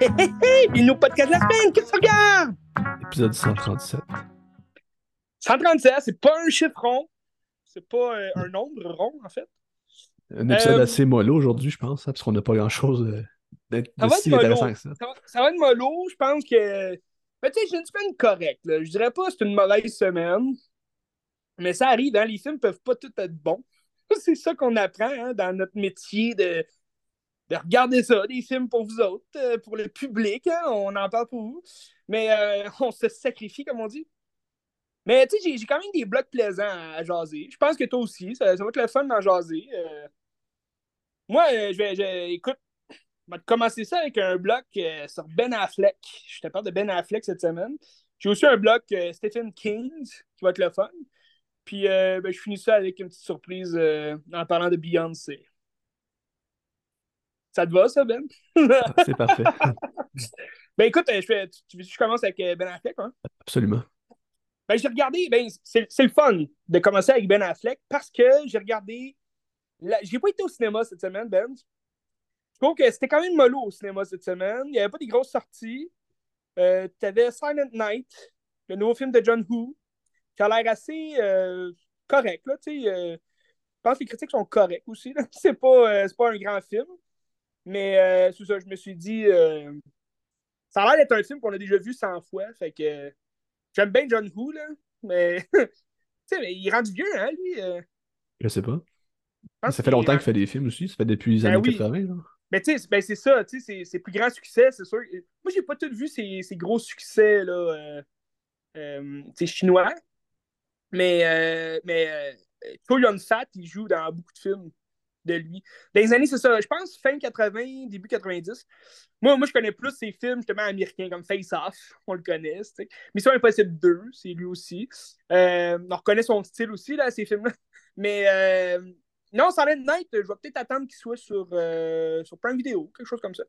Hé hé hé! Puis nos podcasts de la semaine, qu'est-ce que tu regardes? Épisode 137. 137, c'est pas un chiffre rond. C'est pas euh, un nombre rond, en fait. Un épisode Euh, assez mollo aujourd'hui, je pense, hein, parce qu'on n'a pas grand-chose de, de- de va si intéressant que ça. Ça va, ça va être mollo, je pense que. Mais tu sais, j'ai une semaine correcte. Je dirais pas que c'est une mauvaise semaine. Mais ça arrive, hein? les films peuvent pas tous être bons. C'est ça qu'on apprend hein, dans notre métier de, de regarder ça, des films pour vous autres, euh, pour le public. hein, On en parle pour vous. Mais euh, on se sacrifie, comme on dit. Mais tu sais, j'ai- quand même des blocs plaisants à, à jaser. Je pense que toi aussi, ça, ça va être le fun d'en jaser. Euh, moi, euh, je vais, je- écoute, on va commencer ça avec un bloc euh, sur Ben Affleck. Je te parle de Ben Affleck cette semaine. J'ai aussi un bloc euh, Stephen King qui va être le fun. Puis euh, ben, je finis ça avec une petite surprise en parlant de Beyoncé. Ça te va, ça, Ben? Ah, C'est parfait. ben écoute, je, fais, tu, veux que je commence avec Ben Affleck, hein? Absolument. Ben, j'ai regardé, ben, c'est c'est le fun de commencer avec Ben Affleck parce que j'ai regardé. la- J'ai pas été au cinéma cette semaine, Ben. Je trouve que c'était quand même mollo au cinéma cette semaine. Il n'y avait pas des grosses sorties. Euh, T'avais Silent Night, le nouveau film de John Woo, qui a l'air assez euh, correct. Là, tu euh, je pense que les critiques sont correctes aussi. C'est pas, euh, pas un grand film. Mais c'est ça, je me suis dit. ça a l'air d'être un film qu'on a déjà vu 100 fois. Fait que j'aime bien John Woo, là. Mais, tu mais il est rendu vieux, hein, lui. Je sais pas. Ça fait longtemps qu'il fait des films aussi. Ça fait depuis les Ben années oui. 80. là. Mais tu sais, ben c'est ça, tu sais, c'est- ses plus grands succès, c'est sûr. Moi, j'ai pas tout vu ses, gros succès, là, euh, euh, chinois. Mais, euh, mais euh, Cho Yun-fat, il joue dans beaucoup de films de lui. Dans les années, c'est ça, je pense fin 80, début 90. Moi, moi je connais plus ses films justement américains comme Face Off, on le connaît. Mission Impossible 2, c'est lui aussi. Euh, on reconnaît son style aussi, là, ces films-là. Mais non, Silent Night, je vais peut-être attendre qu'il soit sur, euh, sur Prime Video, quelque chose comme ça.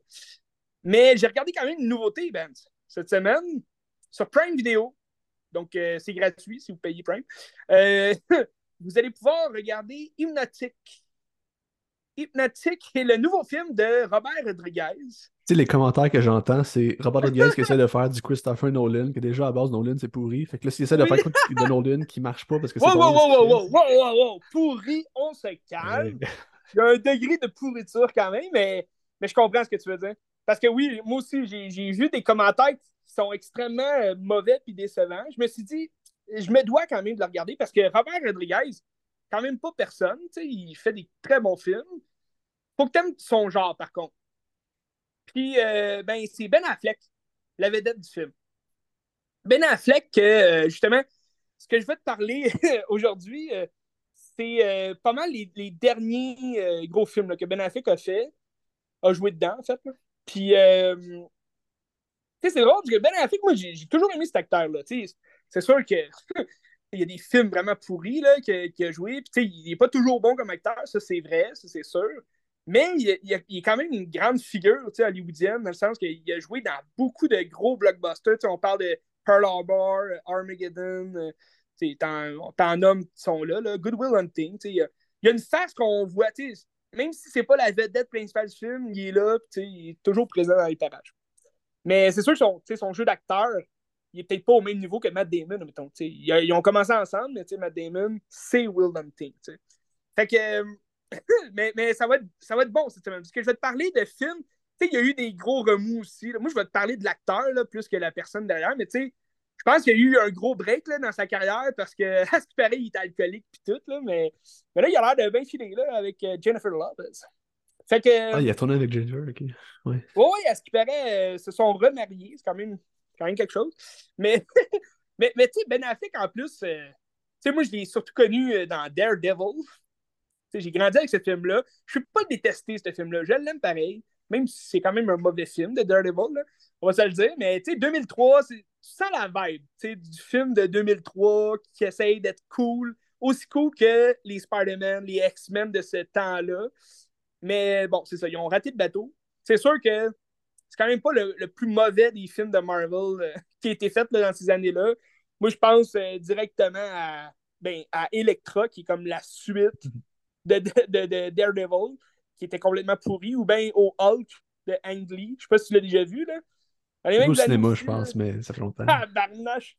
Mais j'ai regardé quand même une nouveauté, Ben, cette semaine, sur Prime Video. Donc, euh, c'est gratuit si vous payez Prime. Euh, vous allez pouvoir regarder Hypnotic. Hypnotic est le nouveau film de Robert Rodriguez. Sais, les commentaires que j'entends, c'est Robert Rodriguez qui essaie de faire du Christopher Nolan, que déjà à base, Nolan, c'est pourri. Fait que là, s'il essaie de faire de Nolan qui marche pas parce que c'est Wow, wow, wow, wow, wow, wow, wow, wow, pourri, on se calme. Il y a un degré de pourriture quand même, mais, mais je comprends ce que tu veux dire. Parce que oui, moi aussi, j'ai j'ai vu des commentaires qui sont extrêmement euh, mauvais puis décevants. Je me suis dit, je me dois quand même de le regarder parce que Robert Rodriguez, quand même pas personne, tu sais, il fait des très bons films. Faut que t'aimes son genre, par contre. Puis, euh, ben, c'est Ben Affleck, la vedette du film. Ben Affleck, euh, justement, ce que je veux te parler aujourd'hui, euh, c'est pas mal les, derniers gros films que Ben Affleck a fait, a joué dedans, en fait. Puis, tu sais, c'est drôle parce que Ben Affleck, moi, j'ai toujours aimé cet acteur-là. C'est sûr que il y a des films vraiment pourris qu'il qu'il a joué. Puis, il n'est pas toujours bon comme acteur, ça, c'est vrai, ça, c'est sûr. Mais il, est quand même une grande figure hollywoodienne, dans le sens qu'il a joué dans beaucoup de gros blockbusters. On parle de Pearl Harbor, Armageddon, euh, t'en nommes qui sont là, là. Good Will Hunting. Il y, a, il y a une face qu'on voit, même si c'est pas la vedette principale du film, il est là, il est toujours présent dans les parages. Mais c'est sûr que son, son jeu d'acteur, il est peut-être pas au même niveau que Matt Damon, mettons. Ils, ils ont commencé ensemble, mais Matt Damon, c'est Will Hunting. Fait que, euh, mais, mais ça, va être, ça va être bon cette semaine. Parce que je vais te parler de films. Tu sais, il y a eu des gros remous aussi. là. Moi, je vais te parler de l'acteur plus que la personne derrière. Mais tu sais, je pense qu'il y a eu un gros break là, dans sa carrière parce que, à ce qui paraît, il est alcoolique puis tout. Là, mais, mais là, il a l'air de bien filer là, avec euh, Jennifer Lopez. Fait que, Ah, il a tourné avec Ginger, ok. Ouais. oui, oui, à ce qui paraît, euh, se sont remariés. C'est quand même, quand même quelque chose. Mais, mais, mais tu sais, Ben Affleck, en plus, euh, tu sais, moi, je l'ai surtout connu dans Daredevil. J'ai grandi avec ce film-là. Je ne suis pas détesté, ce film-là. Je l'aime pareil, même si c'est quand même un mauvais film de Daredevil, on va se le dire. Mais tu sais, 2003, c'est- tu sens la vibe du film de 2003 qui essaye d'être cool, aussi cool que les Spider-Man, les X-Men de ce temps-là. Mais bon, c'est ça, ils ont raté le bateau. C'est sûr que c'est quand même pas le, plus mauvais des films de Marvel euh, qui a été fait dans ces années-là. Moi, je pense euh, directement à, ben, à Electra, qui est comme la suite de, de, Daredevil, qui était complètement pourri, ou bien au Hulk de Ang Lee. Je sais pas si tu l'as déjà vu, là. Au cinéma, je pense, mais ça fait longtemps. Ah, barnache!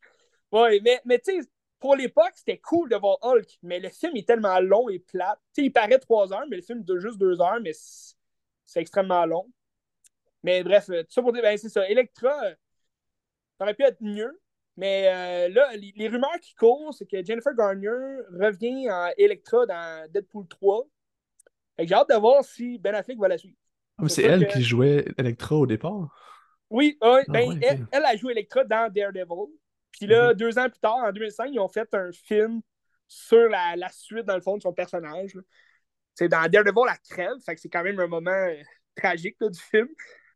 Ouais, mais, mais tu sais, pour l'époque, c'était cool de voir Hulk, mais le film est tellement long et plat. Tu sais, il paraît trois heures, mais le film dure juste deux heures, mais c'est extrêmement long. Mais bref, euh, tout ça pour dire, ben c'est ça. Electra, euh, ça aurait pu être mieux. Mais euh, là, les, rumeurs qui courent, c'est que Jennifer Garner revient en Electra dans Deadpool 3. Fait que j'ai hâte de voir si Ben Affleck va la suivre. Ah, c'est elle qui jouait Electra au départ? Oui, ah, ben, elle, elle, a joué Electra dans Daredevil. Puis là, deux ans plus tard, en 2005, ils ont fait un film sur la, la suite, dans le fond, de son personnage. C'est dans Daredevil, la crève. Fait que c'est quand même un moment tragique du film.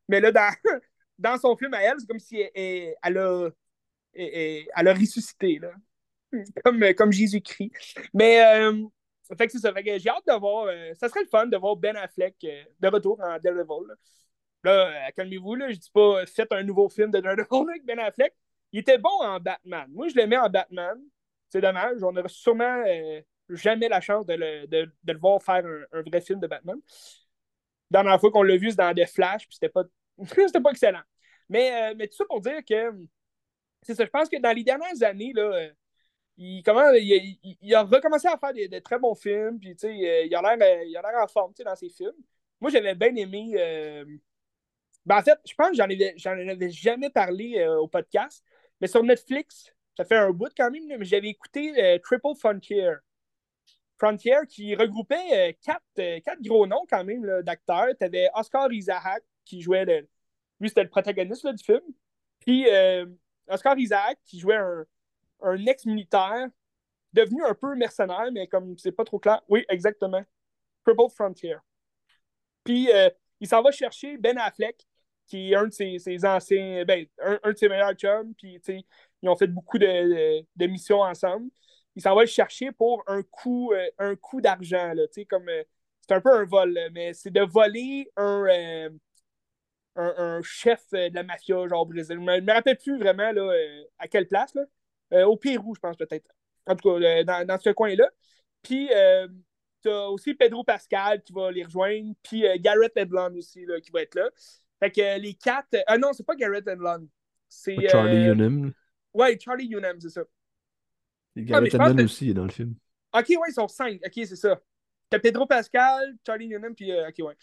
Mais là, dans, dans son film à elle, c'est comme si elle, elle, a, elle, a ressuscité, là. Comme, comme Jésus-Christ. Mais, euh, fait que c'est ça. Fait que j'ai hâte de voir. Euh, ça serait le fun de voir Ben Affleck euh, de retour en Daredevil. Là, calmez-vous, là. Je dis pas, faites un nouveau film de Daredevil avec Ben Affleck. Il était bon en Batman. Moi, je l'aimais en Batman. C'est dommage. On n'aurait sûrement jamais la chance de le, de, de le voir faire un, vrai film de Batman dernière fois qu'on l'a vu, c'est dans des flashs, puis c'était pas, c'était pas excellent. Mais, euh, mais tout ça pour dire que c'est ça, je pense que dans les dernières années, là, euh, il, comment, il, a recommencé à faire des, très bons films, puis euh, il a l'air en forme dans ses films. Moi, j'avais bien aimé. Ben, en fait, je pense que j'en avais, avais jamais parlé au podcast, mais sur Netflix, ça fait un bout quand même, mais j'avais écouté Triple Frontier. Frontier qui regroupait euh, quatre, euh, quatre, gros noms quand même d'acteurs. Tu avais Oscar Isaac qui jouait le. Lui, c'était le protagoniste du film. Puis euh, Oscar Isaac qui jouait un, un ex-militaire devenu un peu mercenaire, mais comme c'est pas trop clair. Oui, exactement. Triple Frontier. Puis il s'en va chercher Ben Affleck, qui est un de ses, ses anciens. Ben, un, un, de ses meilleurs chums. Puis ils ont fait beaucoup de, de missions ensemble il s'en va le chercher pour un coup, euh, un coup d'argent. Comme, euh, c'est un peu un vol, mais c'est de voler un, euh, un, chef de la mafia, genre au Brésil. Je ne me rappelle plus vraiment là, à quelle place. Là. au Pérou, je pense peut-être. En tout cas, dans, dans ce coin-là. Puis, tu as aussi Pedro Pascal qui va les rejoindre. Puis Garrett Edlund aussi là, qui va être là. Fait que les quatre. Ah non, c'est pas Garrett Edlund. C'est. Charlie Hunnam. Ouais, Charlie Hunnam, c'est ça. Garrett ah, aussi est dans le film. Ok, ouais, ils sont cinq. Ok, c'est ça. T'as Pedro Pascal, Charlie Newman, puis euh, ok, ouais.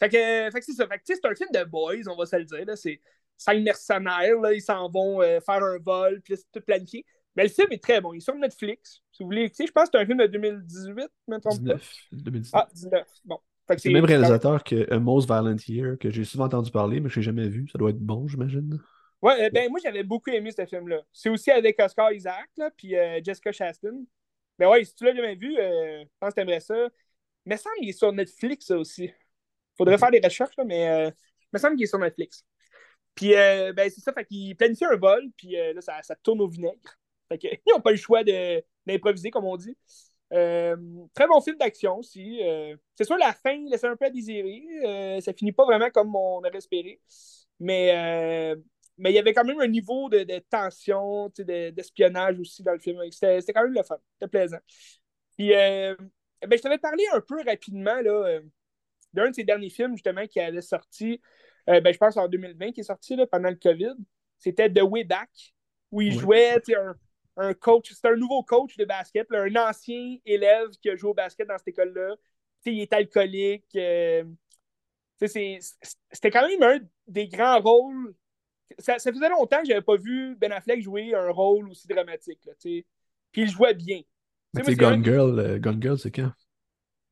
Fait que, fait que c'est ça. Fait que c'est un film de boys, on va se le dire. C'est cinq mercenaires, là, ils s'en vont euh, faire un vol, puis c'est tout planifié. Mais le film est très bon. Il est sur Netflix. Si vous voulez je pense que c'est un film de 2018, me trompe 19, 2019. Ah, 19. Bon. C'est le même réalisateur que A Most Violent Year, que j'ai souvent entendu parler, mais je n'ai jamais vu. Ça doit être bon, j'imagine. Ouais, euh, ben moi j'avais beaucoup aimé ce film-là. C'est aussi avec Oscar Isaac, là, puis euh, Jessica Chastain. Mais ouais, si tu l'as jamais vu, euh, je pense que t'aimerais ça. Mais ça il est sur Netflix ça aussi. Faudrait faire des recherches, là, mais il me semble qu'il est sur Netflix. Puis ben c'est ça, fait qu'il planifie un vol, puis là, ça, tourne au vinaigre. Fait qu'ils n'ont pas le choix d'improviser, comme on dit. très bon film d'action aussi. c'est sûr, la fin laisse un peu à désirer. ça finit pas vraiment comme on aurait espéré. Mais mais il y avait quand même un niveau de, de tension, d'espionnage aussi dans le film. C'était quand même le fun. C'était plaisant. Puis, euh, ben, je t'avais parlé un peu rapidement là, euh, d'un de ses derniers films, justement, qui avait sorti, euh, ben, je pense en 2020, qui est sorti là, pendant le COVID. C'était The Way Back, où il jouait un, un, coach. C'était un nouveau coach de basket, un ancien élève qui a joué au basket dans cette école-là. Il est alcoolique. C'était quand même un des grands rôles ça, faisait longtemps que j'avais pas vu Ben Affleck jouer un rôle aussi dramatique. Là, Puis il jouait bien. Mais Gone, Girl, euh, Gone Girl, c'est quand?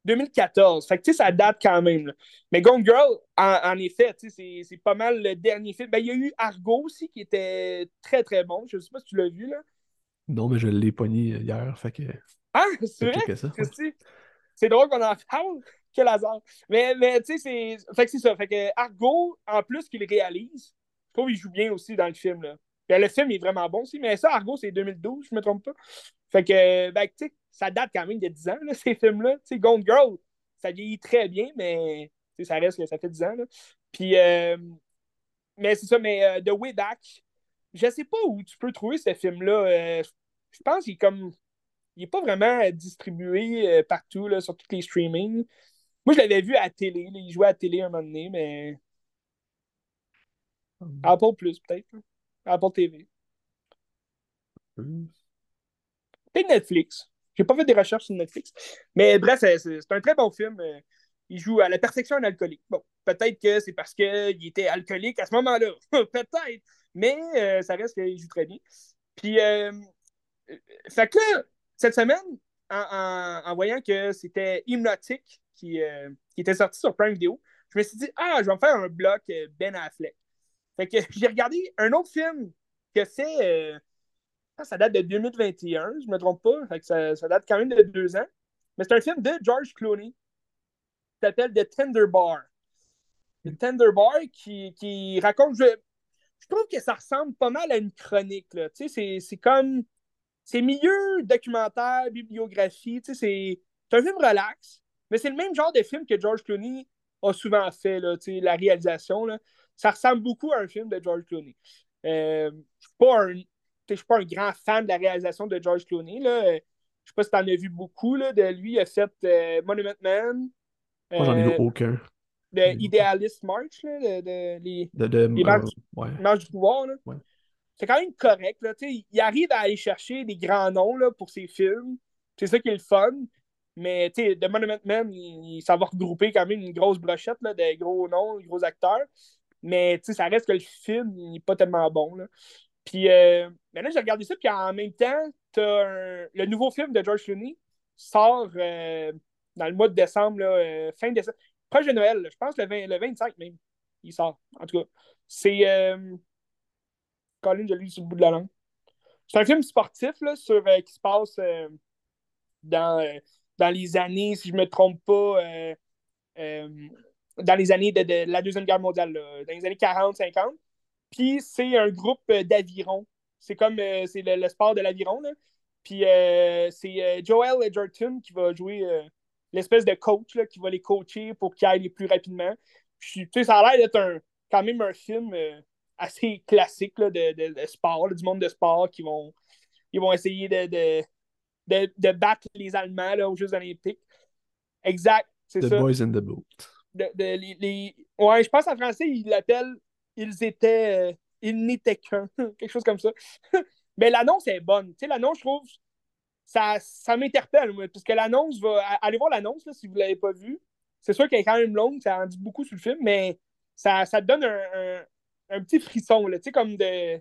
2014. Fait que ça date quand même. Mais Gone Girl, en, effet, c'est pas mal le dernier film. Ben, il y a eu Argo aussi qui était très très bon. Je sais pas si tu l'as vu là. Non, mais je l'ai pogné hier. Fait que. Ah, c'est vrai? C'est drôle qu'on en parle. Quel hasard. Mais, mais tu sais, c'est. Fait que c'est ça. Fait que Argo, en plus qu'il réalise, je trouve qu'il joue bien aussi dans le film. Là. le film est vraiment bon aussi, mais ça, Argo, c'est 2012, je me trompe pas. Fait que, ben, tu sais, ça date quand même de 10 ans, là, ces films-là. Tu sais, Gone Girl, ça vieillit très bien, mais ça reste que ça fait 10 ans. Là. Puis, euh, mais c'est ça, mais euh, The Way Back, je sais pas où tu peux trouver ce film-là. Euh, je pense qu'il est comme. Il est pas vraiment distribué euh, partout, là, sur tous les streamings. Moi, je l'avais vu à la télé. là. Il jouait à la télé un moment donné, mais. Apple Plus, peut-être. Apple TV. Hmm. Peut-être Netflix. J'ai pas fait des recherches sur Netflix. Mais bref, c'est un très bon film. Euh, Il joue à la perfection un alcoolique. Bon, peut-être que c'est parce qu'il était alcoolique à ce moment-là. peut-être. Mais euh, ça reste qu'il joue très bien. Puis, euh, euh, fait que cette semaine, en, voyant que c'était Hypnotic qui, était sorti sur Prime Video, je me suis dit, ah, je vais me faire un bloc Ben Affleck. Fait que j'ai regardé un autre film que c'est. Ça date de 2021, je me trompe pas. Fait ça, date quand même de deux ans. Mais c'est un film de George Clooney qui s'appelle The Tender Bar. The Tender Bar qui, qui raconte. Je, je trouve que ça ressemble pas mal à une chronique. Tu sais, c'est, comme. C'est milieu documentaire, bibliographie. Tu sais, c'est, un film relax, mais c'est le même genre de film que George Clooney a souvent fait, là, tu sais, la réalisation. Là. Ça ressemble beaucoup à un film de George Clooney. Euh, je suis pas un je suis pas un grand fan de la réalisation de George Clooney. Là. Euh, Je sais pas si tu en as vu beaucoup là, de lui. Il a fait euh, Monument Man, Moi, j'en ai vu euh, aucun. le Idealist March, là, de, de- les De, de, les euh, marches- ouais. Marches du pouvoir. Ouais. C'est quand même correct. Là. Il arrive à aller chercher des grands noms là, pour ses films. C'est ça qui est le fun. Mais The Monument Man, il- ça va regrouper quand même une grosse brochette là, de gros noms, de gros acteurs. Mais ça reste que le film n'est pas tellement bon. Là. Puis euh, là, j'ai regardé ça, puis en même temps, t'as un- le nouveau film de George Clooney sort euh, dans le mois de décembre, là, euh, fin décembre, proche de Noël, je pense le, 20 le 25 même. Il sort, en tout cas. C'est. Euh... Colin, je l'ai sur le bout de la langue. C'est un film sportif là, sur, qui se passe dans, dans les années, si je ne me trompe pas, dans les années de, de la Deuxième Guerre mondiale, dans les années 40-50. Puis c'est un groupe euh, d'aviron. C'est comme euh, c'est le, le sport de l'aviron. là. Puis euh, c'est Joel Edgerton qui va jouer l'espèce de coach là, qui va les coacher pour qu'ils aillent plus rapidement. Puis, tu sais, ça a l'air d'être un, quand même un film euh, assez classique là, de, de- de sport, là, du monde de sport qui vont, ils vont essayer de, de, battre les Allemands là, aux Jeux Olympiques. Exact, c'est The ça Boys in the Boat. les, les- Ouais, je pense en français, il l'appelle Ils étaient. euh, ils n'étaient qu'un. Quelque chose comme ça. Mais l'annonce est bonne. Tu sais, l'annonce, je trouve, ça, ça m'interpelle, parce que l'annonce va. Allez voir l'annonce, si vous ne l'avez pas vue. C'est sûr qu'elle est quand même longue, ça en dit beaucoup sur le film, mais ça, ça donne un, un- petit frisson, tu sais, comme de.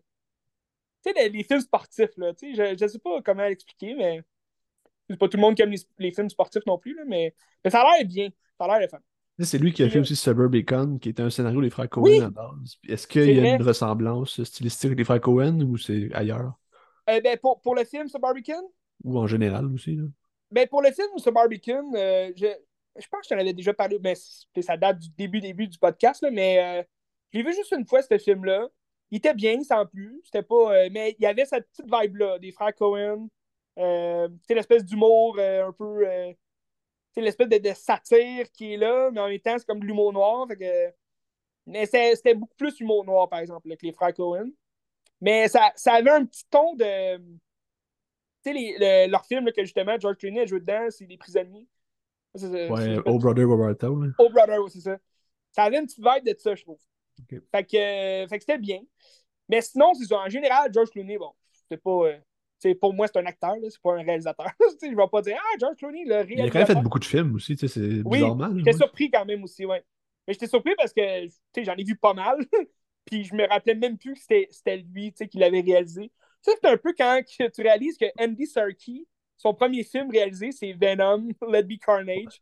Tu sais, les, films sportifs, là, tu sais, je ne sais pas comment l'expliquer, mais. C'est pas tout le monde qui aime les, films sportifs non plus, là, mais, ça a l'air bien. Ça a l'air fun. C'est lui qui a fait aussi Suburbicon, qui était un scénario des frères Oui! à base. Est-ce qu'il y a vrai. une ressemblance stylistique avec les frères Coen ou c'est ailleurs? Euh, ben, pour, pour le film Suburban, Ou en général aussi? Là? Ben, pour le film Suburban, euh, je, je pense que je t'en avais déjà parlé, mais c'est- ça date du début, début du podcast, là, mais euh, je l'ai vu juste une fois, ce film-là. Il était bien, sans plus. C'était pas. euh, mais il y avait cette petite vibe-là, des frères Cohen. Euh, c'est l'espèce d'humour euh, un peu. C'est l'espèce de, de satire qui est là, mais en même temps, c'est comme de l'humour noir. Fait que, mais c'était beaucoup plus humour noir, par exemple, là, que les frères Cohen. Mais ça, ça avait un petit ton de. Tu sais, le- leur film là, que justement George Clooney a joué dedans, c'est Les Prisonniers. Ça, Ouais, Oh Brother Roberto. Là. Oh Brother, ouais, c'est ça. Ça avait une petite vibe de ça, je trouve. Fait que, euh, que c'était bien. Mais sinon, c'est ça. En général, George Clooney, bon, c'est pas. euh, pour moi, c'est un acteur, c'est pas un réalisateur. Je vais pas dire Ah, George Clooney, le Il a réalisateur. quand même fait beaucoup de films aussi, tu sais, c'est Oui, bizarrement. J'étais ouais. surpris quand même aussi, ouais. Mais j'étais surpris parce que, tu sais, j'en ai vu pas mal. Puis je me rappelais même plus que c'était lui, tu sais, qui l'avait réalisé. Tu sais, c'est un peu quand tu réalises que Andy Serkis, son premier film réalisé, c'est Venom, Let Be Carnage.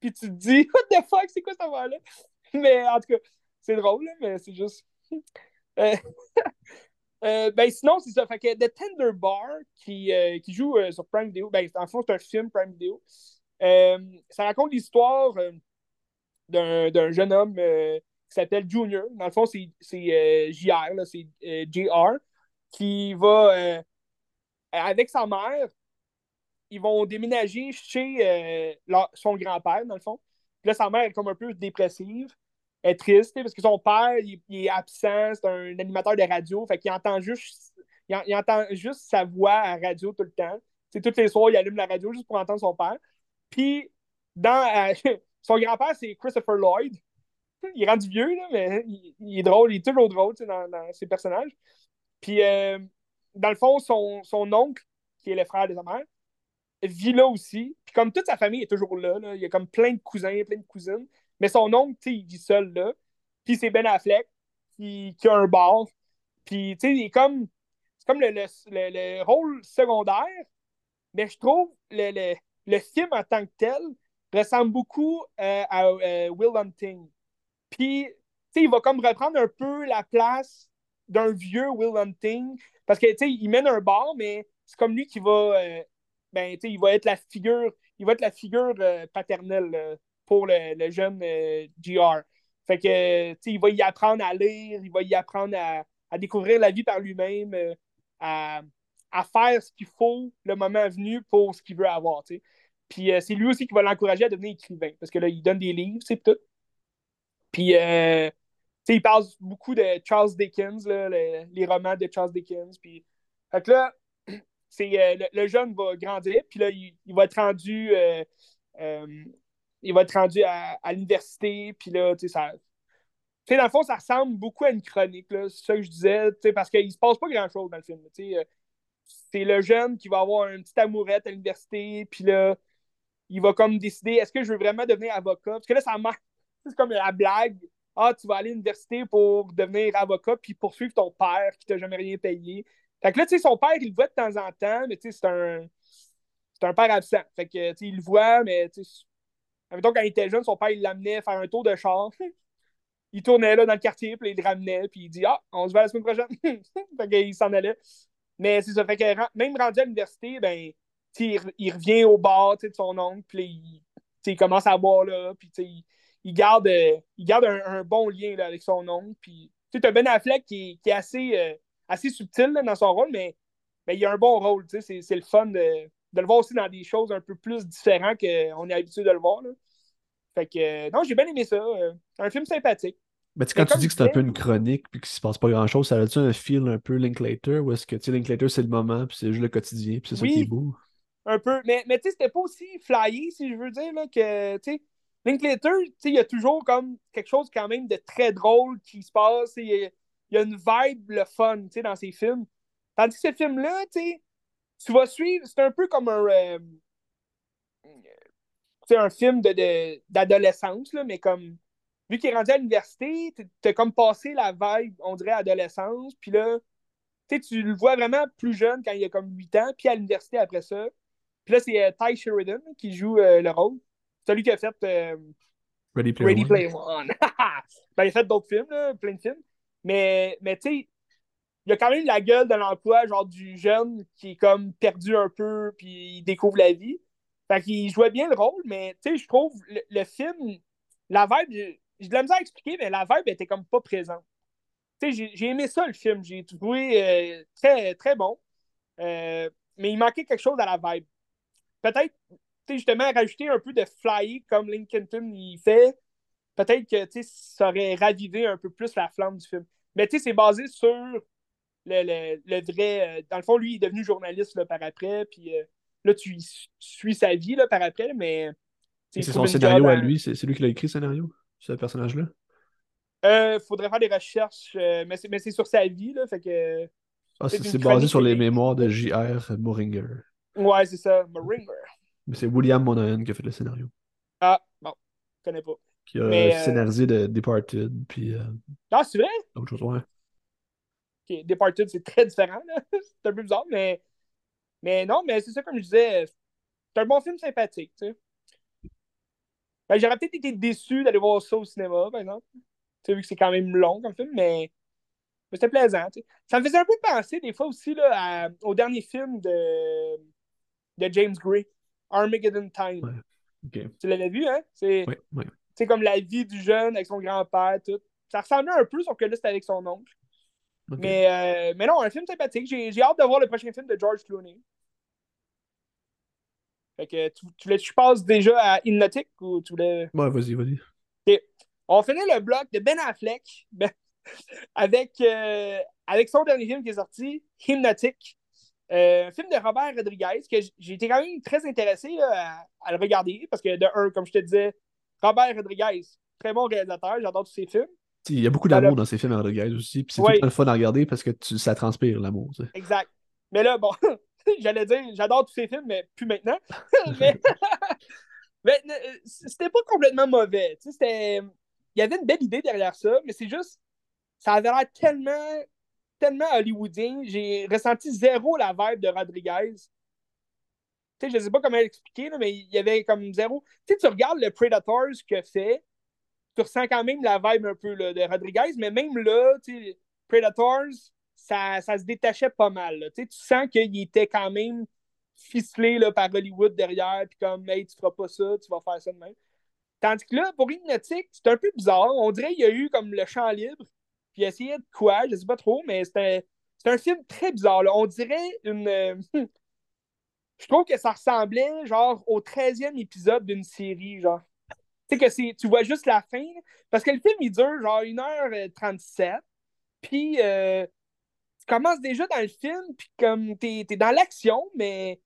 Puis tu te dis, what the fuck, c'est quoi cette affaire-là? Mais en tout cas, c'est drôle, mais c'est juste. Euh, ben sinon, c'est ça. Fait que The Tender Bar, qui, euh, qui joue euh, sur Prime Video, ben en fond, c'est un film Prime Video. Ça raconte l'histoire d'un jeune homme qui s'appelle Junior. Dans le fond, c'est JR, c'est JR, qui va, avec sa mère, ils vont déménager chez leur- son grand-père, dans le fond. Puis là, sa mère est comme un peu dépressive. Est triste parce que son père, il, est absent, c'est un animateur de radio, fait qu'il entend juste il, entend juste sa voix à radio tout le temps. c'est toutes les soirs, il allume la radio juste pour entendre son père. Puis, dans, euh, son grand-père, c'est Christopher Lloyd. Il est rendu vieux, là, mais il, est drôle, il est toujours drôle dans, ses personnages. Puis, euh, dans le fond, son, son, oncle, qui est le frère de sa mère, vit là aussi. Puis, comme toute sa famille est toujours là, là, il y a comme plein de cousins, plein de cousines. Mais son oncle, tu sais, il vit seul là. Puis, c'est Ben Affleck qui, qui a un bar. Puis, tu sais, il est comme c'est comme le, le, rôle secondaire, mais je trouve le, le, film en tant que tel ressemble beaucoup euh, à euh, Will Hunting. Puis, tu sais, il va comme reprendre un peu la place d'un vieux Will Hunting, parce que, tu sais, il mène un bar, mais c'est comme lui qui va, euh, ben, tu sais, il va être la figure, il va être la figure paternelle pour le, jeune GR. Fait que, il va y apprendre à lire, il va y apprendre à, à découvrir la vie par lui-même à, faire ce qu'il faut le moment venu pour ce qu'il veut avoir. Puis euh, c'est lui aussi qui va l'encourager à devenir écrivain, parce que là, il donne des livres, c'est tout. Puis, euh, il parle beaucoup de Charles Dickens, les, romans de Charles Dickens. Puis, fait que là, c'est, euh, le, jeune va grandir, puis là, il, va être rendu, il va être rendu à, l'université, puis là, tu sais, ça, dans le fond, ça ressemble beaucoup à une chronique, c'est ça que je disais, parce qu'il se passe pas grand-chose dans le film. Euh, c'est le jeune qui va avoir une petite amourette à l'université, puis là, il va comme décider est-ce que je veux vraiment devenir avocat? Parce que là, ça marche. C'est comme la blague Ah, tu vas aller à l'université pour devenir avocat, puis poursuivre ton père qui t'a jamais rien payé. Fait que là, tu sais, son père, il le voit de temps en temps, mais tu sais, c'est un. C'est un père absent. Fait que, tu sais, il le voit, mais tu sais. Quand il était jeune, son père, il l'amenait faire un tour de char il tournait là dans le quartier, puis il le ramenait, puis il dit Ah, on se voit la semaine prochaine. fait qu'il s'en allait. Mais c'est ça. Fait que même rendu à l'université, ben, il, revient au bar de son oncle, puis il, commence à boire là, puis il, garde, garde un, bon lien là, avec son oncle. Puis tu as Ben Affleck qui, est assez, euh, assez subtil dans son rôle, mais, il a un bon rôle. C'est le fun de, de, le voir aussi dans des choses un peu plus différentes qu'on est habitué de le voir. Là. Fait que, non, j'ai bien aimé ça. Euh, un film sympathique. Mais quand tu dis que c'est un peu une chronique puis qu'il se passe pas grand chose, ça a-tu un feel un peu Linklater ou est-ce que tu sais, Linklater c'est le moment puis c'est juste le quotidien puis c'est ça qui est beau? Un peu. Mais, mais tu sais, c'était pas aussi flyé, si je veux dire, là, que tu sais. Linklater, tu sais, il y a toujours comme quelque chose quand même de très drôle qui se passe. Il y, a une vibe, le fun, tu sais, dans ses films. Tandis que ce film-là, tu sais, tu vas suivre, c'est un peu comme un. Euh, un film d'adolescence, de, mais comme vu qu'il est rendu à l'université, t'as comme passé la vibe, on dirait, adolescence. Puis là, tu le vois vraiment plus jeune quand il a comme 8 ans, puis à l'université après ça. Puis là, c'est euh, Ty Sheridan qui joue euh, le rôle. C'est lui qui a fait euh, Ready Player One. ben, il a fait d'autres films, plein de films. Mais, mais tu sais, il a quand même la gueule de l'emploi, genre du jeune qui est comme perdu un peu, puis il découvre la vie. Fait qu'il jouait bien le rôle, mais tu sais, je trouve le, le, film, la vibe, j'ai de la misère à expliquer, mais la vibe était comme pas présente. J'ai aimé ça, le film. J'ai trouvé euh, très, très bon. Euh, mais il manquait quelque chose à la vibe. Peut-être, justement, rajouter un peu de fly comme Lincoln y fait. Peut-être que ça aurait ravivé un peu plus la flamme du film. Mais c'est basé sur le, le, vrai. Euh, dans le fond, lui, il est devenu journaliste là, par après. Puis là, tu, suis sa vie là, par après. Mais. C'est son scénario à lui. C'est lui qui l'a écrit, le scénario ce personnage-là? Euh, faudrait faire des recherches, euh, mais c'est sur sa vie, là, fait que... Ah, c'est basé sur les mémoires de J.R. Moringer. Ouais, c'est ça, Moringer. Mais c'est William Monahan qui a fait le scénario. Ah, bon, je connais pas. Qui a mais, euh, scénarisé de Departed, puis... Euh, ah, c'est vrai? Autre chose, ouais. Ok, Departed, c'est très différent, c'est un peu bizarre, mais... Mais non, mais c'est ça, comme je disais, c'est un bon film sympathique. Ben, j'aurais peut-être été déçu d'aller voir ça au cinéma, par exemple. Tu sais, vu que c'est quand même long comme film, mais, mais c'était plaisant. Ça me faisait un peu penser des fois aussi là, au dernier film de, de James Gray, Armageddon Time. Tu l'avais vu, hein? C'est comme la vie du jeune avec son grand-père, tout. Ça ressemblait un peu, sauf que là, c'était avec son oncle. Mais, euh, mais non, un film sympathique. J'ai hâte de voir le prochain film de George Clooney. Fait que tu, tu, tu passes déjà à Hypnotic ou tu voulais? Ouais, vas-y, vas-y. Okay. On finit le bloc de Ben Affleck ben, avec, euh, avec son dernier film qui est sorti, Hypnotic. Euh, un film de Robert Rodriguez que j'ai été quand même très intéressé à, le regarder parce que, de un, comme je te disais, Robert Rodriguez, très bon réalisateur, j'adore tous ses films. Il y a beaucoup d'amour dans ces films Rodriguez aussi. Puis c'est tout le fun à regarder parce que ça transpire l'amour. Exact. Mais là, bon, j'allais dire, j'adore tous ces films, mais plus maintenant. mais, euh, c'était pas complètement mauvais. Il y avait une belle idée derrière ça, mais c'est juste, ça avait l'air tellement, tellement hollywoodien. J'ai ressenti zéro la vibe de Rodriguez. Je ne sais pas comment l'expliquer, mais il y avait comme zéro. sais, tu regardes le Predators que fait, tu ressens quand même la vibe un peu de Rodriguez, mais même là, Predators, ça, ça, se détachait pas mal. Tu sens qu'il était quand même ficelé là, par Hollywood derrière, puis comme, hey, tu feras pas ça, tu vas faire ça de même. Tandis que là, pour Hypnotic, c'est un peu bizarre. On dirait qu'il y a eu comme le champ libre, puis essayé de quoi, je sais pas trop, mais c'est un, film très bizarre. On dirait une. Euh, je trouve que ça ressemblait genre au 13e épisode d'une série, genre. Que tu vois juste la fin, parce que le film il dure genre 1h37, puis euh, tu commences déjà dans le film, puis comme t'es es dans l'action, mais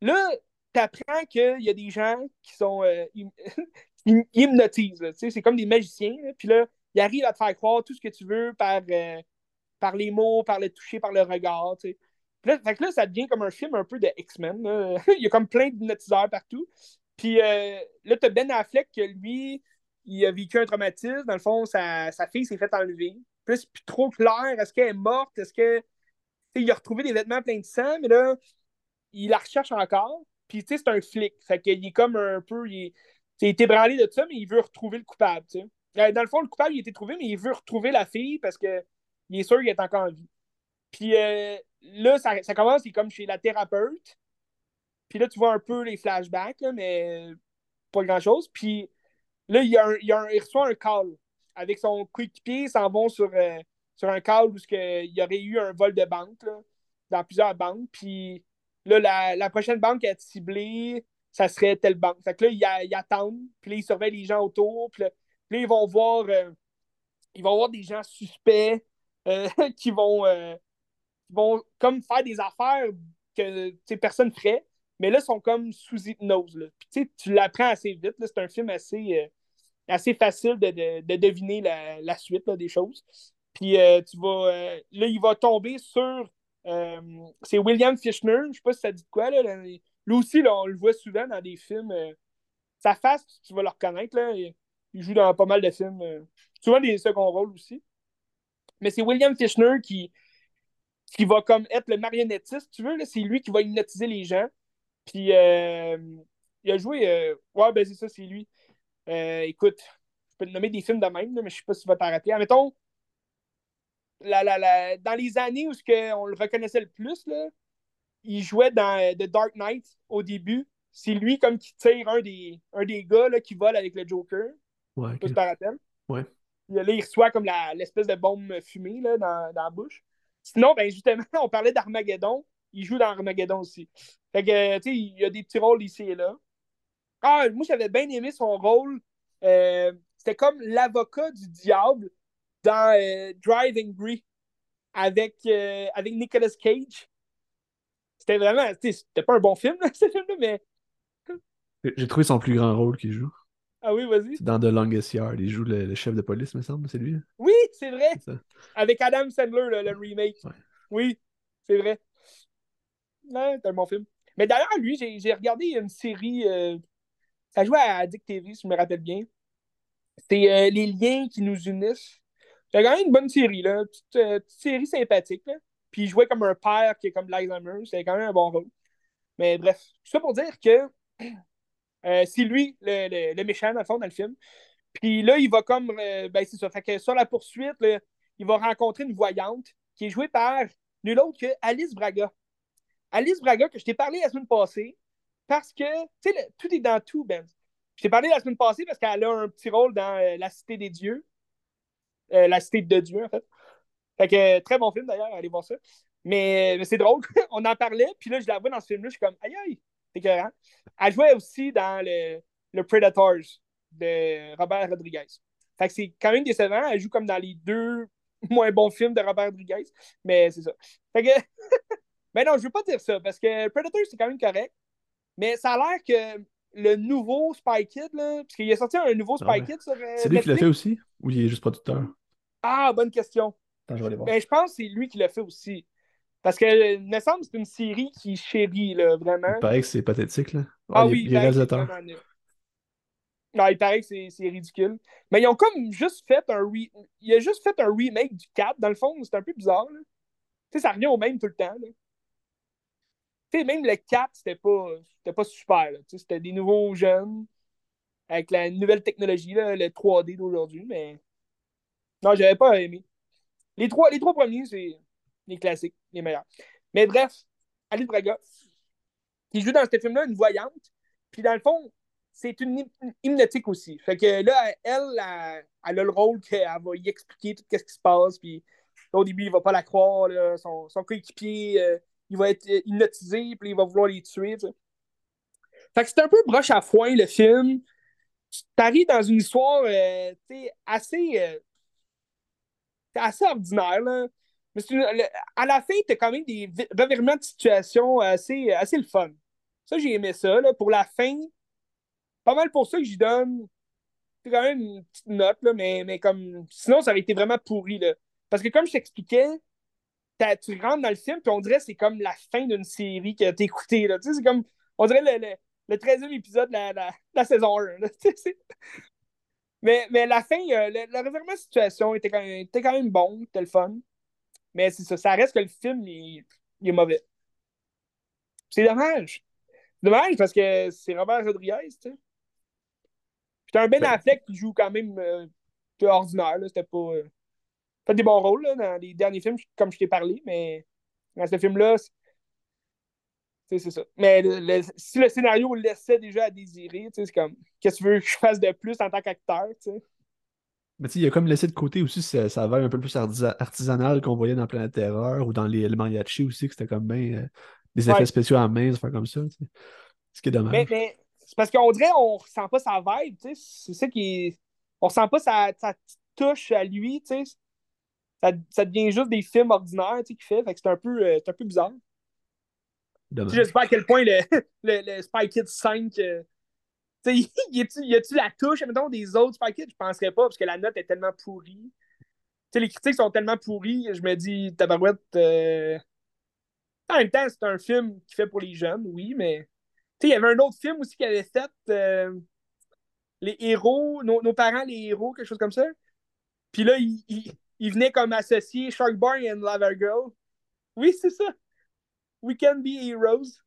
là, t'apprends qu'il y a des gens qui sont euh, hypnotisent. C'est comme des magiciens. Puis là, ils arrivent à te faire croire tout ce que tu veux par, euh, par les mots, par le toucher, par le regard. Fait que là, ça devient comme un film un peu de X-Men. il y a comme plein d'hypnotiseurs partout. Puis euh, là, t'as Ben Affleck que lui, il a vécu un traumatisme. Dans le fond, sa, sa fille s'est fait enlever plus, plus trop clair. Est-ce qu'elle est morte? Est-ce que. il a retrouvé des vêtements pleins de sang, mais là, il la recherche encore. Puis, tu sais, c'est un flic. Fait qu'il est comme un peu. Il, il est ébranlé de ça, mais il veut retrouver le coupable, tu. Euh, dans le fond, le coupable, il a été trouvé, mais il veut retrouver la fille parce qu'il est sûr qu'il est encore en vie. Puis euh, là, ça, ça, commence, il est comme chez la thérapeute. Puis là, tu vois un peu les flashbacks, mais pas grand-chose. Puis là, il, y a a il reçoit un call avec son coéquipier, ils s'en vont sur, euh, sur un cas où il y aurait eu un vol de banque dans plusieurs banques. Puis là, la, prochaine banque à être ciblée, ça serait telle banque. Fait que là, ils, attendent, puis là, ils surveillent les gens autour, puis là, ils vont voir euh, ils vont des gens suspects euh, qui vont vont comme faire des affaires que personne ferait, mais là, ils sont comme sous hypnose. Puis, tu l'apprends assez vite. C'est un film assez, assez facile de, deviner la, suite des choses. Puis euh, tu vas. Euh, là, il va tomber sur. Euh, c'est William Fishner. Je sais pas si ça dit de quoi. Là, lui aussi, là, on le voit souvent dans des films. sa face, tu vas le reconnaître. Là, il, joue dans pas mal de films. souvent des seconds rôles aussi. Mais c'est William Fishner qui, qui va comme être le marionnettiste, tu veux. C'est lui qui va hypnotiser les gens. Puis il a joué. ouais, ben c'est ça, c'est lui. Euh, écoute, je peux te nommer des films de même, mais je sais pas si tu vas rappeler. Admettons, la, la, dans les années où on le reconnaissait le plus, là, il jouait dans euh, The Dark Knight au début. C'est lui comme qui tire un des, un des gars là, qui vole avec le Joker. Ouais, okay. Tu Ouais. Là, il reçoit comme l'espèce de bombe fumée là, dans, dans, la bouche. Sinon, ben justement, on parlait d'Armageddon. Il joue dans Armageddon aussi. Fait que, tu sais, il y a des petits rôles ici et là. Ah, moi, j'avais bien aimé son rôle. Euh, c'était comme l'avocat du diable dans euh, Driving Brie avec, euh, avec Nicolas Cage. C'était vraiment. C'était pas un bon film, ce film-là, mais. J'ai trouvé son plus grand rôle qu'il joue. Ah oui, vas-y. Dans The Longest Yard. Il joue le, chef de police, me semble, c'est lui. Oui, c'est vrai. Avec Adam Sandler, le, remake. Oui, c'est vrai. Un bon film. Mais d'ailleurs, lui, j'ai regardé une série ça jouait à Addict TV, si je me rappelle bien. C'est euh, les liens qui nous unissent. C'est quand même une bonne série, là. Petite, euh, série sympathique, là. Puis il jouait comme un père qui est comme l'Alzheimer. C'était quand même un bon rôle. Mais bref, tout ça pour dire que euh, c'est lui le, méchant, dans le fond, dans le film. Puis là, il va comme. ben, c'est ça. Fait que sur la poursuite, il va rencontrer une voyante qui est jouée par nul autre que Alice Braga. Alice Braga, que je t'ai parlé la semaine passée, parce que, tu sais, tout est dans tout, Ben. Je t'ai parlé la semaine passée parce qu'elle a un petit rôle dans euh, La Cité des Dieux. Euh, la Cité de Dieu, en fait. Fait que, très bon film d'ailleurs, allez voir ça. Mais, c'est drôle, on en parlait, puis là, je la vois dans ce film-là, je suis comme, aïe aïe, c'est écœurant. Elle jouait aussi dans le, le Predators de Robert Rodriguez. Fait que c'est quand même décevant. Elle joue comme dans les deux moins bons films de Robert Rodriguez. Mais c'est ça. Fait que. mais non, je veux pas dire ça parce que Predator, c'est quand même correct. Mais ça a l'air que le nouveau Spy Kid, là, parce qu'il a sorti un nouveau Spy Kid sur. Euh, c'est lui qui l'a fait aussi Ou il est juste producteur? Ah, bonne question. Attends, je vais aller voir. Ben, je pense que c'est lui qui l'a fait aussi. Parce que, il me semble c'est une série qui chérit, là, vraiment. Il paraît que c'est pathétique, là. Ah, ah oui, il, est réalisateur. Non, il paraît que c'est ridicule. Mais ils ont comme juste fait un re... Il a juste fait un remake du 4. Dans le fond, c'est un peu bizarre. Tu sais, ça revient au même tout le temps. Sais, même le 4, c'était pas, pas super. C'était des nouveaux jeunes avec la nouvelle technologie, là, le 3D d'aujourd'hui. Mais non, j'avais pas aimé. Les trois, les trois premiers, c'est les classiques, les meilleurs. Mais bref, Alice Braga, qui joue dans ce film-là une voyante. Puis dans le fond, c'est une hypnotique aussi. Fait que là, elle, elle, a le rôle qu'elle va y expliquer tout ce qui se passe. Puis au début, il va pas la croire. son, son coéquipier, euh, il va être hypnotisé, puis il va vouloir les tuer. Fait que c'est un peu broche à foin, le film. Tu arrives dans une histoire euh, assez, euh, assez ordinaire. Là. Mais à la fin, tu as quand même des revirements de situation assez, assez le fun. Ça, j'ai aimé ça. Là. Pour la fin, pas mal pour ça que j'y donne. Quand même une petite note, là, mais, mais comme. Sinon, ça aurait été vraiment pourri. Là. Parce que comme je t'expliquais, tu rentres dans le film, puis on dirait que c'est comme la fin d'une série que t'as écoutée. Tu sais, c'est comme. On dirait le, le, 13e épisode de la, la, saison 1. mais, mais la fin, euh, le, le revirement de situation était quand, même, était quand même bon, c'était le fun. Mais c'est ça, ça reste que le film, il, est mauvais. C'est dommage. Dommage parce que c'est Robert Rodriguez, tu sais. Puis un Ben, ben Affleck qui joue quand même euh, peu ordinaire, là. C'était pas. Euh, fait des bons rôles, là, dans les derniers films, comme je t'ai parlé, mais dans ce film-là, c'est ça. Mais si le scénario laissait déjà à désirer, c'est comme, qu'est-ce que tu veux que je fasse de plus en tant qu'acteur, tu sais? Mais tu il a comme laissé de côté aussi ça, ça un peu plus artisanal qu'on voyait dans Planète Terreur ou dans les, le mariachi aussi, que c'était comme bien euh, des effets spéciaux à main, faire comme ça. Ce qui est dommage. Mais, c'est parce qu'on dirait on ressent pas sa vibe, tu sais. C'est ça qui. On ressent pas sa, sa touche à lui, tu sais. Ça, ça, devient juste des films ordinaires, tu sais, qu'il fait. Fait c'est un peu, euh, un peu bizarre. Je sais pas à quel point le, le, le Spy Kids 5 y a-tu la touche, mettons, des autres Spy Kids? Je penserais pas, parce que la note est tellement pourrie. les critiques sont tellement pourries, je me dis, tabarouette. Euh... En même temps, c'est un film qui fait pour les jeunes, oui, mais. Tu sais, il y avait un autre film aussi qui avait fait euh, les héros, nos, nos, parents, les héros, quelque chose comme ça. Puis là, il, il, venait comme associé Shark Boy et Lava Girl. Oui, c'est ça. We can be heroes.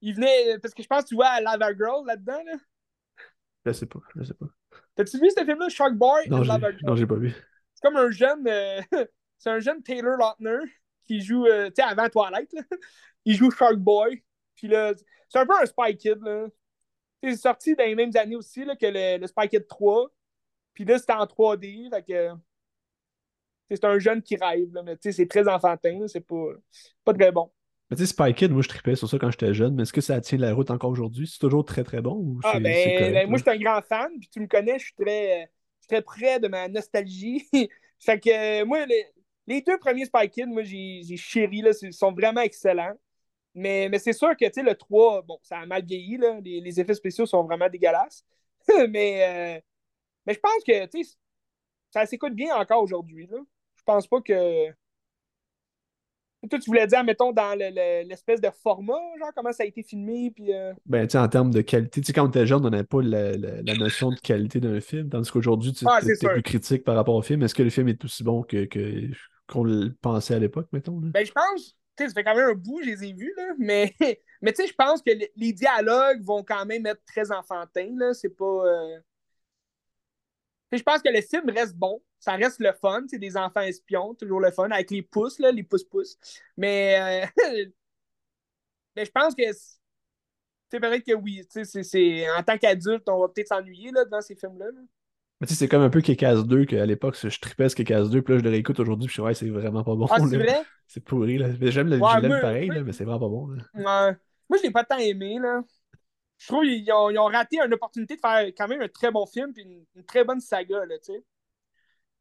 Il venait. Parce que je pense que tu vois Lava Girl là-dedans, là. Je sais pas, je sais pas. T'as-tu vu ce film-là, Shark Boy non, Lava Girl? Non, j'ai pas vu. C'est comme un jeune. Euh, c'est un jeune Taylor Lautner qui joue. Euh, tu sais, avant Twilight, là. Il joue Shark Boy. Puis là, c'est un peu un Spy Kid, là. C'est sorti dans les mêmes années aussi là, que le, le Spy Kid 3. Puis là, c'était en 3D. Fait que. C'est un jeune qui rêve, là, mais c'est très enfantin, c'est pas, pas très bon. Mais tu sais, Spy Kid, moi je tripais sur ça quand j'étais jeune, mais est-ce que ça tient la route encore aujourd'hui? C'est toujours très très bon ou Ah ben, ben moi je suis un grand fan, puis tu me connais, je suis très, très près de ma nostalgie. fait que moi, les, deux premiers Spy Kid, moi j'ai chéri, là, ils sont vraiment excellents. Mais, mais c'est sûr que tu sais, le 3, bon, ça a mal vieilli, là. Les, effets spéciaux sont vraiment dégueulasses. mais, euh, mais je pense que tu sais, ça s'écoute bien encore aujourd'hui. Je pense pas que toi, tu voulais dire, mettons, dans l'espèce de format, genre, comment ça a été filmé, puis... Euh... Ben, tu sais, en termes de qualité, tu sais, quand on était jeune, on n'avait pas la, notion de qualité d'un film, tandis qu'aujourd'hui, tu ah, es, plus critique par rapport au film. Est-ce que le film est aussi bon que, qu'on le pensait à l'époque, mettons? Ben, je pense, tu sais, ça fait quand même un bout, je les ai vus, là, mais, mais tu sais, je pense que les dialogues vont quand même être très enfantins, là, c'est pas... Euh, je pense que le film reste bon. Ça reste le fun. C'est des enfants espions, toujours le fun, avec les pouces, là, les pouces-pouces. Mais, euh, mais je pense que c'est peut-être que oui. C'est, en tant qu'adulte, on va peut-être s'ennuyer là, devant ces films-là. Mais tu sais, c'est comme un peu Kekas 2 qu'à l'époque, je tripais ce Kekas 2, puis là, je le réécoute aujourd'hui, puis je suis ouais, c'est vraiment pas bon. Ah, c'est vrai? C'est pourri, là. J'aime le ouais, pareil, là, mais c'est vraiment pas bon. Moi, je l'ai pas tant aimé, là. Je trouve qu'ils ont, ils ont raté une opportunité de faire quand même un très bon film puis une, une très bonne saga, là, tu sais.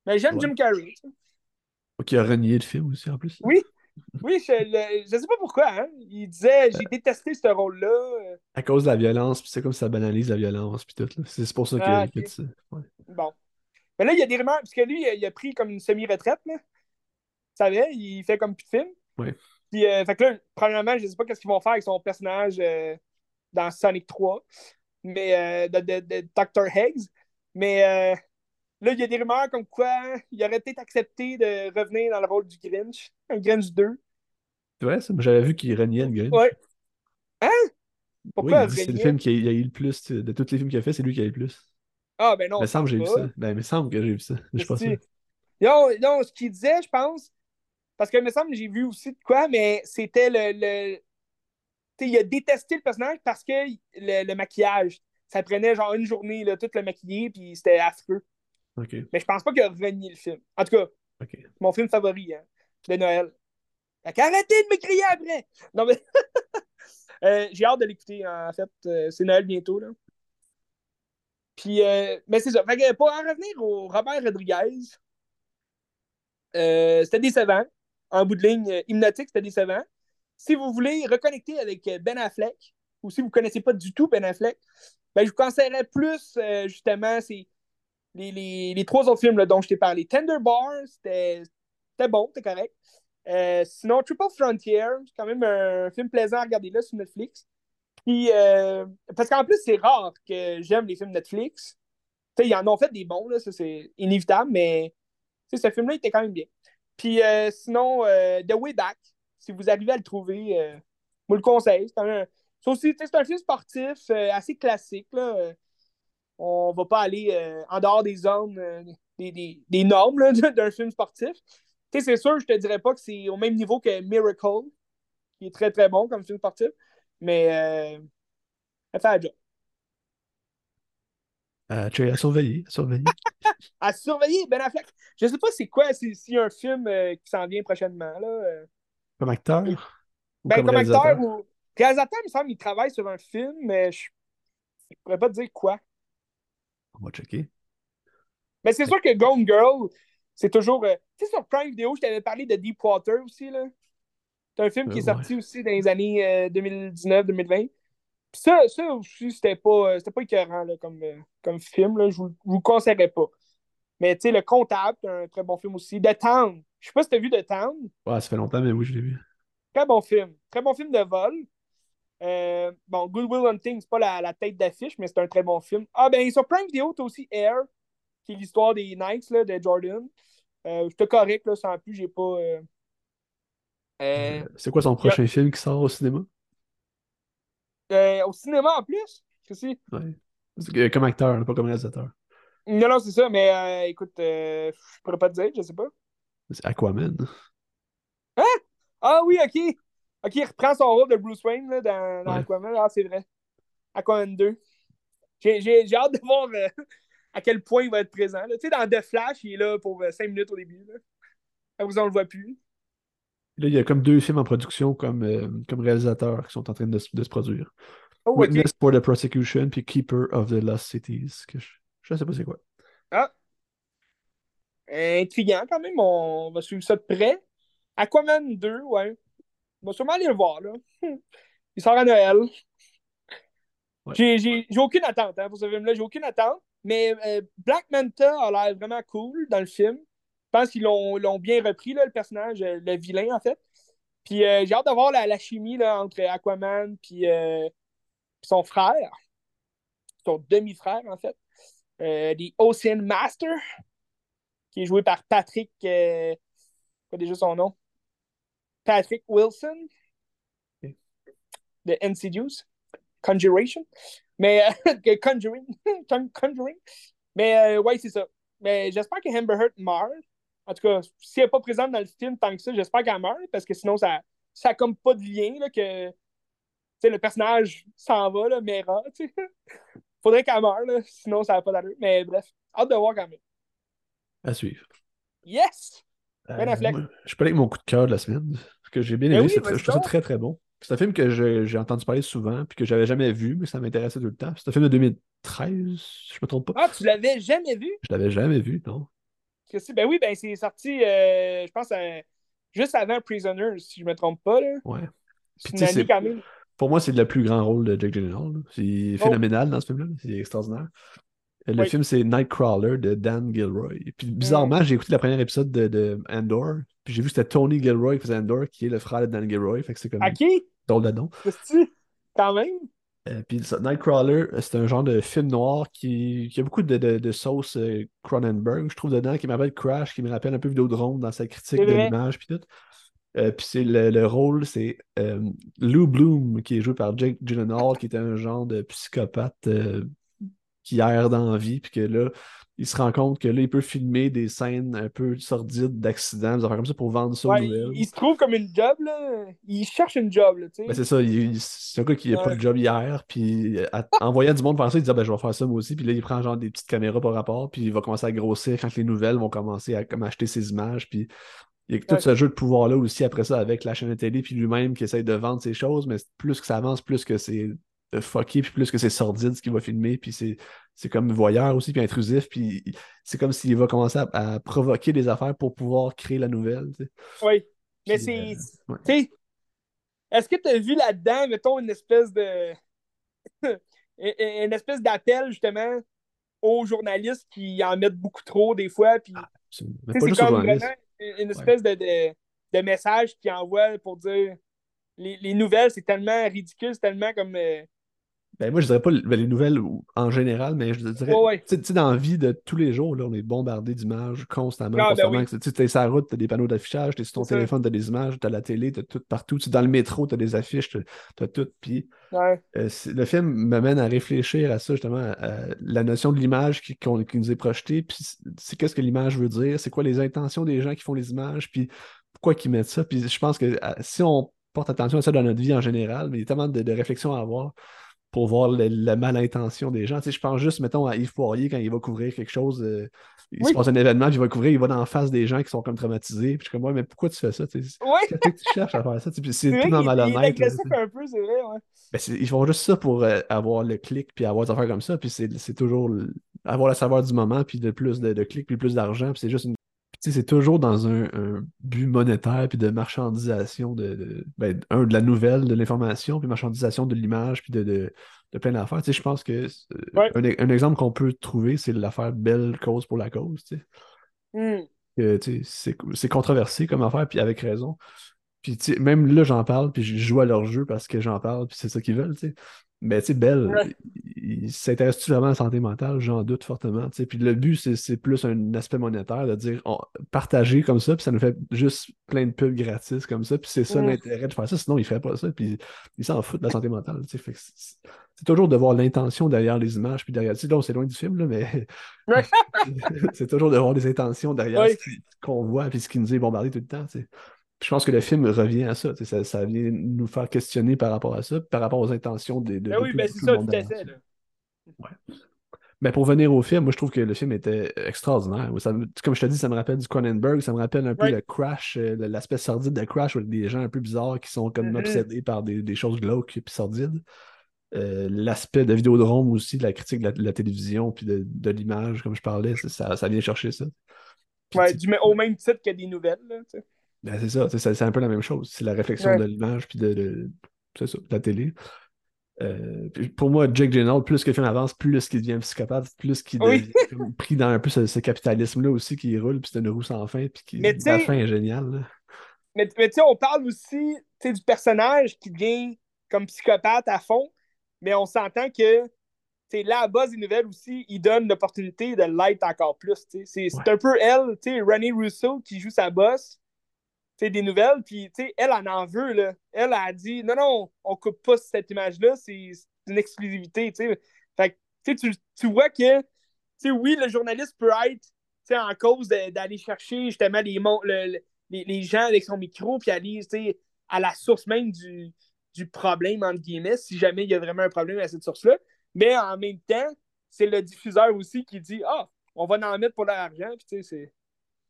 Mais j'aime Ouais. Jim Carrey. Qui a renié le film aussi en plus. Oui, oui, je, le- je sais pas pourquoi, hein. Il disait, j'ai détesté ce rôle-là. euh, À cause de la violence, puis c'est comme ça banalise la violence, puis tout. là. C'est pour ça qu'il Ah, a ok. qu'il a dit ça. Ouais. Bon. Mais là, il y a des rumeurs, parce que lui, il a pris comme une semi-retraite, là. Tu savais, il fait comme plus de films. Oui. Puis, euh, fait que là, premièrement, je sais pas qu'est-ce qu'ils vont faire avec son personnage euh, dans Sonic 3, mais euh, de, de, de Dr. Higgs. Mais euh, là, il y a des rumeurs comme quoi il aurait peut-être accepté de revenir dans le rôle du Grinch, un Grinch 2. C'est vrai, ça? Moi, J'avais vu qu'il reniait le Grinch. Ouais. Hein? Oui, Pourquoi que c'est le film qui a, eu le plus. De tous les films qu'il a fait, c'est lui qui a eu le plus. Ah, ben non. il me semble que j'ai vu ça. Ben, il me semble que j'ai vu ça. Je. Esti. Non, non, ce qu'il disait, je pense, parce que il me semble que j'ai vu aussi de quoi, mais c'était le. le... Il a détesté le personnage parce que le, le maquillage, ça prenait genre une journée, là, tout le maquiller, puis c'était affreux. Mais je pense pas qu'il a renié le film. En tout cas, mon film favori hein, de Noël. Fait qu'arrêtez de me crier après! Non, mais. Euh, j'ai hâte de l'écouter, en fait. Euh, c'est Noël bientôt, là. Puis, euh, mais c'est ça. Fait que pour en revenir au Robert Rodriguez, euh, c'était décevant. En bout de ligne, hypnotique, c'était décevant. Si vous voulez reconnecter avec euh, Ben Affleck, ou si vous ne connaissez pas du tout Ben Affleck, ben, je vous conseillerais plus, euh, justement, les, les, trois autres films dont je t'ai parlé. Tender Bar, c'était bon, c'était correct. Euh, sinon, Triple Frontier, c'est quand même un film plaisant à regarder là sur Netflix. Puis, parce qu'en plus, c'est rare que j'aime les films Netflix. Sais, ils en ont fait des bons, là, ça c'est inévitable, mais ce film-là, il était quand même bien. Puis, sinon, The Way Back, si vous arrivez à le trouver, euh, moi, le conseille. C'est un- aussi, c'est un film sportif euh, assez classique, là. On va pas aller euh, en dehors des zones, euh, des, des- des normes là, d'un film sportif. C'est sûr, je te dirais pas que c'est au même niveau que Miracle, qui est très très bon comme film sportif, mais ça fait la job. Euh, tu es à surveiller, à surveiller. À surveiller, Ben Affleck. Je sais pas c'est quoi, si- s'il y a un film euh, qui s'en vient prochainement. Là. euh. Comme acteur ou Ben, comme, acteur ou. Réalisateur, il me semble qu'il travaille sur un film, mais je ne pourrais pas te dire quoi. On va checker. Mais c'est sûr que Gone Girl, c'est toujours. euh, Tu sais, sur Prime Video, je t'avais parlé de Deepwater aussi. là. C'est un film qui est Euh, sorti aussi dans les années euh, 2019-2020. Puis ça, ça aussi, c'était pas, euh, c'était pas écœurant là, comme, euh, comme film. Là. Je vous, vous le conseillerais pas. Mais tu sais, Le Comptable, c'est un très bon film aussi. The Town. Je sais pas si tu as vu The Town. Ouais, ça fait longtemps, mais oui, je l'ai vu. Très bon film. Très bon film de vol. Euh, bon, Good Will Hunting, c'est pas la, la tête d'affiche, mais c'est un très bon film. Ah, ben, sur Prime Video, t'as aussi Air, qui est l'histoire des Knights là, de Jordan. Euh, J'étais correct, là, sans plus, j'ai pas. euh, euh, C'est quoi son prochain film qui sort au cinéma? au cinéma en plus? Qu'est-ce? Ouais. Comme acteur, pas comme réalisateur. Non, non, c'est ça, mais écoute, je pourrais pas te dire, je sais pas. C'est Aquaman. Ah oui, ok. Ok, il reprend son rôle de Bruce Wayne là, dans, dans Ouais. Aquaman. Ah, c'est vrai. Aquaman 2. J'ai hâte de voir euh, à quel point il va être présent. là. Tu sais, dans The Flash, il est là pour 5 minutes au début. Là. Après, vous en le voit plus. Là, il y a comme deux films en production comme, euh, comme réalisateur qui sont en train de, se- de se produire. Oh. Witness for the Prosecution puis Keeper of the Lost Cities. Que je, je sais pas c'est quoi. Ah. Intriguant quand même. On va suivre ça de près. Aquaman 2, ouais. On va sûrement aller le voir, là. Il sort à Noël. Ouais. J'ai- aucune attente hein, pour ce film-là. J'ai aucune attente. Mais euh, Black Manta a l'air vraiment cool dans le film. Je pense qu'ils l'ont bien repris, là, le personnage, euh, le vilain, en fait. Puis euh, j'ai hâte de voir la, la chimie là, entre Aquaman puis euh, son frère. Son demi-frère, en fait. The Ocean Master, qui est joué par Patrick. Euh, quoi déjà son nom? Patrick Wilson. De Insidious. Conjuration. Mais. euh, Conjuring. Con- Conjuring. Mais euh, ouais, c'est ça. Mais j'espère que Amber Heard meurt. En tout cas, si elle n'est pas présente dans le film tant que ça, j'espère qu'elle meurt, parce que sinon, ça ça a comme pas de lien, là, que le personnage s'en va, là, Mera. Faudrait qu'elle meure, là, sinon ça n'a pas d'allure. Mais bref, hâte de voir quand même. À suivre. Yes! Euh, Ben Affleck. moi, je peux aller avec mon coup de cœur de la semaine. Parce que j'ai bien Ben aimé. oui, je trouve ça très très bon. C'est un film que j'ai entendu parler souvent, puis que j'avais jamais vu, mais ça m'intéressait tout le temps. C'est un film de 2013, je me trompe pas. Ah, tu l'avais jamais vu? Je l'avais jamais vu, non. Ben oui, ben c'est sorti, euh, je pense, juste avant Prisoner, si je me trompe pas. Là. Ouais. Puis, année quand même. Pour moi, c'est le plus grand rôle de Jake Gyllenhaal. C'est oh. phénoménal dans ce film-là. C'est extraordinaire. Le film, c'est Nightcrawler de Dan Gilroy. Puis bizarrement, mm. j'ai écouté le premier épisode de, de Andor. Puis j'ai vu que c'était Tony Gilroy qui faisait Andor, qui est le frère de Dan Gilroy. Fait que c'est comme. À qui? Drôle de tu Quand même? Euh, puis Nightcrawler, c'est un genre de film noir qui, qui a beaucoup de, de, de sauce euh, Cronenberg, je trouve, dedans, qui m'appelle Crash, qui me rappelle un peu Vidéodrome dans sa critique de l'image, puis tout. Euh, puis c'est le, le, rôle, c'est Lou Bloom, qui est joué par Jake Gyllenhaal, qui était un genre de psychopathe qui erre dans la vie, puis que là, il se rend compte que là, il peut filmer des scènes un peu sordides d'accidents, des affaires comme ça pour vendre ça ouais, Il, se trouve comme une job, là. Il cherche une job, là, tu sais. Ben, c'est ça, c'est un gars qui n'a pas de job hier, puis en voyant du monde ça, il dit ah, ben, je vais faire ça moi aussi, puis là, il prend genre des petites caméras par rapport, puis il va commencer à grossir quand les nouvelles vont commencer à comme, acheter ses images, puis il y a tout ce jeu de pouvoir-là aussi après ça avec la chaîne de télé, puis lui-même qui essaye de vendre ses choses, mais plus que ça avance, plus que c'est fucké, puis plus que c'est sordide ce qu'il va filmer, puis c'est comme voyeur aussi, puis intrusif, puis c'est comme s'il va commencer à, provoquer des affaires pour pouvoir créer la nouvelle. Oui, mais c'est... Euh, est-ce que tu as vu là-dedans, mettons, une espèce de... une espèce d'appel, justement, aux journalistes qui en mettent beaucoup trop des fois, puis... Ah, c'est comme vraiment une espèce de, de, de, message qu'ils envoient pour dire... Les, les nouvelles, c'est tellement ridicule, c'est tellement comme... Euh, ben, moi, je dirais pas ben, les nouvelles en général, mais je dirais, tu sais, dans la vie de tous les jours, là, on est bombardé d'images constamment. Ah, ben tu es sur la route, tu as des panneaux d'affichage, tu es sur ton téléphone, tu as des images, tu as la télé, tu as tout partout. dans le métro, tu as des affiches, tu as, tout. Puis, euh, le film m'amène à réfléchir à ça, justement, à, la notion de l'image qui, nous est projetée, puis c'est qu'est-ce que l'image veut dire, c'est quoi les intentions des gens qui font les images, puis pourquoi ils mettent ça. Puis je pense que si on porte attention à ça dans notre vie en général, mais il y a tellement de, de réflexions à avoir pour voir la malintention des gens. Tu sais, je pense juste, mettons, à Yves Poirier quand il va couvrir quelque chose, euh, il se passe un événement, puis il va couvrir, il va dans la face des gens qui sont comme traumatisés. Puis je suis comme, ouais, mais pourquoi tu fais ça? Tu sais, Qu'est-ce que tu cherches à faire ça? c'est tout dans malhonnête. Il est un peu, c'est vrai, ouais. Ben, ils font juste ça pour euh, avoir le clic, puis avoir des affaires comme ça. Puis c'est toujours avoir la saveur du moment, puis de plus de, de clics, puis plus d'argent. Puis c'est juste une c'est toujours dans un, but monétaire puis de marchandisation de, ben, un, de la nouvelle, de l'information, puis marchandisation de l'image, puis de, de, plein d'affaires. Je pense que euh, un, exemple qu'on peut trouver, c'est l'affaire Belle cause pour la cause. Mm. c'est controversé comme affaire, puis avec raison. Puis même là, j'en parle, puis je joue à leur jeu parce que j'en parle, puis c'est ça qu'ils veulent. Mais tu sais, Belle, il, s'intéresse-tu vraiment à la santé mentale? J'en doute fortement. Puis le but, c'est plus un aspect monétaire, de dire partager comme ça, puis ça nous fait juste plein de pubs gratis comme ça, puis c'est ça l'intérêt de faire ça. Sinon, il ferait pas ça, puis il s'en fout de la santé mentale. C'est toujours de voir l'intention derrière les images, puis derrière. Là, c'est loin du film, là, mais c'est toujours de voir les intentions derrière ce qu'on voit, puis ce qui nous est bombardé tout le temps je pense que le film revient à ça, ça. Ça vient nous faire questionner par rapport à ça, par rapport aux intentions des. De, ben oui, ben c'est ça, tout à fait. Ouais. Mais pour venir au film, moi je trouve que le film était extraordinaire. comme je te dis, ça me rappelle du Cronenberg, ça me rappelle un peu le Crash, euh, l'aspect sordide de Crash avec des gens un peu bizarres qui sont comme mm-hmm. obsédés par des, choses glauques et sordides. Euh, l'aspect de Vidéodrome aussi, de la critique de la, télévision puis de, l'image, comme je parlais, ça, ça, vient chercher ça. ouais, du, au même titre que des nouvelles. Là, ben, c'est ça, c'est un peu la même chose. C'est la réflexion de l'image puis de, ça, la télé. Euh, pour moi, Jake Gyllenhaal, plus que le film avance, plus qu'il devient psychopathe, plus qu'il est pris dans un peu ce, capitalisme-là aussi qui roule, puis c'est une roue sans fin, puis qui, la fin est géniale. Mais, mais tu sais, on parle aussi du personnage qui devient comme psychopathe à fond, mais on s'entend que là, à base des nouvelles aussi, il donne l'opportunité de l'être encore plus. C'est un peu elle, Ronnie Russo, qui joue sa boss des nouvelles, puis elle en veut. Là. Elle a dit non, non, on coupe pas cette image-là, c'est une exclusivité. Fait tu, tu vois que oui, le journaliste peut être en cause d'aller chercher justement les, les, les, gens avec son micro, puis aller à la source même du, du problème, entre guillemets, si jamais il y a vraiment un problème à cette source-là. Mais en même temps, c'est le diffuseur aussi qui dit Ah, on va en mettre pour l'argent, puis tu sais, c'est.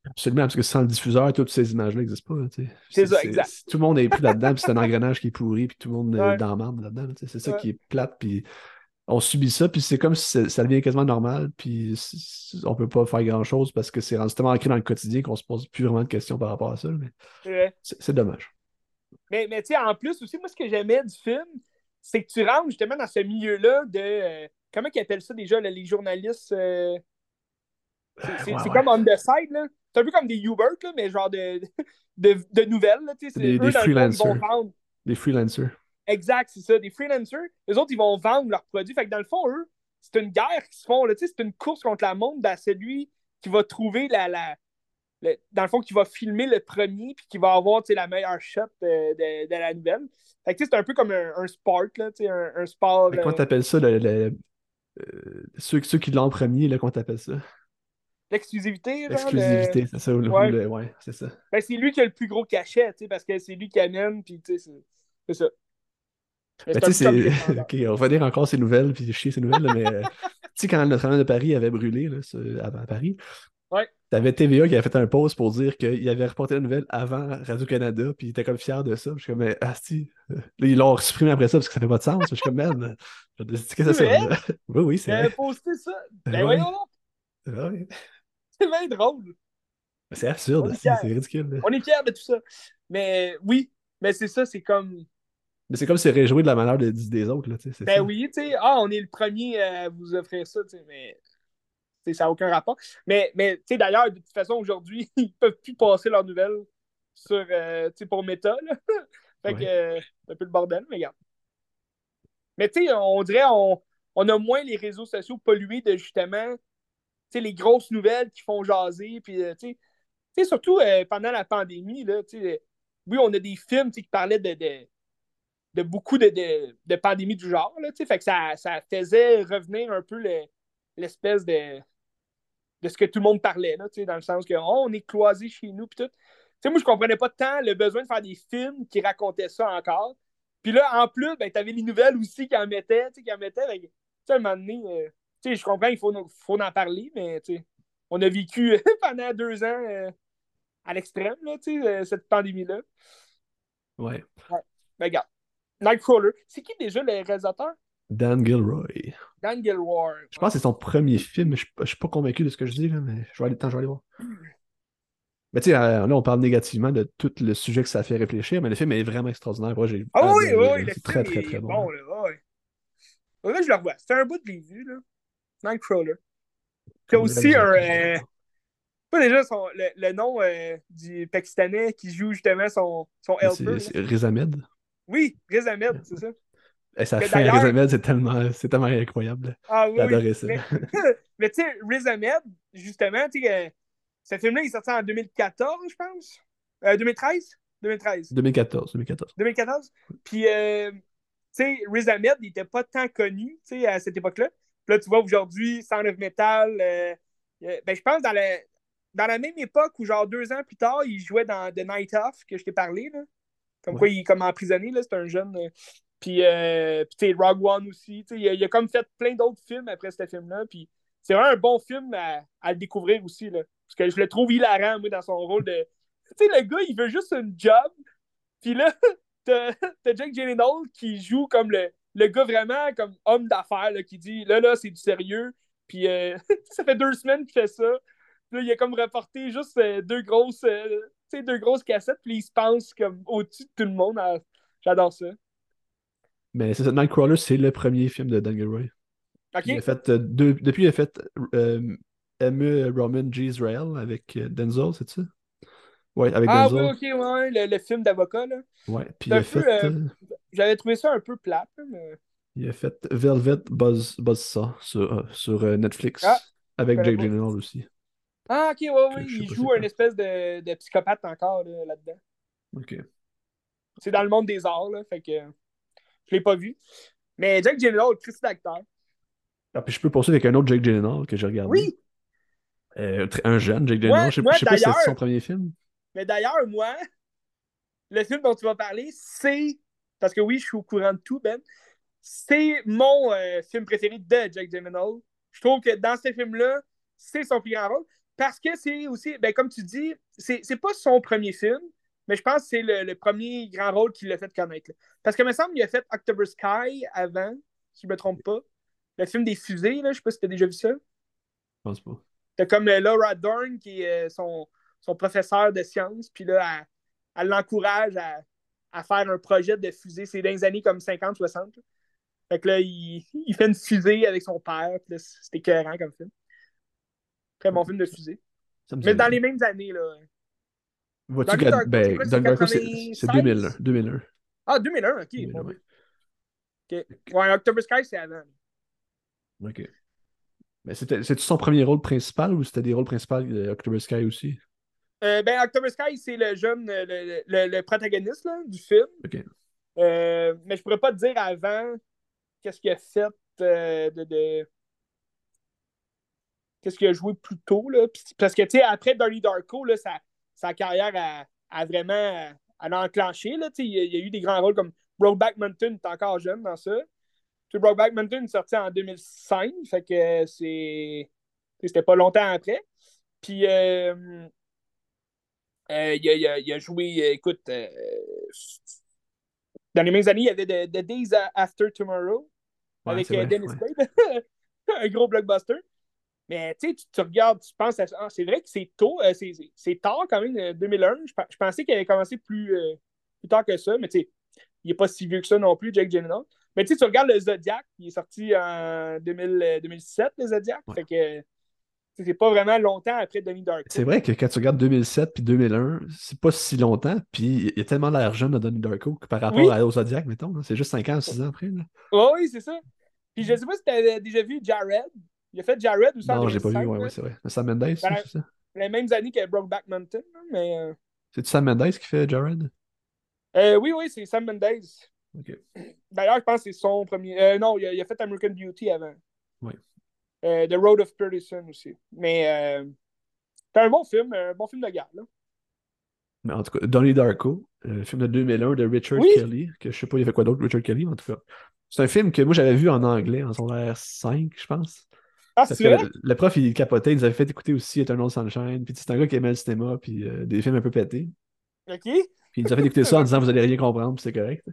Absolument, parce que sans le diffuseur, toutes ces images-là n'existent pas. C'est ça, exact. Tout le monde est plus là-dedans, puis c'est un engrenage qui est pourri, puis tout le monde est dans marde là-dedans. C'est ça qui est plate, puis on subit ça, puis c'est comme si ça devient quasiment normal, puis on peut pas faire grand-chose parce que c'est tellement ancré dans le quotidien qu'on se pose plus vraiment de questions par rapport à ça. Mais c'est dommage. Mais, mais tu sais, en plus aussi, moi, ce que j'aimais du film, c'est que tu rentres justement dans ce milieu-là de. Euh, comment ils appellent ça déjà, les journalistes euh, C'est comme on the side, là? C'est un peu comme des Uber, là, mais genre de, de, de nouvelles. Là, des, des freelancers. Des freelancers. Exact, c'est ça. Des freelancers, les autres, ils vont vendre leurs produits. Fait que dans le fond, eux, c'est une guerre qui se font. C'est une course contre la montre. Ben, c'est lui qui va trouver la, la dans le fond, qui va filmer le premier puis qui va avoir la meilleure shot de, de, de la nouvelle. Fait que c'est un peu comme un, un sport, là, un, un sport. Comment euh, t'appelles ça, le, le euh, ceux, ceux, qui l'ont en premier, là, comment t'appelles ça? L'exclusivité, L'exclusivité, c'est ça. ouais, ouais c'est ça. Ben, c'est lui qui a le plus gros cachet, parce que c'est lui qui amène, puis c'est ça. Ben, tu sais, ok, on va dire encore ces nouvelles, puis chier ces nouvelles, mais euh, tu sais, quand Notre-Dame de Paris avait brûlé là, à, Paris, ouais. t'avais TVA qui avait fait un pause pour dire qu'il avait reporté la nouvelle avant Radio-Canada, puis il était comme fier de ça. Je suis comme, mais asti, là, ils l'ont supprimé après ça parce que ça fait pas de sens. Je suis comme, man, je que c'est Oui, oui, c'est. Il avait posté ça. Ben voyons ouais. C'est bien drôle. C'est absurde, c'est ridicule. On est fiers de tout ça. Mais oui, mais c'est ça, c'est comme mais c'est comme se réjouir de la de, des autres. Là, ben oui, tu sais, ah, on est le premier à vous offrir ça, mais ça n'a aucun rapport. Mais, mais tu sais, d'ailleurs, de toute façon, aujourd'hui, ils ne peuvent plus passer leurs nouvelles sur, euh, pour Meta. Là. fait que euh, c'est un peu le bordel, mais regarde. Mais tu sais, on dirait on, on a moins les réseaux sociaux pollués de justement les grosses nouvelles qui font jaser. Puis, euh, surtout pendant la pandémie, là, oui, on a des films qui parlaient de, de beaucoup de, de, pandémies du genre. Là, fait que ça, ça, faisait revenir un peu l'espèce de, de ce que tout le monde parlait, là, dans le sens que oh, on est cloisé chez nous. Pis tout. moi, je comprenais pas tant le besoin de faire des films qui racontaient ça encore. Puis là, en plus, ben, tu avais les nouvelles aussi qui en mettaient. Qui en mettaient ben, à un moment donné, euh, je comprends qu'il faut, faut en parler, mais on a vécu pendant deux ans euh, à l'extrême, euh, cette pandémie-là. Ouais. ouais. Ben, regarde. Nightcrawler. C'est qui déjà le réalisateur? Dan Gilroy. Dan Gilroy. Je pense que c'est son premier film, mais je ne suis pas convaincu de ce que je dis, là, mais je vais aller, je vais aller voir. Mais tu sais, euh, là, on parle négativement de tout le sujet que ça fait réfléchir, mais le film est vraiment extraordinaire. Moi, j'ai ah oui, oui, c'est très, très, très bon. bon là, ouais. là, je le revois. C'est un bout de vu, là. Nightcrawler. C'est aussi un. Euh... Pas déjà son, le, le nom euh, du Pakistanais qui joue justement son, son helper. C'est Riz Ahmed. Oui, Riz Ahmed, c'est ça. Et ça fait Riz Ahmed, c'est tellement, tellement incroyable. Ah oui. J'adorais ça. Mais, tu sais, Riz Ahmed, justement, tu sais, euh, ce film-là, il est sorti en 2014, je pense. 2013? 2013. 2014, 2014. 2014. Puis, euh, tu sais, Riz Ahmed, il n'était pas tant connu, tu sais, à cette époque-là. Puis là, tu vois, aujourd'hui, Sound of Metal, euh, ben, je pense dans la, dans la même époque où, genre, deux ans plus tard, il jouait dans The Night Off, que je t'ai parlé, là. Comme quoi, il est comme emprisonné, là, c'est un jeune. Euh, puis, euh, tu sais, Rogue One aussi. Il a, il a comme fait plein d'autres films après ce film-là. Puis, c'est vraiment un bon film à, à, le découvrir aussi, là. Parce que je le trouve hilarant, moi, dans son rôle de. Tu sais, le gars, il veut juste un job. Puis là, t'as Jack Gyllenhaal qui joue comme le, le gars vraiment comme homme d'affaires, qui dit là, là, c'est du sérieux. Puis, euh, ça fait deux semaines qu'il fait ça. Puis là, il a comme reporté juste deux grosses deux grosses cassettes, puis il se pense comme au-dessus de tout le monde. J'adore ça. Mais c'est ça, Nightcrawler, c'est le premier film de Dan Gilroy. Il a fait, euh, depuis, il a fait euh, M. Roman G. Israel avec euh, Denzel, c'est ça? Ouais, avec ah, oui, ok, ouais, le, film d'avocat, là. Ouais, puis il a fait... Euh, j'avais trouvé ça un peu plate, mais... Il a fait Velvet Buzz, Buzzsaw sur, sur Netflix, ah, avec Jake Gyllenhaal aussi. Ah, ok, ouais, ouais. Il joue un espèce de, de psychopathe encore là-dedans. ok. C'est dans le monde des arts, là. Fait que je l'ai pas vu. Mais Jake Gyllenhaal, Christy d'acteur. Ah, puis je peux poursuivre avec un autre Jake Gyllenhaal que j'ai regardé. Oui! Euh, un jeune Jake Gyllenhaal. je, sais pas si c'est son premier film. Mais d'ailleurs, moi, le film dont tu vas parler, c'est. Parce que oui, je suis au courant de tout, Ben. C'est mon euh, film préféré de Jake Gyllenhaal. Je trouve que dans ce film-là, c'est son plus grand rôle. parce que c'est aussi, ben, comme tu dis, c'est pas son premier film, mais je pense que c'est le, premier grand rôle qu'il a fait connaître. Parce que, il me semble qu'il a fait October Sky avant, si je ne me trompe pas. Le film des fusées, là, je sais pas si tu as déjà vu ça. Je pense pas. T'as comme euh, Laura Dorn, qui est euh, son, son professeur de sciences, puis là, elle, l'encourage à, à, faire un projet de fusée. C'est dans les années comme 50-60. Fait que là, il, il, fait une fusée avec son père, puis c'était écœurant comme film. Très bon film de fusée. Mais dans les mêmes années, là. Vois-tu que ben, c'est 2001. 2001. Ah, 2001, ok. 2001, ouais. ok. Ouais, October Sky, c'est avant. Ok. Mais c'était son premier rôle principal ou c'était des rôles principaux d'October Sky aussi? Euh, ben, October Sky, c'est le jeune, le, le, protagoniste là, du film. Euh, mais je pourrais pas te dire avant qu'est-ce qu'il a fait euh, de, de... Qu'est-ce qu'il a joué plus tôt, là. Parce que, tu sais, après Donnie Darko, là, ça, sa carrière a, vraiment a enclenché. Là, il, y a, eu des grands rôles comme Brokeback Mountain, est encore jeune dans ça. Puis Brokeback Mountain est sorti en 2005, fait que c'est. C'était pas longtemps après. Puis euh, euh, il, a, joué, écoute, euh, dans les mêmes années, il y avait The, Days After Tomorrow avec Dennis Quaid, un gros blockbuster. Mais tu tu regardes, tu penses à ah, c'est vrai que c'est tôt, euh, c'est tard quand même, 2001. Euh, je, pensais qu'il avait commencé plus, euh, plus tard que ça, mais tu sais, il n'est pas si vieux que ça non plus, Jake Gyllenhaal. Mais tu tu regardes le Zodiac, il est sorti en 2000, 2007, le Zodiac. Fait que c'est pas vraiment longtemps après Donnie Darko. C'est vrai que quand tu regardes 2007 puis 2001, c'est pas si longtemps, puis il y a tellement l'air jeune de Donnie Darko que par rapport à, au Zodiac, mettons. C'est juste 5 ans, 6 ans après. Là. oui, c'est ça. Puis je sais pas si tu avais déjà vu Jared. Il a fait Jared ou ça? Non, j'ai pas vu, ouais, ouais c'est vrai. Sam Mendes, ben, c'est ça? Les mêmes années que Brokeback Mountain, mais. Euh, C'est-tu Sam Mendes qui fait Jared? Euh, oui, oui, c'est Sam Mendes. D'ailleurs, je pense que c'est son premier. Euh, non, il a, il a, fait American Beauty avant. Oui. Euh, The Road of Perdition aussi. Mais euh, c'est un bon film, un bon film de guerre, là. Mais en tout cas, Donnie Darko, le film de 2001 de Richard Kelly, que je sais pas, il y avait quoi d'autre, Richard Kelly, en tout cas. C'est un film que moi j'avais vu en anglais, en son r 5, je pense. Ah, c'est vrai? Le, prof, il capotait, il nous avait fait écouter aussi Eternal Sunshine, puis c'est un gars qui aimait le cinéma, puis euh, des films un peu pétés. OK. Puis il nous a fait écouter ça en disant Vous allez rien comprendre, puis c'est correct.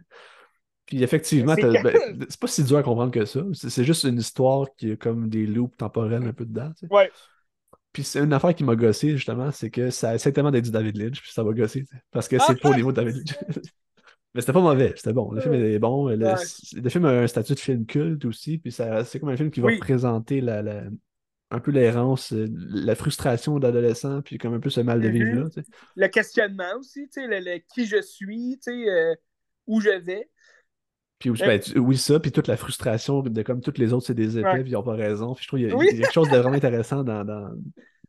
Puis effectivement, ben, c'est pas si dur à comprendre que ça. C'est juste une histoire qui a comme des loops temporels un peu dedans. Tu sais. Ouais. Puis c'est une affaire qui m'a gossé, justement, c'est que ça essaie tellement d'être du David Lynch, puis ça m'a gossé. Parce que c'est pas au niveau de David Lynch. Mais c'était pas mauvais, c'était bon. Le film est bon. Le, film a un statut de film culte aussi, puis c'est comme un film qui va présenter la, la, un peu l'errance, euh, la frustration d'adolescent, puis comme un peu ce mal de vivre-là. Mm-hmm. Le questionnement aussi, tu sais, le, qui je suis, tu sais, euh, où je vais. Puis ben, oui, ça, puis toute la frustration de comme toutes les autres, c'est des épais, puis ils n'ont pas raison. Puis je trouve qu'il y, a quelque chose de vraiment intéressant dans, dans,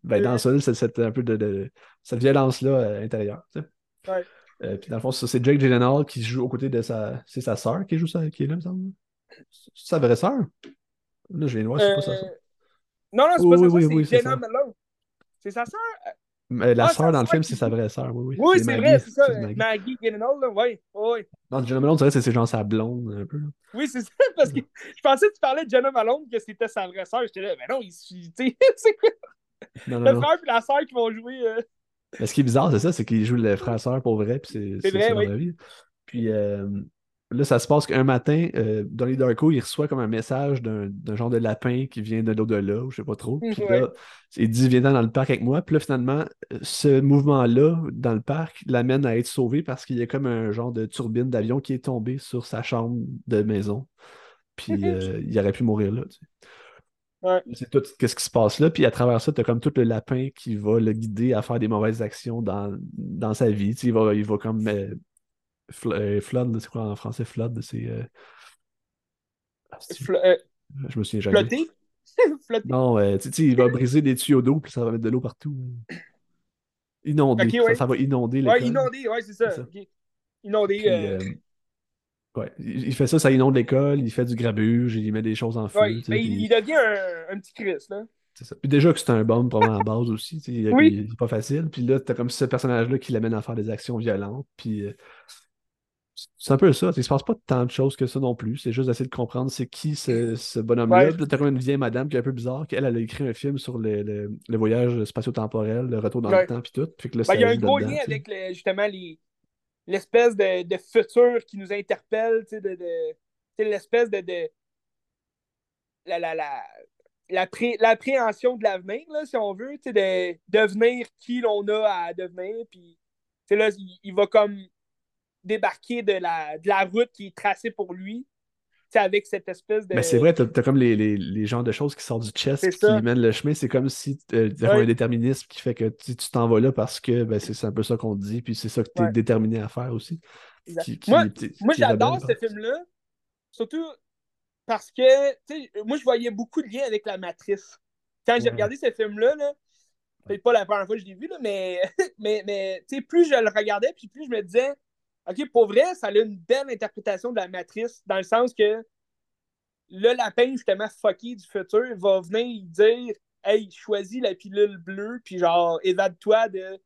ben, dans ça, cette, un peu de, cette violence-là euh, intérieure. Tu sais. ouais. Euh, puis dans le fond, c'est Jake Gyllenhaal qui joue aux côtés de sa. C'est sa sœur qui joue ça, qui est là, me semble. C'est sa vraie sœur? Là, je viens de voir, c'est pas sa sœur. Non, non, c'est pas sa sœur, oui, c'est Jenna Malone. C'est sa sœur? Mais la ah, sœur dans le film, c'est sa vraie sœur, oui, oui. Oui, c'est vrai, c'est ça. Maggie Gyllenhaal, là, oui, oui. Non, Jenna Malone, c'est genre sa blonde, un peu. Oui, c'est ça, parce que je pensais que tu parlais de Jenna Malone, que c'était sa vraie sœur. J'étais là, mais non, il suit, tu sais, c'est quoi? Non, non, le frère et la sœur qui vont jouer. Euh, mais ce qui est bizarre, c'est ça, c'est qu'il joue le frère-sœur pour vrai, puis c'est vrai, oui. vie. Puis euh, là, ça se passe qu'un matin, euh, Donnie Darko, il reçoit comme un message d'un genre de lapin qui vient de l'au-delà, ou je sais pas trop. Puis là, il dit Viens dans le parc avec moi. Puis là, finalement, ce mouvement-là, dans le parc, l'amène à être sauvé parce qu'il y a comme un genre de turbine d'avion qui est tombé sur sa chambre de maison. Puis euh, il aurait pu mourir là. Tu sais. C'est tout ce qui se passe là. Puis à travers ça, tu as comme tout le lapin qui va le guider à faire des mauvaises actions dans, dans sa vie. il, va, il va comme. Euh, euh, flood, c'est quoi en français? Flood, c'est. Euh... Ah, euh je me souviens jamais. Flotter? Non, tu sais, il va briser des tuyaux d'eau, puis ça va mettre de l'eau partout. Inonder. ça, va inonder les. Ouais, inonder, ouais, c'est ça. ça. Inonder. Ouais, il fait ça, ça inonde l'école, il fait du grabuge, il met des choses en feu. Ouais, mais il, devient un, petit Chris, là. C'est ça. Puis déjà que c'est un bombe probablement à base aussi, il, oui. il, est pas facile. Puis là, t'as comme ce personnage-là qui l'amène à faire des actions violentes. Puis, euh, C'est un peu ça. Il se passe pas tant de choses que ça non plus. C'est juste d'essayer de comprendre c'est qui ce, ce bonhomme-là. Ouais. T'as une vieille madame qui est un peu bizarre, qu'elle elle a écrit un film sur le, le- le voyage spatio-temporel, le retour dans Ouais. le temps, puis tout. Fait que là, Ben, il y a un gros lien avec le- justement les l'espèce de, de futur qui nous interpelle, tu sais, de, l'espèce de, de la, la, la, la pré- l'appréhension de l'avenir, là, si on veut, tu sais, de devenir qui l'on a à devenir, puis là, il, il va comme débarquer de la, de la route qui est tracée pour lui, tu avec cette espèce de... Mais c'est vrai, t'as as comme les, les, les genres de choses qui sortent du chest C'est ça. qui mènent le chemin. C'est comme si euh, avait Ouais. un déterminisme qui fait que tu tu t'en vas là parce que ben, c'est c'est un peu ça qu'on te dit, puis c'est ça que tu es Ouais. déterminé à faire aussi. Qui, qui- Moi- j'adore ce film-là, surtout parce que, tu moi, je voyais beaucoup de liens avec la matrice. Quand j'ai Ouais. regardé ce film-là, là, peut-être pas la première fois que je l'ai vu, là, mais, mais, mais tu plus je le regardais, puis plus je me disais, OK, pour vrai, ça a une belle interprétation de la matrice, dans le sens que le lapin, justement, fucké du futur, va venir dire, hey, choisis la pilule bleue, puis genre, évade-toi de,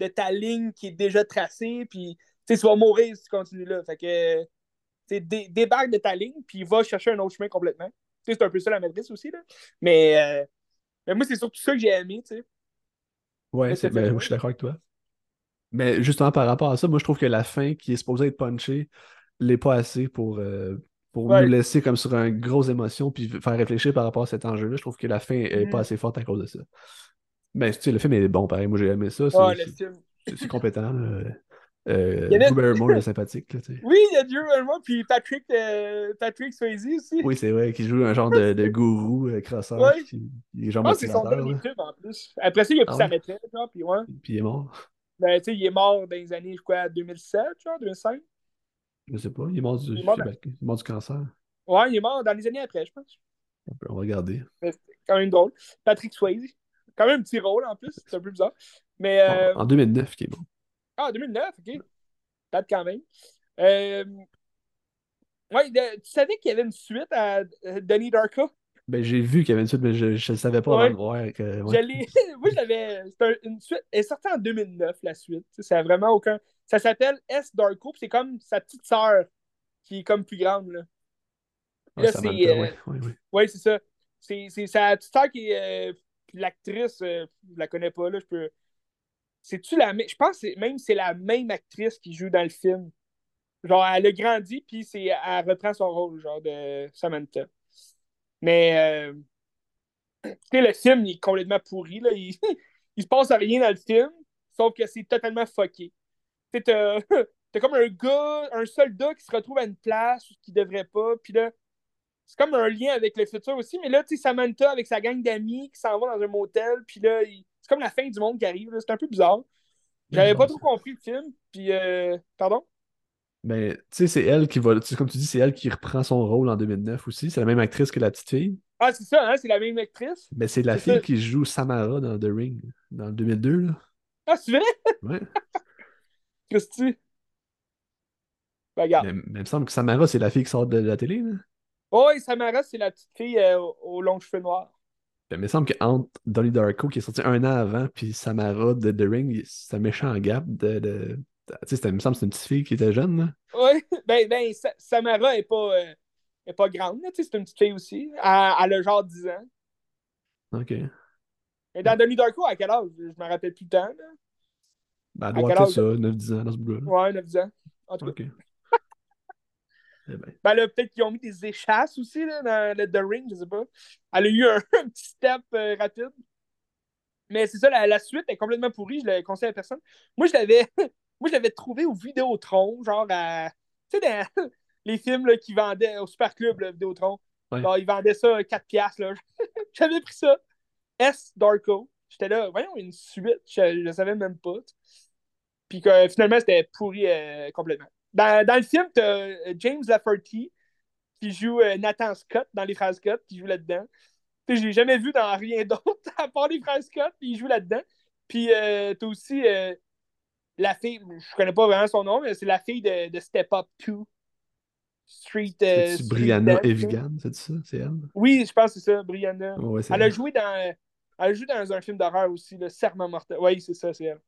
de ta ligne qui est déjà tracée, puis tu sais, tu vas mourir si tu continues là. Fait que, tu sais, dé- débarque de ta ligne, puis va chercher un autre chemin complètement. Tu sais, c'est un peu ça la matrice aussi, là. Mais, euh, mais moi, c'est surtout ça que j'ai aimé, tu sais. Ouais, c'est- ben, je suis d'accord avec toi. Mais justement, par rapport à ça, moi, je trouve que la fin qui est supposée être punchée l'est pas assez pour, euh, pour Ouais. nous laisser comme sur une grosse émotion puis faire réfléchir par rapport à cet enjeu-là. Je trouve que la fin est Mhm. pas assez forte à cause de ça. Mais tu sais, le film est bon, pareil. Moi, j'ai aimé ça. C'est c'est compétent. là. Euh, Drew Barrymore est sympathique. là. Oui, il y a Drew Barrymore, puis Patrick, euh, Patrick Swayze aussi. Oui, c'est vrai, qui joue un genre de, de gourou euh, crosseur. Ouais. Qui, est genre que c'est son dernier film, en plus. Après ça, il a pris Ah sa ouais? retraite, genre, puis ouais. Puis il est mort. Ben, tu sais, il est mort dans les années, je crois, 2007, genre, 2005. Je sais pas. Il est mort du, Il est mort il est mort du cancer. Ouais, il est mort dans les années après, je pense. On va regarder. C'était quand même drôle. Patrick Swayze. Quand même un petit rôle, en plus. C'est un peu bizarre. Mais, euh, En 2009, qui est bon. ah, 2009, OK. Date quand même. Euh, Ouais, de- tu savais qu'il y avait une suite à euh, Donnie Darko? Ben, j'ai vu qu'il y avait une suite, mais je ne savais pas Ouais. avant de voir que. ouais. Moi. C'est un- une suite. Elle est sortie en 2009, la suite. Ça a vraiment aucun. Ça s'appelle S. Darko, c'est comme sa petite sœur qui est comme plus grande, là. Ouais, là, c'est, euh. Oui, c'est ça. C'est c'est sa petite sœur qui est. euh, l'actrice, euh, je la connais pas, là. Je peux. C'est-tu la même. Je pense que c'est- même c'est la même actrice qui joue dans le film. Genre, elle a grandi, puis c'est, elle reprend son rôle, genre, de Samantha. Mais. euh, Tu sais, le film, il est complètement pourri, là. Il, il se passe rien dans le film, sauf que c'est totalement fucké. Tu t'as comme un gars, un soldat qui se retrouve à une place qui devrait pas, puis là, c'est comme un lien avec le futur aussi, mais là, tu sais, Samantha avec sa gang d'amis qui s'en va dans un motel, puis là, il- c'est comme la fin du monde qui arrive. C'est un peu bizarre. J'avais pas trop compris le film, puis euh, pardon? Mais tu sais, c'est elle qui va. Comme tu dis, c'est elle qui reprend son rôle en 2009 aussi. C'est la même actrice que la petite fille. Ah, c'est ça, hein, c'est la même actrice? Mais c'est la fille ça. qui joue Samara dans The Ring, dans le 2002, là. Ah, c'est vrai? Ouais. Christy. Ben, regarde. Mais, mais il me semble que Samara, c'est la fille qui sort de la télé, là. Oh, et Samara, c'est la petite fille euh, aux, longs cheveux noirs. Ben, il me semble qu'entre Donnie Darko, qui est sorti un an avant, puis Samara de The Ring, c'est un méchant gap de. de... Tu sais, il me semble que c'est une petite fille qui était jeune, là. Oui, ben, ben Sa- Samara est pas, euh, est pas grande, là, tu sais, c'est une petite fille aussi. Elle, elle a genre 10 ans. Ok. Et dans Donnie Darko, à quel âge? Je me rappelle plus le temps, là. Ben, elle doit peut-être ça, 9-10 ans dans ce bout-là. Ouais, 9 ans. En tout cas. Ok. Eh ben. Ben là, peut-être qu'ils ont mis des échasses aussi, là, dans le The Ring, je sais pas. Elle a eu un, un petit step euh, rapide. Mais c'est ça, la, la suite est complètement pourrie, je le conseille à personne. Moi, je l'avais moi, je l'avais trouvé au Vidéotron, genre à. Tu sais, dans les films là, qui vendaient au Super Club, le Vidéotron. Ouais. Genre, ils vendaient ça 4 piastres, là. J'avais pris ça. S. Darko. J'étais là, voyons, une suite, je, je savais même pas. Puis que finalement, c'était pourri euh, complètement. Dans, dans le film, t'as euh, James Lafferty qui joue euh, Nathan Scott dans Les Frères Scott, qui joue là-dedans. Tu sais, je l'ai jamais vu dans rien d'autre à part Les Frères Scott, puis il joue là-dedans. Puis euh, t'as aussi la fille, je connais pas vraiment son nom, mais c'est la fille de, de Step Up 2. Street. euh, Street Brianna. Evigan, c'est ça? C'est elle? Oui, je pense que c'est ça, Brianna. Ouais, Elle a elle. joué dans. Elle a joué dans un film d'horreur aussi, le Serment mortel. Oui, c'est ça, c'est elle.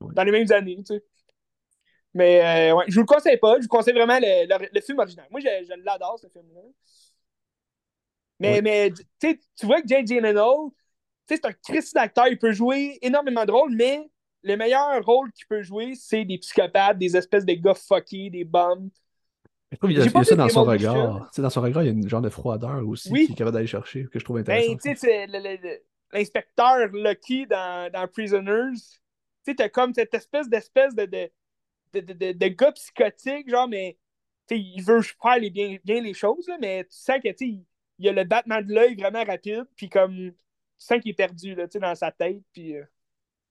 Ouais. Dans les mêmes années, tu sais. Mais euh, ouais, je vous le conseille pas. Je vous conseille vraiment le, le- le film original. Moi, je, je l'adore, ce film-là. Mais, Ouais. mais tu vois que tu sais, c'est un Christ d'acteur. Il peut jouer énormément de rôles, mais le meilleur rôle qu'il peut jouer, c'est des psychopathes, des espèces de gars fuckés, des bums. Je trouve qu'il y a, ça dans son regard. Dans son regard, il y a une genre de froideur aussi Oui. qui est capable d'aller chercher, que je trouve Ben, intéressant. le- l'inspecteur Lucky dans, dans Prisoners, tu sais, t'as comme cette espèce d'espèce de, de, de, de, gars psychotique, genre, mais il veut faire les, bien, bien les choses, là, mais tu sens que, il, il a le battement de l'œil vraiment rapide, puis comme, tu sens qu'il est perdu, là, dans sa tête, puis... euh,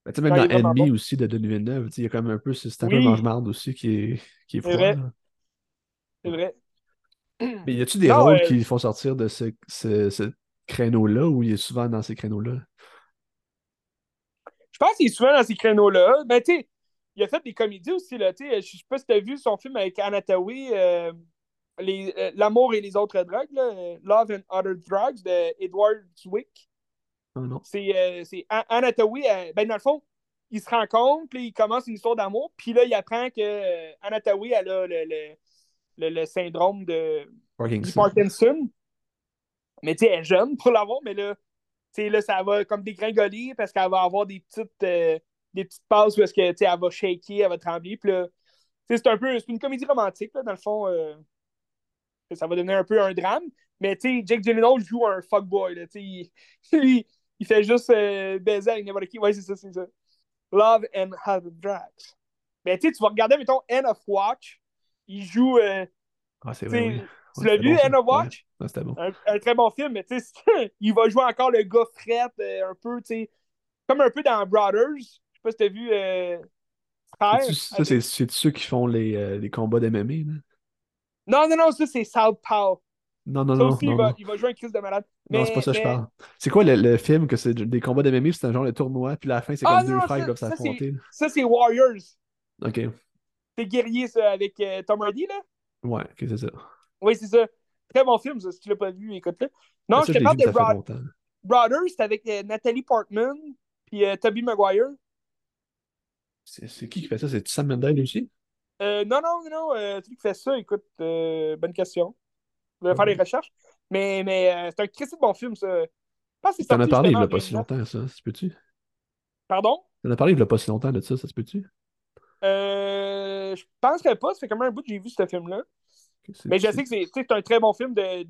Ben, tu sais, même est dans Enemy aussi de Denis Villeneuve, il y a quand même un peu, c'est un Oui. mange-marde aussi qui est, qui est C'est froid. vrai. c'est vrai. Mais y a-tu des Non, rôles euh, qui font sortir de ce, ce, ce créneau-là ou il est souvent dans ces créneaux-là? Je pense qu'il est souvent dans ces créneaux-là. Ben, tu sais, il a fait des comédies aussi, là. Tu sais, je sais pas si t'as vu son film avec Anna Thaoué, euh, euh, L'amour et les autres drogues, là, euh, Love and Other Drugs, de Edward Zwick. Ah. C'est euh, c'est An- Anna Thaoué, euh, ben, dans le fond, ils se rencontrent, puis ils commencent une histoire d'amour, puis là, il apprend que euh, Anna Thaoué, elle a le, le, le, le syndrome de, Parkinson. Parkinson. Mais tu sais, elle est jeune pour l'avoir, mais là, tu sais, là, ça va comme dégringoler parce qu'elle va avoir des petites, euh, des petites passes où est-ce que, elle va shaker, elle va trembler. Puis là, c'est un peu, c'est une comédie romantique, là, dans le fond. euh, ça va devenir un peu un drame. Mais tu sais, Jake Gyllenhaal joue un fuckboy, là, tu sais, il, il fait juste euh, baiser avec n'importe qui. Ouais, c'est ça, c'est ça. Love and Hard Drugs. Mais tu sais, tu vas regarder, mettons, End of Watch. Il joue, euh, Ah, c'est vrai, oui. tu Ouais, l'as vu, bon. End of. Watch? Ouais, c'était bon. un, un très bon film, mais tu sais, il va jouer encore le gars fret, euh, un peu, tu sais, comme un peu dans Brothers. Je sais pas si t'as vu euh, Frère. Ça, c'est ceux qui font les, les combats d'MMA, là? Non, non, non, ça c'est Southpaw. Non, non, Ça non, aussi, non, il, va, non. il va jouer un Chris de malade. Non, c'est pas ça que je parle. C'est quoi le, le film que c'est des combats d'MMA, puis c'est un genre de tournoi, puis la fin, c'est Ah, comme deux non, frères qui doivent s'affronter. Ça, c'est Warriors. Ok. C'est guerrier, ça, avec euh, Tom Hardy, là? Ouais, ok, c'est ça. Oui, c'est ça. Très bon film, ça, si tu l'as pas vu, écoute-le. Non, ça, je te parle de mais ça fait Bro- longtemps. Brothers, c'est avec euh, Nathalie Portman puis euh, Tobey Maguire. C'est qui qui fait ça? C'est Sam Mendes aussi? Non, non, non, non, celui qui fait ça, écoute, euh, bonne question. Je vais faire des recherches. Mais, mais euh, c'est un Christy de bon film, ça. Je pense que t'en as parlé il y justement a pas si 2009. longtemps, ça, ça se peut-tu? Pardon? Tu en as parlé il y a pas si longtemps de ça, ça se peut-tu? Euh, je penserais pas, ça fait quand même un bout que j'ai vu ce film-là. Mais je sais que c'est un très bon film de,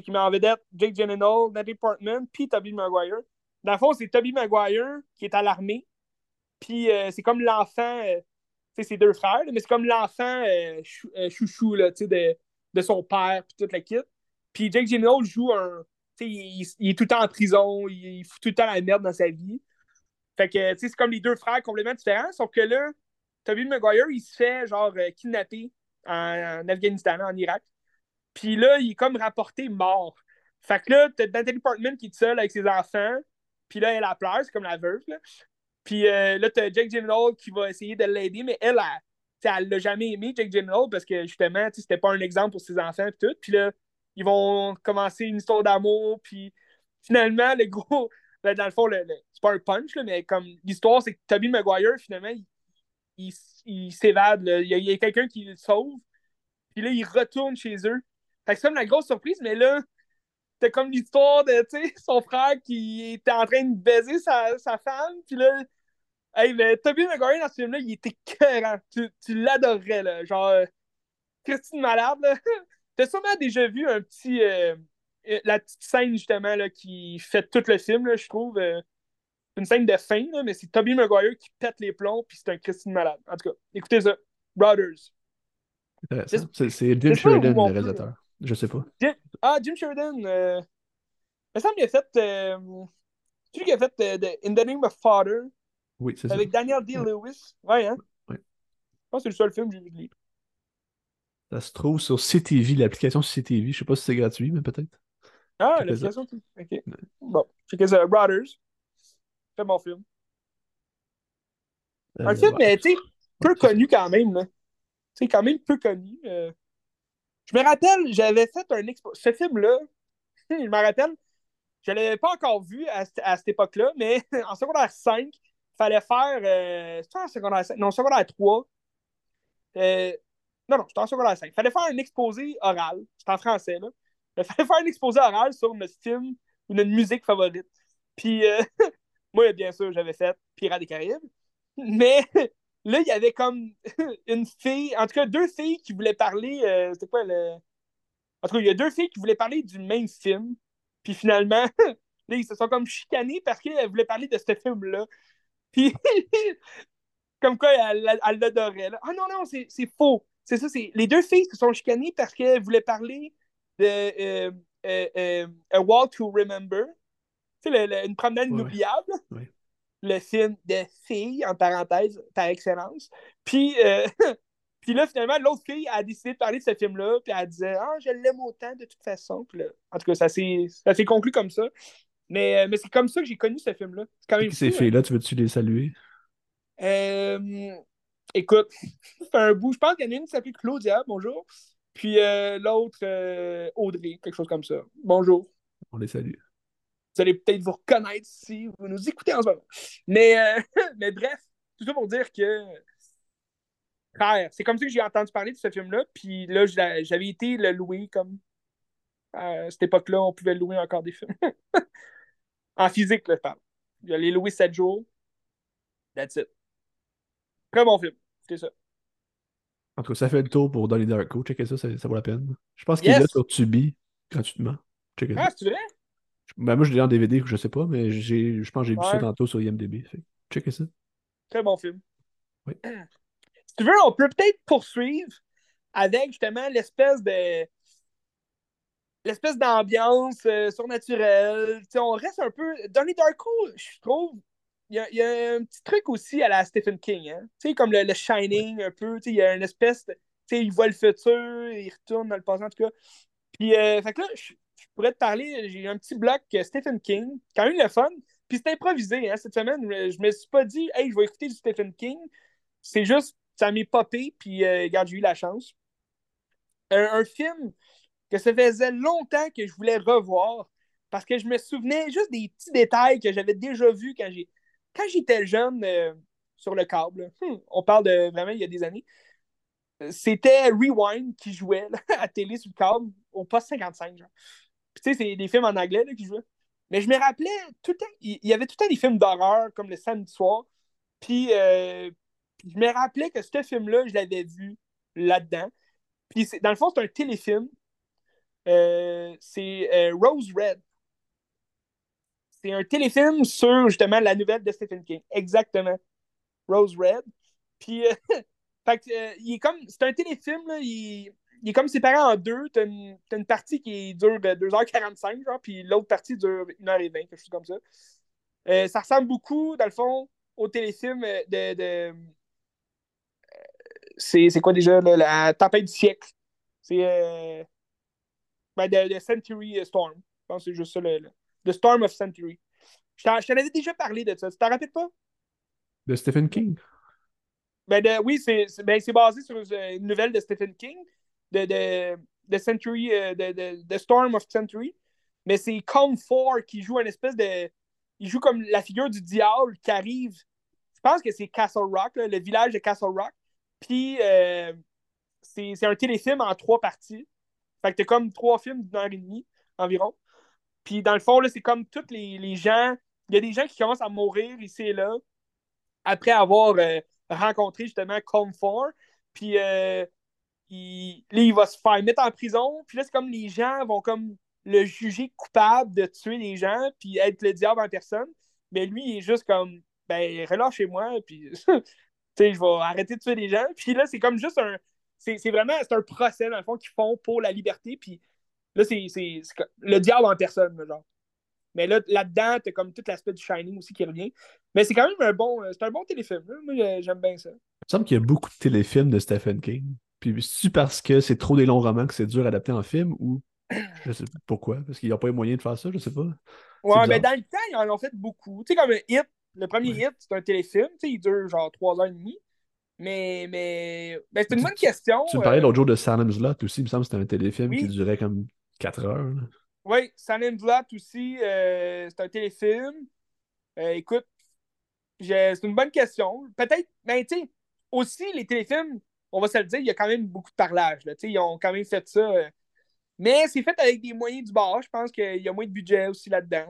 qui met en vedette Jake Gyllenhaal, Natalie Portman, puis Tobey Maguire. Dans le fond, c'est Tobey Maguire qui est à l'armée. Puis euh, c'est comme l'enfant, euh, tu sais, c'est deux frères, mais c'est comme l'enfant euh, chou- chouchou là, tu sais, de, de son père, puis toute la kit. Puis Jake Gyllenhaal joue un. tu sais, Il, est tout le temps en prison, il, fout tout le temps la merde dans sa vie. Fait que, tu sais, c'est comme les deux frères complètement différents, sauf que là, Tobey Maguire, il se fait, genre, euh, kidnapper en, Afghanistan, en Irak. Puis là, il est comme rapporté mort. Fait que là, t'as Natalie Portman qui est seule avec ses enfants. Puis là, elle a pleure, c'est comme la veuve. Là. Puis euh, là, t'as Jake Gyllenhaal qui va essayer de l'aider, mais elle, t'sais, elle l'a jamais aimé, Jake Gyllenhaal, parce que justement, c'était pas un exemple pour ses enfants et tout. Puis là, ils vont commencer une histoire d'amour. Puis finalement, le gros, ben, dans le fond, c'est pas un punch, là, mais comme l'histoire, c'est que Tobey Maguire, finalement, il, il, s'évade. Il y a, quelqu'un qui le sauve. Puis là, il retourne chez eux. Fait que c'est comme la grosse surprise, mais là, c'était comme l'histoire de, son frère qui était en train de baiser sa, sa femme. Puis là, hey, mais Tobey Maguire dans ce film-là, il était cœurant. Tu, tu l'adorerais, là. Genre, euh, Christine Malade, là. T'as sûrement déjà vu un petit. euh, euh, la petite scène, justement, là, qui fait tout le film, là, je trouve. euh, c'est une scène de fin, là, mais c'est Tobey Maguire qui pète les plombs, puis c'est un Christine Malade. En tout cas, écoutez ça. Brothers. C'est Jim Sheridan, le peut, réalisateur. Je sais pas. Jim- Ah, Jim Sheridan. Euh... Il me semble qu'il a fait. Euh... C'est lui qui a fait de In the Name of Father Oui, c'est ça. avec Daniel D. Ouais. Lewis. Ouais, hein? Ouais. Je pense que c'est le seul film que j'ai vu de lui. Ça se trouve sur CTV, l'application CTV. Je sais pas si c'est gratuit, mais peut-être. Ah, l'application. Ok. Bon, checkez ça. Brothers. Très bon film. Euh, Un film, ouais. mais tu sais, peu Ouais, connu quand même. là. Tu sais, quand même peu connu. euh. Je me rappelle, j'avais fait un expo. Ce film-là, je me rappelle, je l'avais pas encore vu à, cette- à cette époque-là, mais en secondaire 5, il fallait faire. Euh... C'était en secondaire 5? Non, secondaire 3. Euh, non, non, j'étais en secondaire 5. Il fallait faire un exposé oral. C'était en français, là. Il fallait faire un exposé oral sur notre film ou notre musique favorite. Puis, euh, moi, bien sûr, j'avais fait Pirates des Caraïbes. Mais là, il y avait comme une fille, en tout cas, deux filles qui voulaient parler. Euh, c'était quoi le. En tout cas, il y a deux filles qui voulaient parler du même film. Puis finalement, là, ils se sont comme chicanés parce qu'elles voulaient parler de ce film-là. Puis, comme quoi, elle l'adorait. Ah non, non, c'est faux. C'est ça, c'est les deux filles se sont chicanées parce qu'elles voulaient parler de euh, euh, euh, A Walk to Remember. Tu sais, une promenade inoubliable. Le film de filles, en parenthèse, par excellence. Puis, puis là, finalement, l'autre fille a décidé de parler de ce film-là, puis elle disait Ah, je l'aime autant de toute façon. Puis en tout cas, ça s'est conclu comme ça. Mais, mais c'est comme ça que j'ai connu ce film-là. Ces hein. filles-là, tu veux-tu les saluer? Euh, écoute, fait un bout. Je pense qu'il y en a une qui s'appelle Claudia, bonjour. Puis euh, l'autre, euh, Audrey, quelque chose comme ça. Bonjour. On les salue. Vous allez peut-être vous reconnaître si vous nous écoutez en ce moment. Mais, mais bref, tout ça pour dire que c'est comme ça que j'ai entendu parler de ce film-là. Puis là, j'avais été le louer comme. À cette époque-là, on pouvait louer encore des films. en physique, là, je parle. J'allais louer 7 jours. That's it. Très bon film. C'est ça. En tout cas, ça fait le tour pour Donnie Darko. Checkez ça, ça, vaut la peine. Je pense qu'il est là sur Tubi gratuitement. Checkez ah, c'est vrai? Ben, moi, je l'ai en DVD, je sais pas, mais je pense que j'ai vu ça tantôt sur IMDb. Checkez ça. Très bon film. Oui. Si tu veux, on peut peut-être poursuivre avec justement l'espèce de l'espèce d'ambiance euh, surnaturelle. on reste un peu. Donnie Darko, je trouve, il y, a, un petit truc aussi à la Stephen King, hein? Tu sais, comme le, Shining, un peu. Il y a une espèce de. Il voit le futur, il retourne dans le passé, en tout cas. Puis, euh, fait que là, je, pourrais te parler, j'ai un petit bloc Stephen King, quand même le fun. Puis c'est improvisé, hein, cette semaine. Je me suis pas dit, hey, je vais écouter du Stephen King. C'est juste, ça m'est popé, puis euh, regarde, j'ai eu la chance. un film que ça faisait longtemps que je voulais revoir parce que je me souvenais juste des petits détails que j'avais déjà vus quand j'ai quand j'étais jeune euh, sur le câble, hmm, on parle de vraiment il y a des années, c'était Rewind qui jouait à télé sur le câble au poste 55. Genre. Puis tu sais, c'est des films en anglais là, qui jouaient. Mais je me rappelais tout il y avait tout le temps des films d'horreur comme le samedi soir. Puis euh, je me rappelais que ce film-là, je l'avais vu là-dedans. Puis dans le fond, c'est un téléfilm. Euh, c'est Rose Red. C'est un téléfilm sur justement la nouvelle de Stephen King. Exactement. Rose Red. Puis, euh, euh, il est comme. C'est un téléfilm, là, il, est comme séparé en deux. T'as une, as une partie qui dure 2h45, euh, genre, puis l'autre partie dure 1h20, quelque chose comme ça. ça ressemble beaucoup, dans le fond, au téléfilm de. de c'est quoi déjà, la tempête du siècle? C'est. Ben, de, Century Storm. Je pense que c'est juste ça le The Storm of Century. Je t'en avais déjà parlé de ça. Tu t'en rappelles pas? De Stephen King? Ben oui, c'est ben, basé sur une nouvelle de Stephen King, de, de, de Century, euh, de, de, Storm of Century. Mais c'est Com 4 qui joue une espèce de. Il joue comme la figure du diable qui arrive. Je pense que c'est Castle Rock, le village de Castle Rock. Puis euh, c'est un téléfilm en trois parties. Fait que t'as comme trois films d'une heure et demie environ. Puis dans le fond, c'est comme tous les, gens. Il y a des gens qui commencent à mourir ici et là après avoir euh, rencontré justement Comfort. Puis euh, il, là, il va se faire mettre en prison. Puis là, c'est comme les gens vont comme le juger coupable de tuer les gens puis être le diable en personne. Mais lui, il est juste comme ben relâchez-moi, puis je vais arrêter de tuer les gens. Puis là, c'est comme juste un. C'est vraiment c'est un procès, dans le fond, qu'ils font pour la liberté. Puis Là, c'est le diable en personne, genre. Mais là, là-dedans, t'as comme tout l'aspect du Shining aussi qui revient. Mais c'est quand même un bon, c'est un bon téléfilm. Moi, j'aime bien ça. Il me semble qu'il y a beaucoup de téléfilms de Stephen King. Puis c'est parce que c'est trop des longs romans que c'est dur à adapter en film ou je sais pas pourquoi, parce qu'il n'y a pas eu moyen de faire ça, je sais pas. Ouais, mais dans le temps, ils en ont fait beaucoup. Tu sais, comme Hit, le premier Hit, c'est un téléfilm, tu sais, il dure genre trois heures et demie. Mais, mais ben, c'est une bonne question. Tu me parlais euh, l'autre jour de Salem's Lot aussi, il me semble que c'était un téléfilm qui durait comme 4 heures. Oui, Salim Vlad aussi, euh, c'est un téléfilm. Euh, écoute, c'est une bonne question. Peut-être, mais ben, tu sais, aussi, les téléfilms, on va se le dire, il y a quand même beaucoup de parlage. Là. Ils ont quand même fait ça. Euh, mais c'est fait avec des moyens du bord. Je pense qu'il y a moins de budget aussi là-dedans.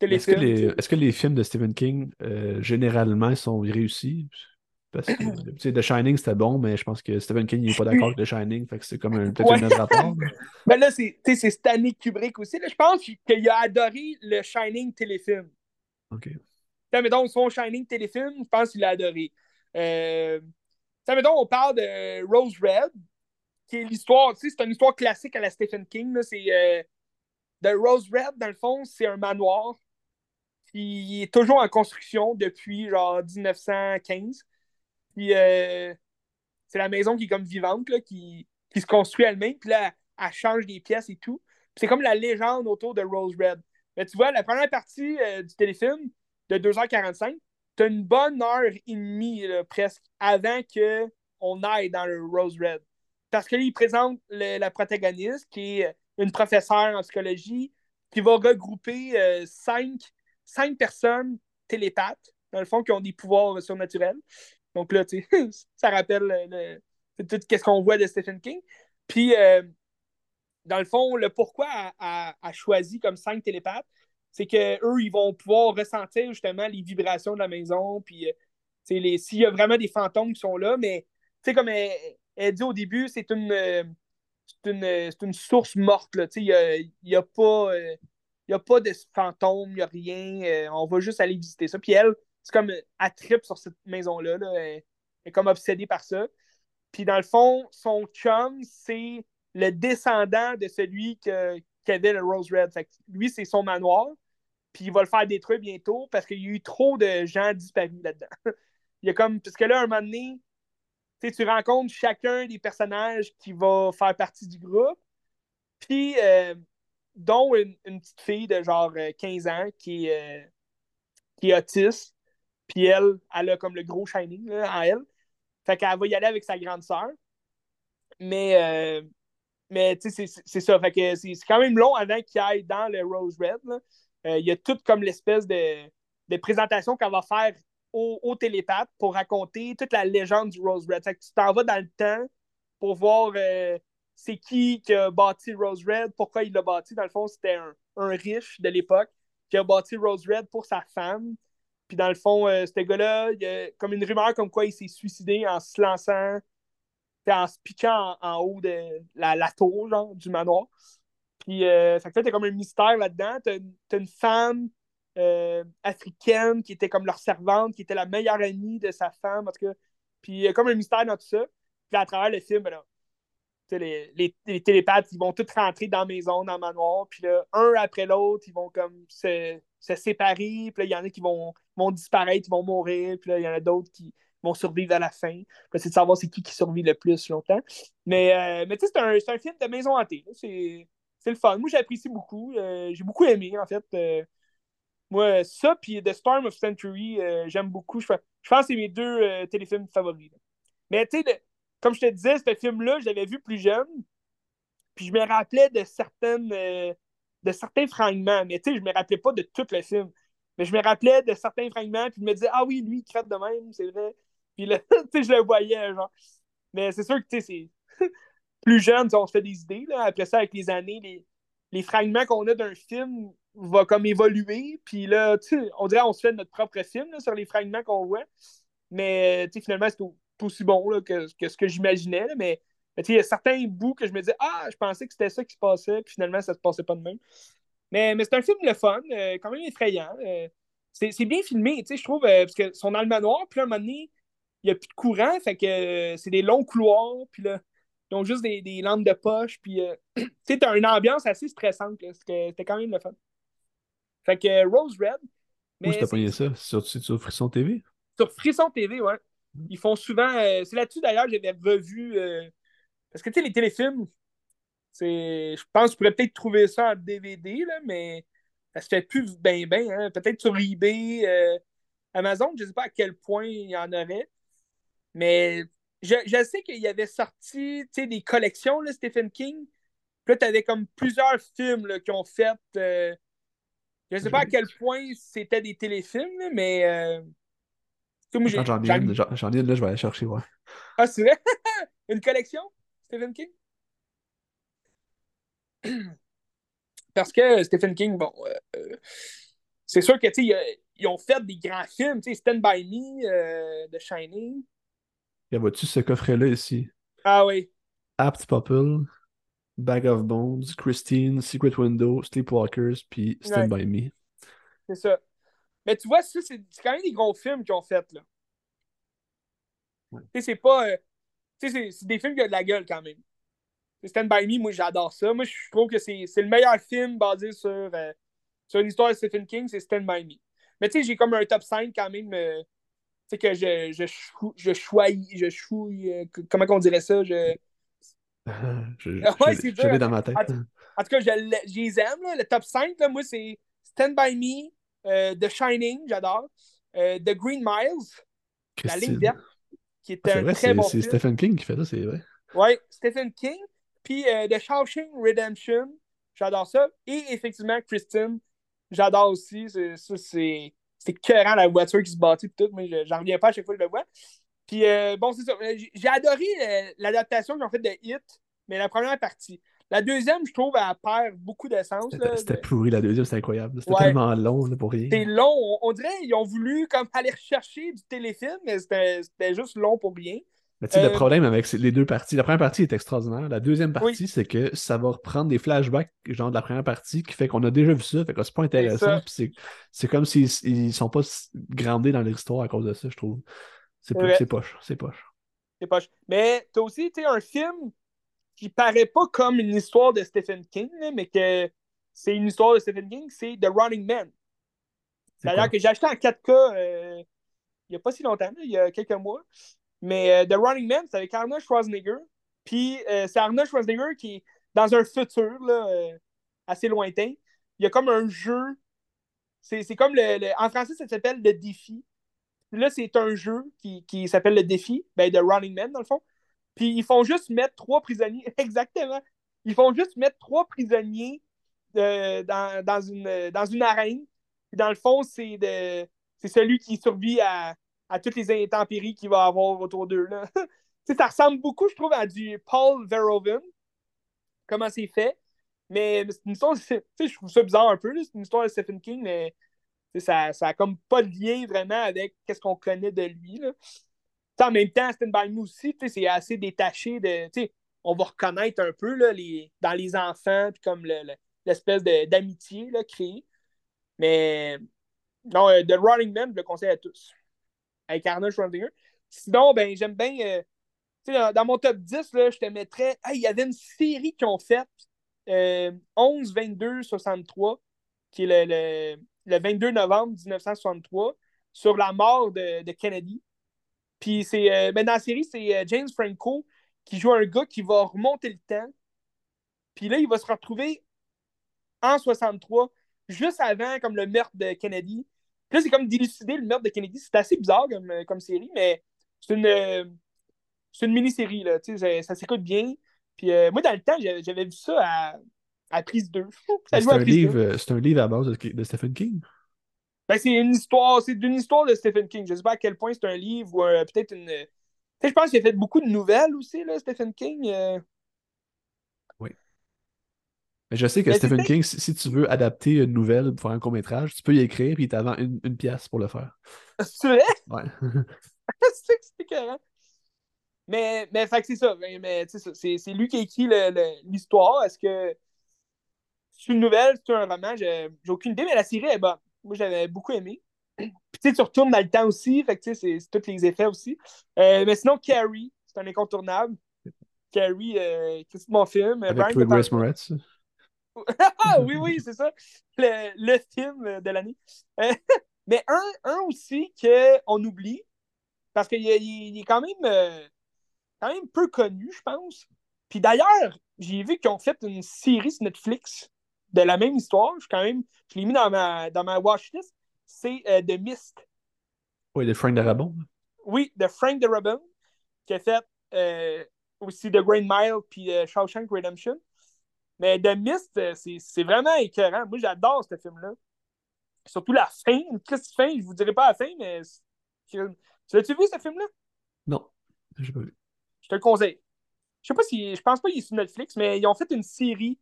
Est-ce que, les, est que les films de Stephen King, généralement, sont réussis? Parce que The Shining, c'était bon, mais je pense que Stephen King n'est pas d'accord avec The Shining, fait que c'est comme peut-être un autre rapport. Mais là, c'est Stanley Kubrick aussi. je pense qu'il a adoré le Shining téléfilm. OK. mettons, son Shining téléfilm, je pense qu'il l'a adoré. Euh, mettons, on parle de Rose Red, qui est l'histoire, tu sais, c'est une histoire classique à la Stephen King. C'est euh, The Rose Red, dans le fond, c'est un manoir qui est toujours en construction depuis genre 1915. Puis euh, c'est la maison qui est comme vivante, là, qui, qui se construit elle-même. Puis là, elle, change des pièces et tout. c'est comme la légende autour de Rose Red. Mais tu vois, la première partie euh, du téléfilm, de 2h45, tu as une bonne heure et demie presque avant qu'on aille dans le Rose Red. Parce que là, il présente la protagoniste, qui est une professeure en psychologie, qui va regrouper euh, cinq, personnes télépathes, dans le fond, qui ont des pouvoirs surnaturels. Donc là, tu sais, ça rappelle tout ce qu'on voit de Stephen King. Puis, euh, dans le fond, le pourquoi a, choisi comme cinq télépathes, c'est qu'eux, ils vont pouvoir ressentir justement les vibrations de la maison. Puis, euh, s'il y a vraiment des fantômes qui sont là, mais, tu sais, comme elle, dit au début, c'est une, euh, une, une, source morte. Il n'y a, y a, pas. a pas de fantômes, il n'y a rien. on va juste aller visiter ça. Puis elle, c'est comme elle tripe sur cette maison-là. Elle, est comme obsédée par ça. Puis dans le fond, son chum, c'est le descendant de celui que, qui avait le Rose Red. lui, c'est son manoir. Puis il va le faire détruire bientôt parce qu'il y a eu trop de gens disparus là-dedans. il y a comme. Parce que là, un moment donné, tu rencontres chacun des personnages qui va faire partie du groupe. Puis, euh, dont une, petite fille de genre 15 euh, ans qui euh, qui est autiste. Puis elle, elle a comme le gros shining en elle. Fait qu'elle va y aller avec sa grande sœur. Mais, euh, mais tu sais, c'est ça. Fait que c'est quand même long avant qu'il aille dans le Rose Red. Euh, il y a tout comme l'espèce de, de, présentation qu'elle va faire au, au, télépathe pour raconter toute la légende du Rose Red. Fait que tu t'en vas dans le temps pour voir euh, c'est qui qui a bâti Rose Red, pourquoi il l'a bâti. Dans le fond, c'était un, un riche de l'époque qui a bâti Rose Red pour sa femme. Puis dans le fond, euh, ce gars-là, il y a comme une rumeur comme quoi il s'est suicidé en se lançant, en se pitchant en, haut de la, tour genre, du manoir. Puis euh, fait t'as comme un mystère là-dedans. T'as, as une femme euh, africaine qui était comme leur servante, qui était la meilleure amie de sa femme, en tout cas. Puis il y a comme un mystère dans tout ça. Puis à travers le film, ben les, les, télépathes, ils vont tous rentrer dans maison, dans le manoir, puis là, un après l'autre, ils vont comme se, se séparer, puis là, il y en a qui vont, vont disparaître, ils vont mourir, puis là, il y en a d'autres qui vont survivre à la fin. c'est de savoir c'est qui qui survit le plus longtemps. Mais, euh, mais tu sais, c'est un, un, film de maison hantée. C'est, le fun. Moi, j'apprécie beaucoup. Euh, j'ai beaucoup aimé, en fait. Euh, moi, ça, puis The Storm of Century, j'aime beaucoup. Je, je pense que c'est mes deux téléfilms favoris. Mais tu sais, comme je te disais, ce film-là, je l'avais vu plus jeune. Puis je me rappelais de certaines de certains fragments. Mais tu sais, je me rappelais pas de tout le film. Mais je me rappelais de certains fragments, puis je me disais, ah oui, lui, il crête de même, c'est vrai. Puis là, tu sais, je le voyais, genre. Mais c'est sûr que, tu sais, c'est plus jeune, on se fait des idées. Là. Après ça, avec les années, les, les fragments qu'on a d'un film vont comme évoluer. Puis là, tu sais, on dirait qu'on se fait notre propre film sur les fragments qu'on voit. Mais, tu sais, finalement, c'est aussi bon là, que, que, ce que j'imaginais. Mais il y a certains bouts que je me disais, ah, je pensais que c'était ça qui se passait, puis finalement, ça se passait pas de même. Mais, mais c'est un film le fun, euh, quand même effrayant. Euh, c'est bien filmé, je trouve, euh, parce que sont dans le manoir, puis là, à un moment donné, il n'y a plus de courant, fait que c'est des longs couloirs, puis là, ils ont juste des, des lampes de poche, puis tu sais, t'as une ambiance assez stressante, c'était quand même le fun. Fait que Rose Red. Mais Où t'as pogné ça? Sur, sur Frisson TV? Sur Frisson TV, ouais. Ils font souvent. c'est là-dessus d'ailleurs, j'avais revu parce que, tu sais, les téléfilms, c'est... je pense que tu pourrais peut-être trouver ça en DVD, là, mais ça se fait plus bien, bien. Hein. Peut-être sur eBay, euh, Amazon, je ne sais pas à quel point il y en aurait. Mais je, je sais qu'il y avait sorti des collections, là, Stephen King. Puis là, tu avais comme plusieurs films là, qui ont fait. Euh, je ne sais pas à quel point c'était des téléfilms, mais euh, moi, j'en ai une, j'en j'en ai une, là, je vais aller chercher, ouais. Ah, c'est vrai? Une collection, Stephen King? Parce que Stephen King, bon, euh, euh, c'est sûr que, tu sais, ils ont fait des grands films, tu sais, Stand By Me, euh, The Shining. Et vois-tu ce coffret-là ici? Ah oui, Apt Popple, Bag of Bones, Christine, Secret Window, Sleepwalkers, puis Stand By Me. c'est ça. Mais tu vois, ça, c'est quand même des gros films qu'ils ont fait, là. Ouais. Tu sais, c'est pas... euh, tu sais, c'est- des films qui ont de la gueule, quand même. Stand By Me, moi, j'adore ça. Moi, je trouve que c'est le meilleur film basé sur, euh, sur une histoire de Stephen King, c'est Stand By Me. Mais tu sais, j'ai comme un top 5 quand même. euh, tu sais, que je, je, chou- je choisis, je chouille, euh, comment qu'on dirait ça? Je... je Ah ouais, je- je dans ma tête. En tout- En tout cas, je, les aime. là. Le top 5, là, moi, c'est Stand By Me, The Shining, j'adore. euh, The Green Miles, La ligne verte, qui est Ah, un vrai, très c'est bon c'est film. Stephen King qui fait ça, c'est vrai. Ouais, Stephen King. Puis euh, The Shawshank Redemption, j'adore ça. Et effectivement, Christine, j'adore aussi. C'est- Ça, c'est écœurant, la voiture qui se puis tout. Mais je- j'en reviens pas à chaque fois que je le vois. Puis euh, bon, c'est ça. Euh, J'ai j'ai adoré euh, l'adaptation qu'ils ont faite de Hit, mais la première partie. La deuxième, je trouve, elle perd beaucoup d'essence. C'était c'était pourri la deuxième, c'était incroyable. C'était Ouais. tellement long là, pour rien. C'est long. On, on dirait qu'ils ont voulu comme aller rechercher du téléfilm, mais c'était c'était juste long pour rien. Mais tu sais, Euh, le problème avec les deux parties, la première partie est extraordinaire. La deuxième Oui. partie, c'est que ça va reprendre des flashbacks, genre de la première partie, qui fait qu'on a déjà vu ça, fait que c'est pas intéressant. C'est c'est comme s'ils ils sont pas grandés dans l'histoire à cause de ça, je trouve. C'est C'est c'est poche, c'est poche. C'est poche. Mais t'as aussi tu un film qui paraît pas comme une histoire de Stephen King, mais que c'est une histoire de Stephen King, c'est The Running Man. D'ailleurs, que j'ai acheté en 4K euh, il y a pas si longtemps, il y a quelques mois. Mais euh, The Running Man, c'est avec Arnold Schwarzenegger. Puis euh, c'est Arnold Schwarzenegger qui est dans un futur là, assez lointain. Il y a comme un jeu. C'est comme le, le- En français, ça s'appelle Le Défi. Là, c'est un jeu qui, qui s'appelle Le Défi, ben, de Running Man, dans le fond. Puis ils font juste mettre trois prisonniers. Exactement. Ils font juste mettre trois prisonniers euh, dans, dans, une, dans une arène. Puis dans le fond, c'est de c'est celui qui survit à, à toutes les intempéries qu'il va avoir autour d'eux. ça ressemble beaucoup, je trouve, à du Paul Verhoeven. Comment c'est fait. Mais c'est une histoire, je trouve ça bizarre un peu. C'est une histoire de Stephen King, mais ça, ça a comme pas de lien vraiment avec qu'est-ce qu'on connaît de lui. Là. En même temps, Stand By Me aussi, c'est assez détaché de. On va reconnaître un peu dans les enfants, puis comme le- le- l'espèce d'amitié créée. Mais non, euh, The Running Man, je le conseille à tous. Avec Arnold Schwarzenegger. Sinon, ben, j'aime bien. euh, dans, mon top 10, là, je te mettrais. Il y avait une série qu'ils ont faite euh, 11, 22, 63, qui est le, le, le 22 novembre 1963, sur la mort de Kennedy. Puis c'est. euh, ben, dans la série, c'est euh, James Franco qui joue un gars qui va remonter le temps. Puis là, il va se retrouver en 63, juste avant comme le meurtre de Kennedy. Puis là, c'est comme d'élucider le meurtre de Kennedy. C'est assez bizarre comme, euh, comme série, mais c'est une, euh, c'est une mini-série. Là, tu sais, ça, ça s'écoute bien. Puis euh, moi, dans le temps, j'avais vu ça à, à prise 2. Ça C'est un, livre, 2. c'est un livre à base de, de Stephen King. Ben, c'est une histoire, c'est d'une histoire de Stephen King. Je sais pas à quel point c'est un livre ou euh, peut-être une. Sais, je pense qu'il a fait beaucoup de nouvelles aussi, là, Stephen King. euh. Mais je sais que Mais Stephen King, si, si tu veux adapter une nouvelle pour faire un court-métrage, tu peux y écrire puis il t'avant une, une pièce pour le faire. C'est vrai? Ouais. c'est que c'est écœurant. Mais, mais fait que c'est ça. Mais, c'est c'est lui qui a écrit l'histoire. Est-ce que c'est une nouvelle, c'est un roman? J'ai j'ai aucune idée, mais la série est bonne. Moi, j'avais beaucoup aimé. Puis tu sais, tu retournes dans le temps aussi. Fait que tu sais, c'est tous les effets aussi. Euh, mais sinon, Carrie, c'est un incontournable. Carrie, euh, c'est mon film. Avec Brian. Moretz. Ah oui, oui, c'est ça. Le, le film de l'année. Euh, mais un, un aussi qu'on oublie, parce qu'il est, il est quand même, euh, quand même peu connu, je pense. Puis d'ailleurs, j'ai vu qu'ils ont fait une série sur Netflix de la même histoire. Je, quand même, je l'ai mis dans ma, dans ma watchlist. C'est euh, The Mist. Oui, de Frank Darabont. Oui, de Frank Darabont, qui a fait euh, aussi The Green Mile puis euh, Shawshank Redemption. Mais The Mist, euh, c'est vraiment écœurant. Moi, j'adore ce film-là. Surtout la fin. Une triste fin, je vous dirai pas la fin, mais c'est Tu l'as-tu vu, ce film-là? Non, j'ai pas vu. Je te le conseille. Je sais pas si. Je pense pas qu'il est sur Netflix, mais ils ont fait une série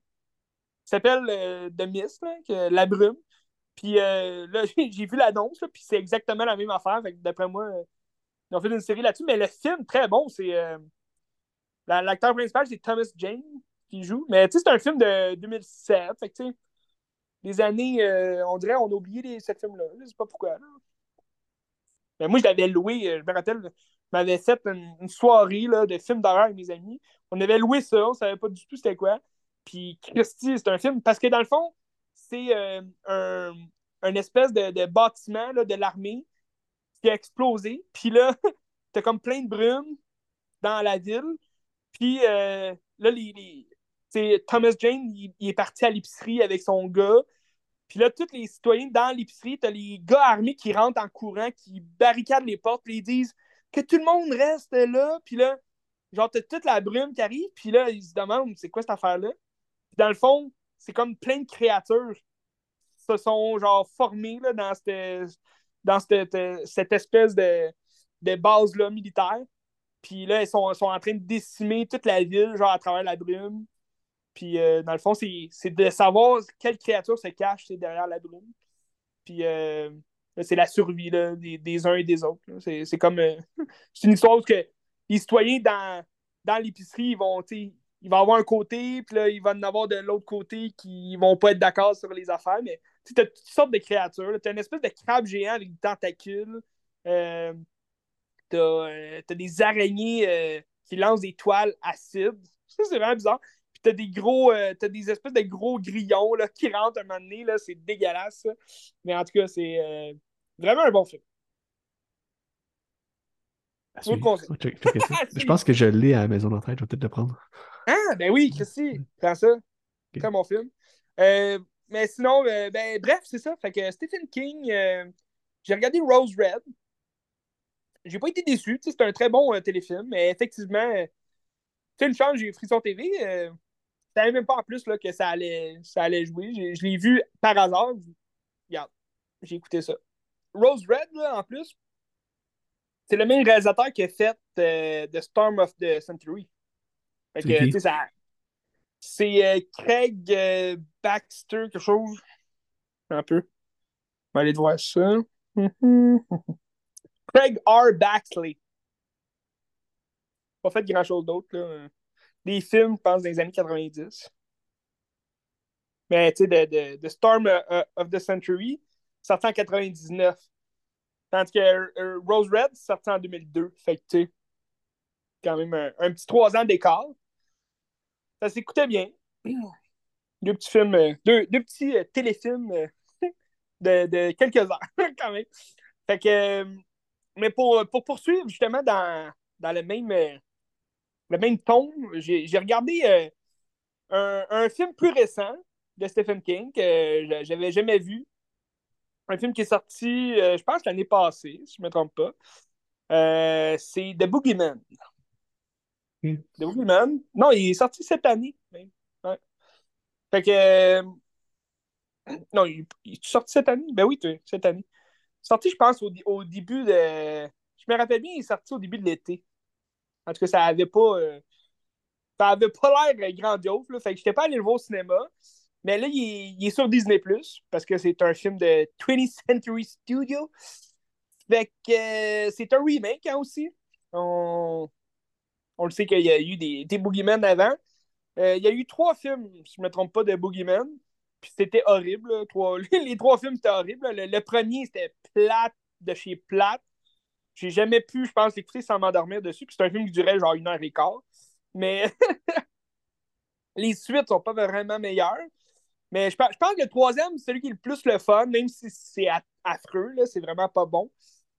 s'appelle euh, The Mist, La Brume. Puis euh, là, j'ai vu l'annonce, puis c'est exactement la même affaire. d'après moi, euh, ils ont fait une série là-dessus. Mais le film, très bon, c'est. L'acteur principal, c'est Thomas Jane qui joue. Mais tu sais, c'est un film de 2007. Fait que tu sais, les années, on dirait, on a oublié ce film-là. Je sais pas pourquoi. Mais moi, je l'avais loué, je me rappelle, je m'avais fait une, soirée là, de films d'horreur avec mes amis. On avait loué ça, on savait pas du tout c'était quoi. Puis Christy, c'est un film, parce que dans le fond, c'est euh, un, espèce de, bâtiment là, de l'armée qui a explosé. Puis là, t'as comme plein de brume dans la ville. Puis euh, là, les, Thomas Jane, il, est parti à l'épicerie avec son gars. Puis là, tous les citoyens dans l'épicerie, t'as les gars armés qui rentrent en courant, qui barricadent les portes, puis ils disent que tout le monde reste là. Puis là, genre, t'as toute la brume qui arrive, puis là, ils se demandent c'est quoi cette affaire-là dans le fond, c'est comme plein de créatures se sont genre formées dans, cette, espèce de, de base-là militaire. Puis là, elles sont, sont, en train de décimer toute la ville, genre à travers la brume. Puis euh, dans le fond, c'est de savoir quelle créature se cache derrière la brume. Puis euh, c'est la survie des, des, uns et des autres. C'est comme. Euh, c'est une histoire que les citoyens dans, dans l'épicerie, ils vont il va avoir un côté, puis là, il va en avoir de l'autre côté qui vont pas être d'accord sur les affaires. Mais tu as toutes sortes de créatures. Tu as une espèce de crabe géant avec des tentacules. Euh, tu as, euh, des araignées euh, qui lancent des toiles acides. Ça, c'est vraiment bizarre. Puis tu as des gros, as des espèces de gros grillons là, qui rentrent un moment donné. C'est dégueulasse. Mais en tout cas, c'est vraiment un bon film. je pense que je l'ai à la maison d'entraide, je vais peut-être le prendre. Ah, ben oui, Christy, prends ça. Très bon film. Euh, mais sinon, euh, ben, bref, c'est ça. Fait que Stephen King, euh, j'ai regardé Rose Red. J'ai pas été déçu. C'est un très bon téléfilm, mais effectivement, tu une chance, j'ai Frisson TV. je savais même pas en plus là, que ça allait, ça allait jouer. Je l'ai vu par hasard. Regarde, j'ai écouté ça. Rose Red, là, en plus, c'est le même réalisateur qui a fait The Storm of the Century. C'est euh, Craig euh, Baxter, quelque chose. Un peu. On va aller voir ça. Craig R. Baxley. Pas fait grand-chose d'autre. Des films, je pense, les années 90. Mais tu sais, de, de, Storm euh, of the Century, sorti en 99. Tandis que Rose Red, sorti en 2002. Fait que tu sais, quand même un, un petit trois ans d'écart ça s'écoutait bien. Deux petits films, euh, deux, deux petits euh, téléfilms euh, de, de, quelques heures, quand même. Fait que, mais pour, pour poursuivre justement dans, dans le même, le même ton, j'ai regardé un, un, film plus récent de Stephen King que j'avais jamais vu. Un film qui est sorti, je pense, l'année passée, si je ne me trompe pas. c'est The Boogeyman. The. Non, il est sorti cette année. Fait que. Euh, non, il, est sorti cette année? Ben oui, cette année. Sorti, je pense, au, au, début de. Je me rappelle bien, il est sorti au début de l'été. En tout cas, ça avait pas. Euh, ça avait pas l'air grandiose. Là. Fait que j'étais pas allé le voir au cinéma. Mais là, il est, sur Disney Plus parce que c'est un film de 20th Century Studio. Fait que euh, c'est un remake hein, aussi. On, on le sait qu'il y a eu des, des Boogeyman avant. Euh, il y a eu trois films, si je ne me trompe pas, de Boogeyman. Puis c'était horrible. les trois films, c'était horrible. Le, premier, c'était plate de chez plate. J'ai jamais pu, je pense, l'écouter sans m'endormir dessus. Puis c'est un film qui durait genre une heure et quart. Mais les suites sont pas vraiment meilleures. Mais je, pense que le troisième, c'est celui qui est le plus le fun, même si c'est affreux, c'est vraiment pas bon.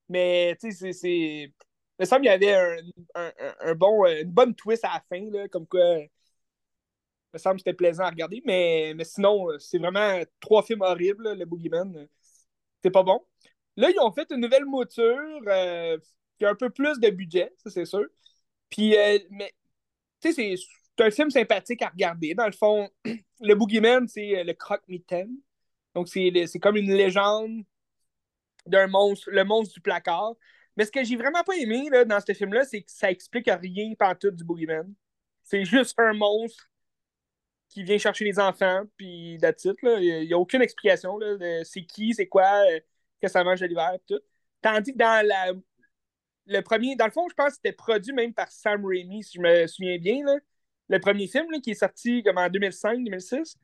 Mais tu sais, c'est me semble qu'il y avait un, un, bon, euh, une bonne twist à la fin, là, comme quoi. Il me semble que c'était plaisant à regarder, mais, mais sinon, euh, c'est vraiment trois films horribles, le Boogeyman. Euh, c'est pas bon. Là, ils ont fait une nouvelle mouture qui a un peu plus de budget, ça c'est sûr. Puis, mais, tu sais, c'est un film sympathique à regarder. Dans le fond, le Boogeyman, c'est le croque-mitaine. Donc, c'est comme une légende d'un monstre, le monstre du placard. Mais ce que j'ai vraiment pas aimé là, dans ce film-là, c'est que ça explique rien tout du Boogeyman. C'est juste un monstre qui vient chercher les enfants, puis it, là. Il n'y a, aucune explication là, de c'est qui, c'est quoi, euh, que ça mange de l'hiver, tout. Tandis que dans la, le premier, dans le fond, je pense que c'était produit même par Sam Raimi, si je me souviens bien, là. le premier film là, qui est sorti comme en 2005-2006.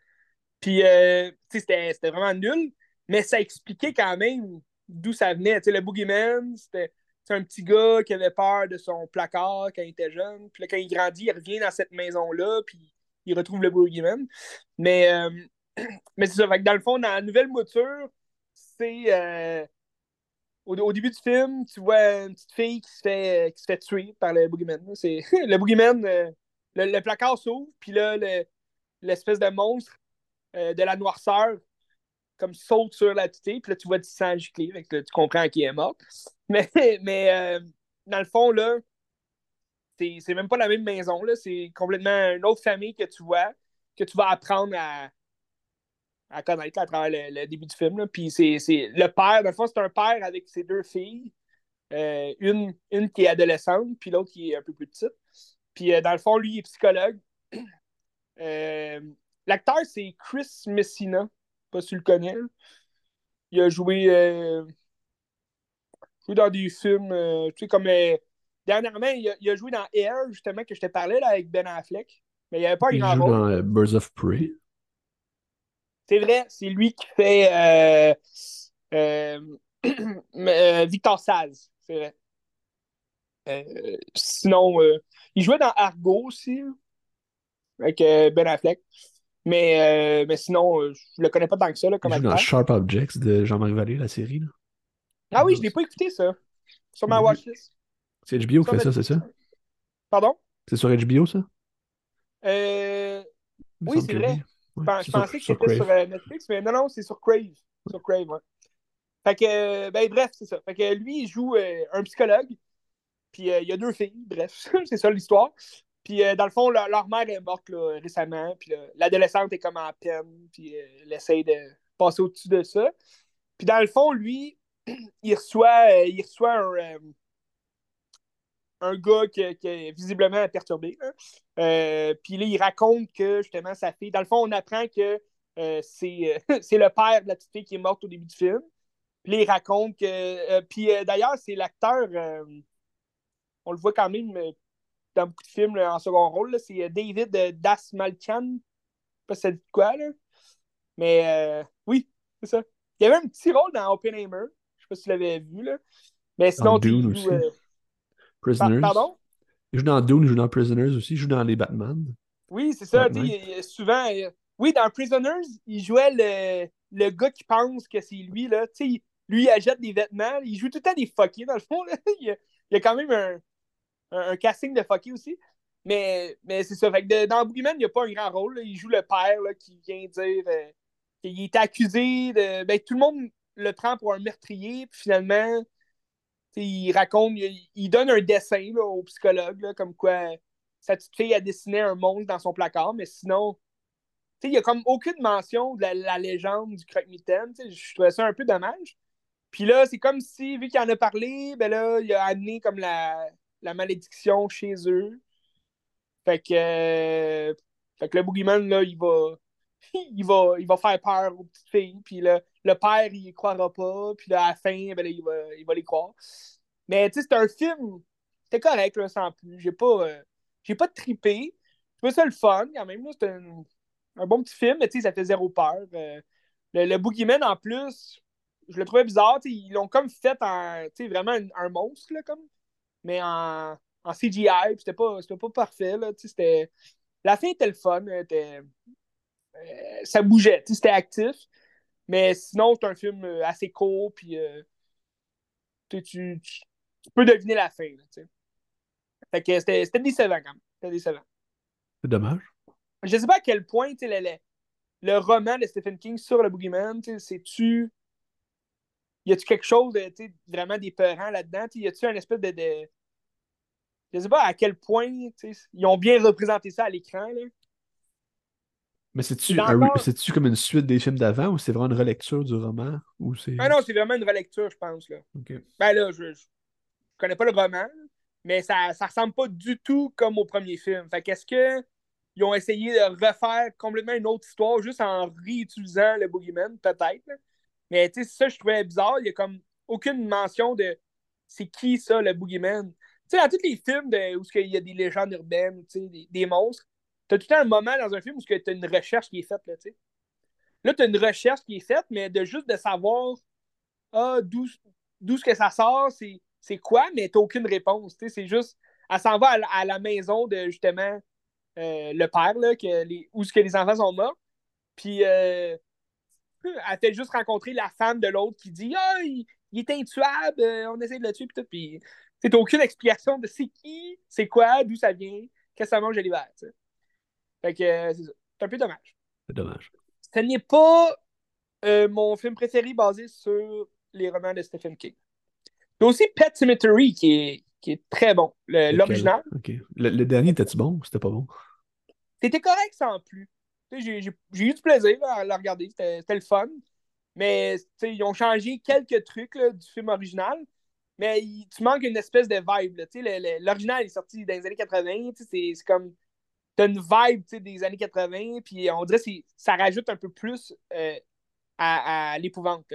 Puis, euh, c'était vraiment nul, mais ça expliquait quand même d'où ça venait. le Boogeyman, c'était un petit gars qui avait peur de son placard quand il était jeune. Puis là, quand il grandit, il revient dans cette maison-là, puis il retrouve le Boogeyman. Mais, euh, mais c'est ça. Que dans le fond, dans la nouvelle mouture, c'est. Euh, au, début du film, tu vois une petite fille qui se fait, qui se fait tuer par le Boogeyman. le Boogeyman, euh, le, placard s'ouvre, puis là, l'espèce de monstre de la noirceur comme saute sur la tête, puis là, tu vois du sang gicler, tu comprends qui est mort. Mais, mais dans le fond, là, c'est même pas la même maison, c'est complètement une autre famille que tu vois, que tu vas apprendre à, à connaître à travers le, début du film. Puis c'est le père, dans le fond, c'est un père avec ses deux filles. Euh, une, une qui est adolescente, puis l'autre qui est un peu plus petite. Puis euh, dans le fond, lui, il est psychologue. Euh, l'acteur, c'est Chris Messina. Pas si tu le connais. Il a joué, joué dans des films, tu sais, comme Dernièrement, il a, joué dans Air, justement, que je te parlais là, avec Ben Affleck. Mais il n'y avait pas un grand rôle. dans euh, Birds of Prey. C'est vrai, c'est lui qui fait euh, euh, Victor Saz. C'est vrai. sinon, il jouait dans Argo aussi, avec Ben Affleck. Mais, mais sinon, je le connais pas tant que ça. Là, comme il joue dans Sharp Objects de Jean-Marc Vallée, la série. Là. Ah oui, je ne l'ai pas écouté, ça. Sur ma watchlist. C'est HBO qui fait ça, c'est ça? Pardon? C'est sur HBO, ça? Euh... Oui, c'est vrai. je pensais que c'était sur euh, Netflix, mais non, non, c'est sur Crave. Sur Crave, ouais. Fait que, euh, ben, bref, c'est ça. Fait que lui, il joue euh, un psychologue, puis il y a deux filles, bref, c'est ça l'histoire. Puis dans le fond, leur, mère est morte récemment, puis l'adolescente est comme en peine, puis elle essaie de passer au-dessus de ça. Puis dans le fond, lui, il reçoit, il reçoit un un gars qui, est visiblement perturbé. Euh, puis là, il raconte que justement sa fille. Dans le fond, on apprend que euh, c'est, le père de la petite fille qui est morte au début du film. Puis il raconte que. Euh, puis d'ailleurs, c'est l'acteur. on le voit quand même dans beaucoup de films en second rôle. c'est David Dasmalchian. Je sais pas si ça dit quoi, là. Mais oui, c'est ça. Il y avait un petit rôle dans Oppenheimer. Je sais pas si tu l'avais vu, là. Mais sinon, tu Prisoners. Pardon? Il joue dans Dune, il joue dans Prisoners aussi, il joue dans les Batman. Oui, c'est ça. Souvent, euh, oui, dans Prisoners, il jouait le, le gars qui pense que c'est lui. Là. sais, lui, il achète des vêtements. Il joue tout le temps des fuckés, dans le fond. Là. Il, y a, il, y a, quand même un, un, casting de fuckés aussi. Mais, mais c'est ça. Fait que dans Boogeyman, il n'y a pas un grand rôle. Il joue le père là, qui vient dire euh, qu'il est accusé de. Ben, tout le monde le prend pour un meurtrier. Puis finalement, il raconte, il, donne un dessin au psychologue, comme quoi sa petite fille a dessiné un monstre dans son placard, mais sinon, il n'y a comme aucune mention de la, légende du croque-mitaine. Je trouvais ça un peu dommage. Puis là, c'est comme si, vu qu'il en a parlé, ben là, il a amené comme la, malédiction chez eux. Fait que, euh, fait que le boogeyman, là, il va, il va, il va faire peur aux petites filles. Puis le, le père, il y croira pas. Puis à la fin, ben, il, va, il va les croire. Mais tu sais, c'est un film. C'était correct, là, sans plus. J'ai pas, euh, j'ai pas trippé. Je ça le fun, quand même. C'était un, un, bon petit film, mais tu sais, ça fait zéro peur. Euh, le, Boogeyman, en plus, je le trouvais bizarre. Ils l'ont comme fait en, vraiment un, monstre, là, comme. Mais en, en CGI, c'était pas, pas parfait, là. C'était... La fin était le fun. Était, euh, ça bougeait, c'était actif. Mais sinon, c'est un film euh, assez court, puis euh, tu, tu, peux deviner la fin. fait que c'était décevant quand même. C'était décevant. C'est dommage. Je sais pas à quel point le, le, le, roman de Stephen King sur le Boogeyman, c'est-tu. Y a-tu quelque chose de vraiment d'épeurant là-dedans? Y a-tu un espèce de, de. Je sais pas à quel point ils ont bien représenté ça à l'écran. Mais c'est-tu, c'est-tu comme une suite des films d'avant ou c'est vraiment une relecture du roman? Ou c'est... Ah non, c'est vraiment une relecture, je pense. Là. Ben là, je, connais pas le roman, mais ça, ça ressemble pas du tout comme au premier film. Fait qu'est-ce que ils ont essayé de refaire complètement une autre histoire juste en réutilisant le Boogeyman, peut-être. Mais tu sais, ça, je trouvais bizarre. Il y a comme aucune mention de c'est qui ça, le Boogeyman. Tu sais, dans tous les films où il y a des légendes urbaines, des, des monstres, t'as tout le temps un moment dans un film où tu as une recherche qui est faite, là, tu sais. Là, une recherche qui est faite, mais de juste de savoir ah, d'où ce que ça sort, c'est quoi, mais tu aucune réponse. C'est juste, elle s'en va à, la maison de justement euh, le père, là, que les, où ce que les enfants sont morts. Puis euh, elle fait juste rencontrer la femme de l'autre qui dit Ah, il, est intuable, euh, on essaie de le tuer, puis tout. Puis t'as aucune explication de c'est qui, c'est quoi, d'où ça vient, qu'est-ce que ça mange l'hiver. Fait que c'est ça. C'est un peu dommage. C'est dommage. Ce n'est pas mon film préféré basé sur les romans de Stephen King. Il y a aussi Pet Cemetery qui est, qui est très bon, l'original. Le, dernier était-tu bon ou c'était pas bon? C'était correct sans plus. J'ai eu du plaisir à le regarder, c'était le fun. Mais ils ont changé quelques trucs du film original, mais tu manques une espèce de vibe. L'original est sorti dans les années 80, c'est comme. T'as une vibe des années 80, puis on dirait que ça rajoute un peu plus euh, à, l'épouvante.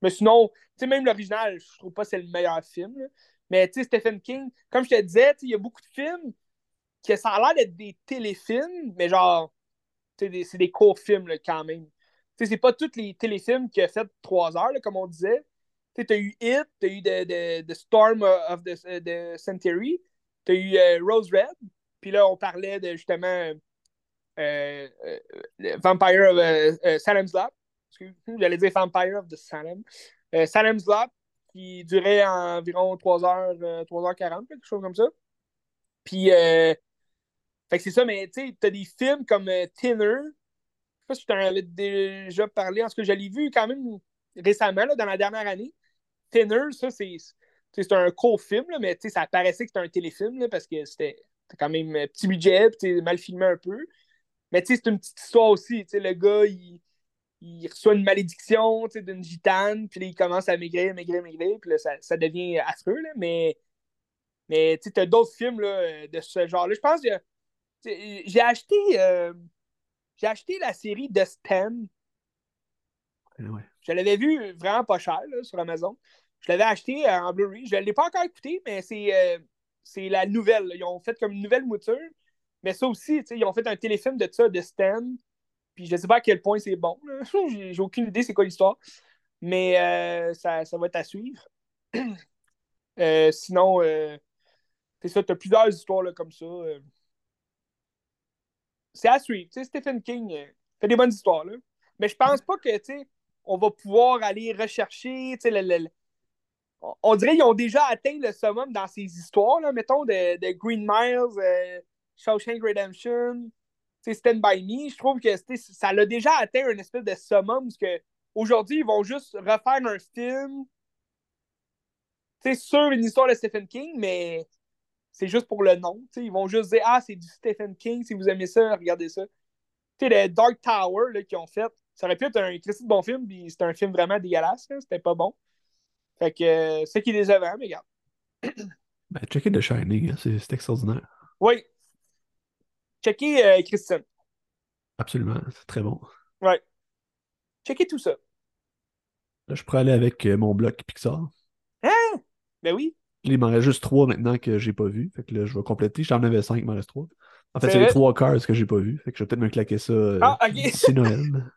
Mais sinon, même l'original, je trouve pas que c'est le meilleur film. Mais Stephen King, comme je te disais, il y a beaucoup de films qui ça a l'air d'être des téléfilms, mais genre, c'est des, courts films quand même. C'est pas tous les téléfilms qui a fait trois heures, comme on disait. Tu as eu It, tu as eu the, Storm of the, the Century, tu as eu euh, Rose Red, puis là, on parlait de justement euh, euh, Vampire of Salem's Lot j'allais dire Vampire of the Salem. Euh, Salem's Lot, qui durait environ 3h, 3h40, quelque chose comme ça. Puis, euh, fait que c'est ça, mais tu sais, t'as des films comme euh, Thinner. Je sais pas si je t'en avais déjà parlé, en ce que je l'ai vu quand même récemment, là, dans la dernière année. Thinner, ça, c'est c'est un court film, là, mais ça paraissait que c'était un téléfilm là, parce que c'était quand même petit budget, mal filmé un peu. Mais c'est une petite histoire aussi. Le gars, il, il reçoit une malédiction d'une gitane, puis il commence à maigrir, maigrir, maigrir, puis là, ça, ça devient affreux, là, mais, mais tu as d'autres films là, de ce genre-là. Je pense que j'ai acheté, euh, j'ai acheté la série The Stand. Je l'avais vu vraiment pas cher là, sur Amazon. Je l'avais acheté euh, en Blu-ray. Je ne l'ai pas encore écouté, mais c'est euh, c'est la nouvelle. Ils ont fait comme une nouvelle mouture. Mais ça aussi, ils ont fait un téléfilm de ça, The Stand. Puis je sais pas à quel point c'est bon. J'ai aucune idée c'est quoi l'histoire. Mais euh, ça, ça, va être à suivre. Euh, sinon, c'est ça, tu as plusieurs histoires là, comme ça. C'est à suivre. Stephen King fait des bonnes histoires. Là. Mais je pense pas que on va pouvoir aller rechercher. On dirait qu'ils ont déjà atteint le summum dans ces histoires, là, mettons, de, de Green Miles, Shawshank Redemption. Stand By Me, je trouve que ça l'a déjà atteint une espèce de summum parce que aujourd'hui, ils vont juste refaire un film sur une histoire de Stephen King, mais c'est juste pour le nom. Ils vont juste dire Ah, c'est du Stephen King, si vous aimez ça, regardez ça. Tu sais, le Dark Tower qu'ils ont fait, ça aurait pu être un de bon film, puis c'était un film vraiment dégueulasse, c'était pas bon. Fait que euh, c'est qui est décevant, mais regarde. Ben, checker The Shining, hein, c'est extraordinaire. Oui, Checkez euh, Christian. Absolument, c'est très bon. Ouais. Checkez tout ça. Là, je pourrais aller avec euh, mon bloc Pixar. Hein? Ben oui. Il m'en reste juste trois maintenant que j'ai pas vu. Fait que là, je vais compléter. J'en avais cinq, il m'en reste trois. En fait, c'est les trois cars que j'ai pas vu. Fait que je vais peut-être me claquer ça euh, ah, ok. C'est Noël.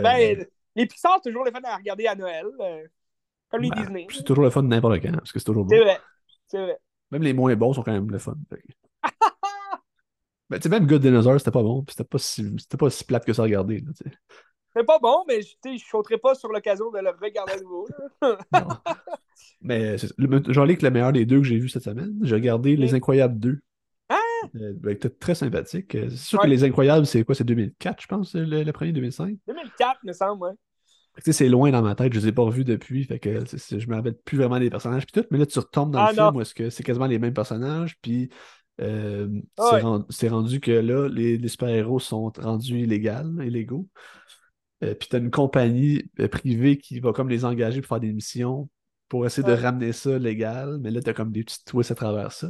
Ben, les Pixar, toujours le fun à regarder à Noël. comme les ben, Disney. C'est toujours le fun n'importe quand, parce que c'est toujours bon. C'est vrai. C'est vrai. Même les moins bons sont quand même le fun. Ben, tu sais, même Good Dinosaur, c'était pas bon, puis c'était pas, si, pas si plate que ça à regarder. C'est pas bon, mais je ne sauterai pas sur l'occasion de le regarder à nouveau. mais j'en ai que le meilleur des deux que j'ai vu cette semaine. J'ai regardé Les Incroyables 2. Ah! Euh, ben, très sympathique. Euh, c'est sûr que Les Incroyables, c'est quoi? C'est 2004, je pense, le, premier 2005 2004, me semble, ouais. C'est loin dans ma tête, je les ai pas revus depuis, fait que je me rappelle plus vraiment des personnages puis tout, mais là tu retombes dans le ah, film où est-ce que c'est quasiment les mêmes personnages, puis euh, c'est rendu, que là, les, super-héros sont rendus illégaux, illégaux. Euh, puis tu as une compagnie euh, privée qui va comme les engager pour faire des missions pour essayer de ramener ça légal, mais là, t'as comme des petits twists à travers ça.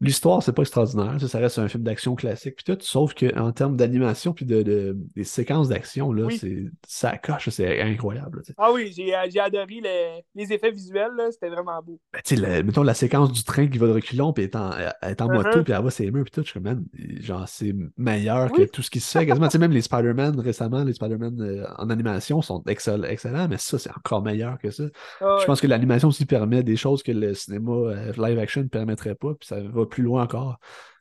L'histoire, c'est pas extraordinaire, ça, reste un film d'action classique, puis tout, sauf qu'en termes d'animation puis de, des séquences d'action, là, c'est ça coche, c'est incroyable. ah oui, j'ai adoré les, effets visuels, c'était vraiment beau. Ben, tu sais, mettons la séquence du train qui va de reculons, puis est en, est en uh-huh. moto, puis elle va ses murs, puis tout, je suis comme, genre, c'est meilleur que tout ce qui se fait. Quasiment, tu sais, même les Spider-Man récemment, les Spider-Man euh, en animation sont excellents, mais ça, c'est encore meilleur que ça. Ah je pense que l'animation aussi permet des choses que le cinéma euh, live action ne permettrait pas, puis ça va plus loin encore.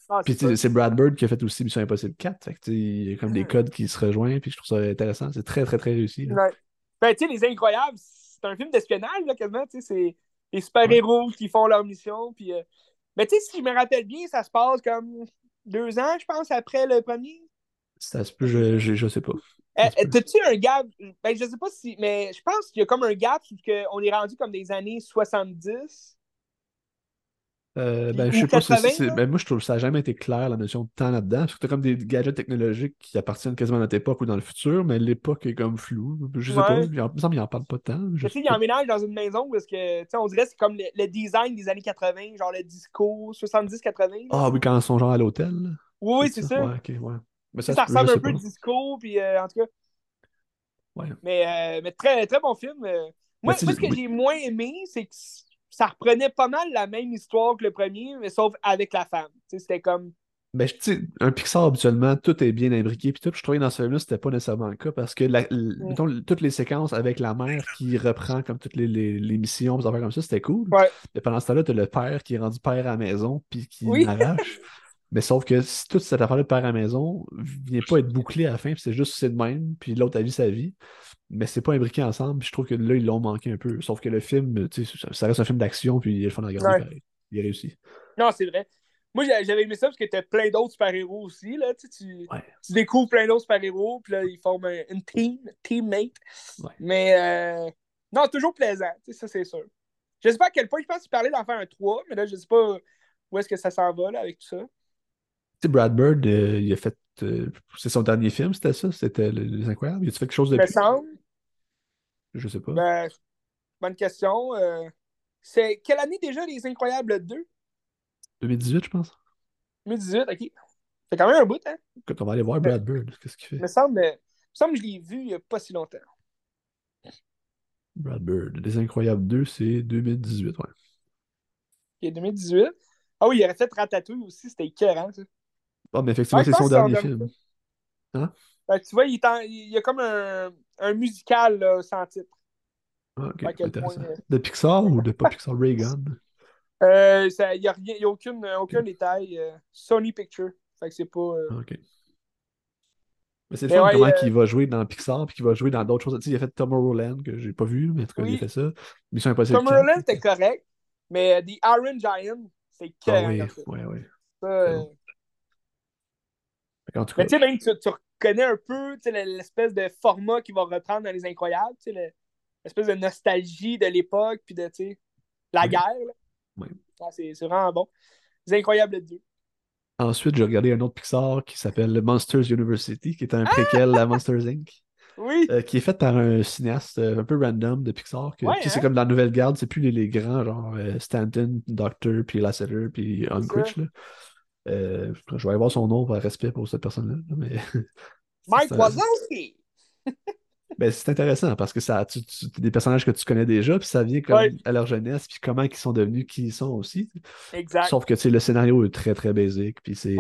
Ah, puis c'est Brad Bird qui a fait aussi Mission Impossible 4. il y a comme des codes qui se rejoignent, puis je trouve ça intéressant. C'est très, très, très réussi. Ben, tu sais, Les Incroyables, c'est un film d'espionnage, quasiment. C'est les super-héros qui font leur mission. Puis, euh, Mais tu sais, si je me rappelle bien, ça se passe comme deux ans, je pense, après le premier. Ça se peut, je, je, je sais pas. T'as-tu un gap? Ben, je sais pas si. Mais je pense qu'il y a comme un gap qu'on est rendu comme des années 70. Euh, ben, je sais pas si ben, moi, je trouve que ça n'a jamais été clair, la notion de temps là-dedans. Parce que tu as comme des gadgets technologiques qui appartiennent quasiment à notre époque ou dans le futur, mais l'époque est comme floue. Je sais pas. Il me semble qu'il n'en parle pas tant. Je sais, il emménage dans une maison parce que, on dirait que c'est comme le, design des années 80, genre le disco 70-80. Ah oui, quand ils sont genre à l'hôtel. Oui, oui, c'est ça? Ouais ça, ressemble un peu au disco, puis euh, en tout cas. Ouais. Mais, euh, mais très, très bon film. Euh. Moi, ce que j'ai moins aimé, c'est que ça reprenait pas mal la même histoire que le premier, mais sauf avec la femme. C'était comme. Ben, sais, un Pixar, habituellement, tout est bien imbriqué. Puis tout, je trouvais dans ce film-là, c'était pas nécessairement le cas parce que mm. toutes les séquences avec la mère qui reprend comme toutes les, les, missions, des affaires comme ça, c'était cool. Ouais. Mais pendant ce temps-là, tu as le père qui est rendu père à la maison puis qui m'arrache. Mais sauf que si toute cette affaire de père à la maison vient pas être bouclée à la fin, c'est juste c'est de même, puis l'autre a vu sa vie, mais c'est pas imbriqué ensemble, je trouve que là, ils l'ont manqué un peu. Sauf que le film, ça reste un film d'action, puis il est le fun à regarder Il est réussi. Non, c'est vrai. Moi, j'avais aimé ça parce que t'as plein d'autres super-héros aussi. Là. Tu, tu, découvres plein d'autres super-héros, puis là, ils forment une team, teammate. Mais euh, non, toujours plaisant, ça, c'est sûr. Je sais pas à quel point je pense que tu parlais d'en faire un 3, mais là, je sais pas où est-ce que ça s'en va là, avec tout ça sais, Brad Bird, euh, il a fait. Euh, c'est son dernier film, c'était ça? C'était Les Incroyables? Il a fait quelque chose de. Me semble. Je sais pas. Ben, bonne question. Euh, c'est quelle année déjà, Les Incroyables 2? 2018, je pense. 2018, ok. C'est quand même un bout, hein? Quand on va aller voir Brad Bird, qu'est-ce qu'il fait? Il me semble, me semble que je l'ai vu il n'y a pas si longtemps. Brad Bird. Les Incroyables 2, c'est 2018, ouais. Ok, 2018. Ah oui, il aurait fait Ratatouille aussi, c'était écœurant, ça. Ah, mais effectivement, c'est son dernier film. Hein? Ben, tu vois, il, y a comme un, un musical sans titre. Ah, ok, intéressant. Euh, de Pixar ou de pas Pixar Reagan? Euh, il n'y a, rien, y a aucune, aucun détail. Euh, Sony Picture. Fait que c'est pas. Euh, ah, ok. Mais c'est le fun comment il va jouer dans Pixar puis qu'il va jouer dans d'autres choses. Tu sais, il a fait Tomorrowland que j'ai pas vu, mais en tout cas, il a fait ça. Mission Impossible. Tomorrowland, c'était correct. Mais The Iron Giant, c'est ah, oui, ouais, ouais. Ça, mais tu sais, même tu, tu, reconnais un peu l'espèce de format qu'il va reprendre dans Les Incroyables, l'espèce de nostalgie de l'époque, puis de la guerre. Oui. c'est vraiment bon. Les Incroyables 2. Ensuite, j'ai regardé un autre Pixar qui s'appelle Monsters University, qui est un préquel à Monsters Inc. Oui. Euh, qui est fait par un cinéaste euh, un peu random de Pixar. Que, C'est hein? comme dans la nouvelle garde, c'est plus les, les, grands, genre euh, Stanton, Doctor, puis Lasseter, puis Unquitch. Euh, je vais aller voir son nom par respect pour cette personne-là. Mais... Mike Wazowski! ben, c'est intéressant parce que ça, tu, des personnages que tu connais déjà, puis ça vient comme à leur jeunesse, puis comment ils sont devenus qui ils sont aussi. Exact. Sauf que le scénario est très très basique. Puis c'est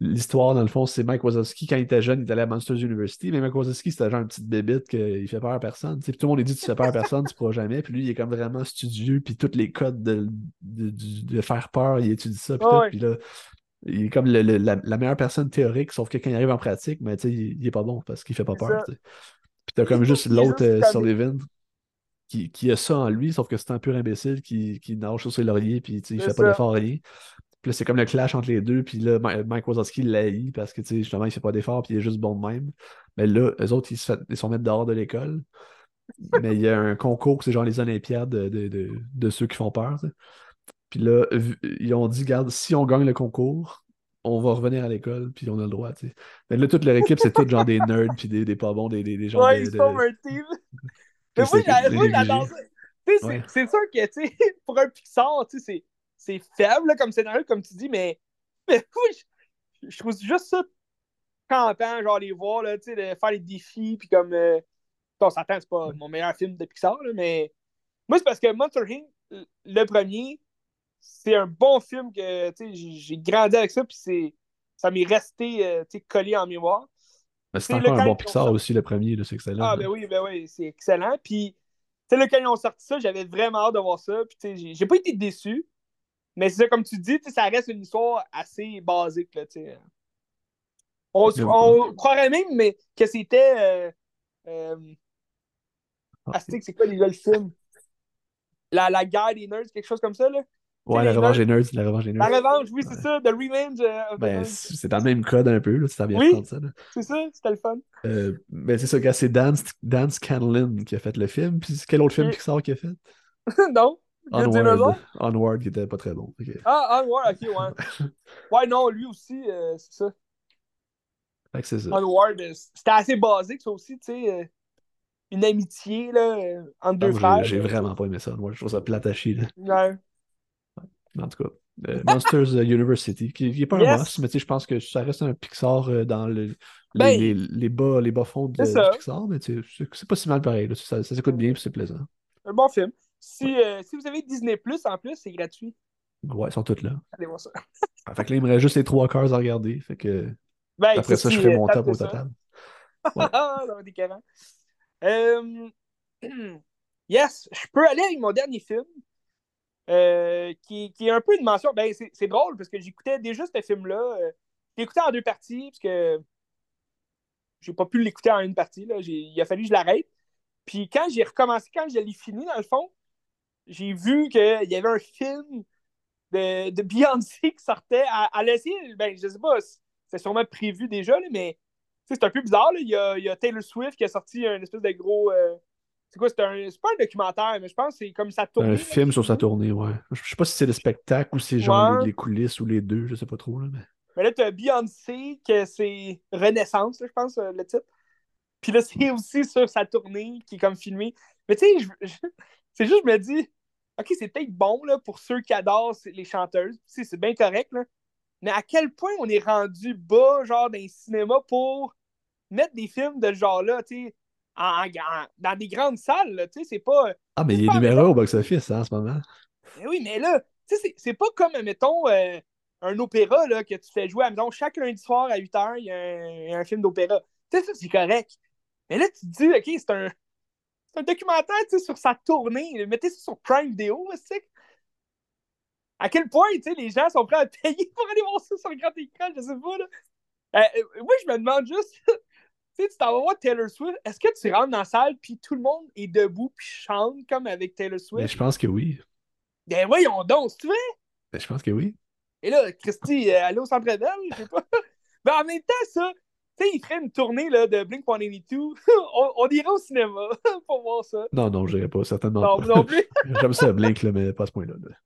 l'histoire, dans le fond, c'est Mike Wazowski, quand il était jeune, il était allé à Monsters University, mais Mike Wazowski, c'était genre une petite bébite qu'il fait peur à personne. Puis tout le monde lui dit Tu fais peur à personne, tu pourras jamais. Puis lui, il est comme vraiment studieux, puis tous les codes de, de, faire peur, il étudie ça. Puis, tout, puis là, il est comme la, meilleure personne théorique, sauf que quand il arrive en pratique, mais il, il est pas bon parce qu'il fait pas peur. Puis t'as comme juste l'autre euh, Sullivan qui, qui, a ça en lui, sauf que c'est un pur imbécile qui, qui nage sur ses lauriers puis il fait pas d'effort rien. Puis là, c'est comme le clash entre les deux, puis là, Mike Wazowski l'haït parce que justement, il fait pas d'effort puis il est juste bon de même. Mais là, eux autres, ils se, ils sont mettre dehors de l'école. mais il y a un concours, c'est genre les Olympiades de, de, de, ceux qui font peur. Puis là, ils ont dit, regarde, si on gagne le concours, on va revenir à l'école, puis on a le droit, tu sais. Mais là, toute leur équipe, c'est tout genre des nerds, puis des, des pas bons, des, des, des gens... Ouais, ils sont un team. Mais moi, j'adore sais, Ouais. c'est sûr que, tu sais, pour un Pixar, tu sais, c'est- faible là, comme scénario, comme tu dis, mais, mais je, je trouve juste ça campant, genre les voir, là, tu sais, de faire les défis, puis comme. Euh, on s'entend, c'est pas mon meilleur film de Pixar, là, mais moi, c'est parce que Monster Inc., le premier, c'est un bon film que, j'ai grandi avec ça, puis c'est. Ça m'est resté euh, collé en mémoire. Mais c'est encore un bon Pixar aussi, le premier, c'est excellent. Ah, là. ben oui, ben oui, c'est excellent. Puis, tu sais, là, quand ils ont sorti ça, j'avais vraiment hâte de voir ça. Puis, tu sais, j'ai- pas été déçu. Mais c'est ça, comme tu dis, ça reste une histoire assez basique, là, tu sais. On, croirait même mais, que c'était. Euh, euh, Ah, c'est quoi déjà le film? La, la guerre des nerds, quelque chose comme ça, là? Ouais, la revanche des nerds, la revanche des La nerds. revanche, oui, c'est ça, The Revenge euh, Ben, c'est dans le même code un peu, là, si t'as bien Oui. ça. C'est ça, c'était le fun. Euh, ben, c'est ça, gars, c'est Dan, Dan Scanlon qui a fait le film. Puis quel autre film Et- Pixar qui a fait? non? Onward. Onward, qui était pas très bon. Ah, Onward, ok, ouais. Ouais, non, lui aussi, euh, c'est ça. Fait que c'est ça. Onward, euh, c'était assez basique, ça aussi, tu sais. une amitié, là, entre deux moi, frères. j'ai vraiment pas aimé ça. Onward, je trouve ça plate à chier. là. Ouais. En tout cas, euh, Monsters University, qui, qui est pas un must, mais tu sais, je pense que ça reste un Pixar euh, dans le, Ben, les, les bas, les bas fonds de, Pixar, mais c'est pas si mal pareil. là. Ça, ça s'écoute bien, puis c'est plaisant. Un bon film. Si, euh, si vous avez Disney Plus en plus, c'est gratuit. Ouais, ils sont tous là. Allez voir ça. Fait que là, il me reste juste les trois quarts à regarder. Fait que Ben, après ça, je ferai euh, mon top au total. Ah, ça va être écœurant. Euh, yes, je peux aller avec mon dernier film, euh, qui, est un peu une mention. Ben, c'est drôle parce que j'écoutais déjà ce film-là. Euh, j'ai écouté en deux parties parce que j'ai pas pu l'écouter en une partie. Là. Il a fallu que je l'arrête. Puis quand j'ai recommencé, quand je l'ai fini, dans le fond, j'ai vu qu'il y avait un film de, de Beyoncé qui sortait. À, à ben, je sais pas, c'est sûrement prévu déjà, là, mais c'est un peu bizarre. là. Il, y a, il y a Taylor Swift qui a sorti un espèce de gros. euh, c'est quoi? C'est un, pas un documentaire, mais je pense que c'est comme ça tourne. Un film sur sa tournée, ouais. Je sais pas si c'est le spectacle ou c'est genre Ouais. les, coulisses ou les deux, je sais pas trop. Là, mais... Mais là, tu as Beyoncé, que c'est Renaissance, là, je pense, euh, le titre. Puis là, c'est aussi sur sa tournée qui est comme filmée. Mais tu sais, je- je- c'est juste, je me dis, OK, c'est peut-être bon là, pour ceux qui adorent les chanteuses. C'est bien correct, là. Mais à quel point on est rendu bas, genre, dans les cinémas pour mettre des films de ce genre-là, tu sais, en, en- dans des grandes salles, tu sais, c'est pas. Ah, mais il est numéro au box-office hein, en ce moment. Mais oui, mais là, tu sais, c'est- pas comme, mettons, euh, un opéra là, que tu fais jouer à maison. Chaque lundi soir à 8 h, il y a un, il y a un film d'opéra. Tu sais, ça, c'est correct. Mais là, tu te dis, OK, c'est un, c'est un documentaire tu sais, sur sa tournée. Mettez ça sur Prime Video, tu sais. À quel point, tu sais, les gens sont prêts à payer pour aller voir ça sur le grand écran, je sais pas, là. Euh, euh, moi, je me demande juste, tu sais, tu t'en vas voir Taylor Swift, est-ce que tu rentres dans la salle, puis tout le monde est debout, puis chante comme avec Taylor Mais Swift? je pense que oui. Ben voyons donc, c'est vrai? Mais je pense que oui. Et là, Christy, euh, aller au centre Bell, je sais pas. Mais en même temps, ça, tu sais, il ferait une tournée là, de Blink 182. on, on irait au cinéma pour voir ça. Non, non, je dirais pas, certainement Non, pas. non plus. J'aime ça, Blink, là, mais pas à ce point-là. là.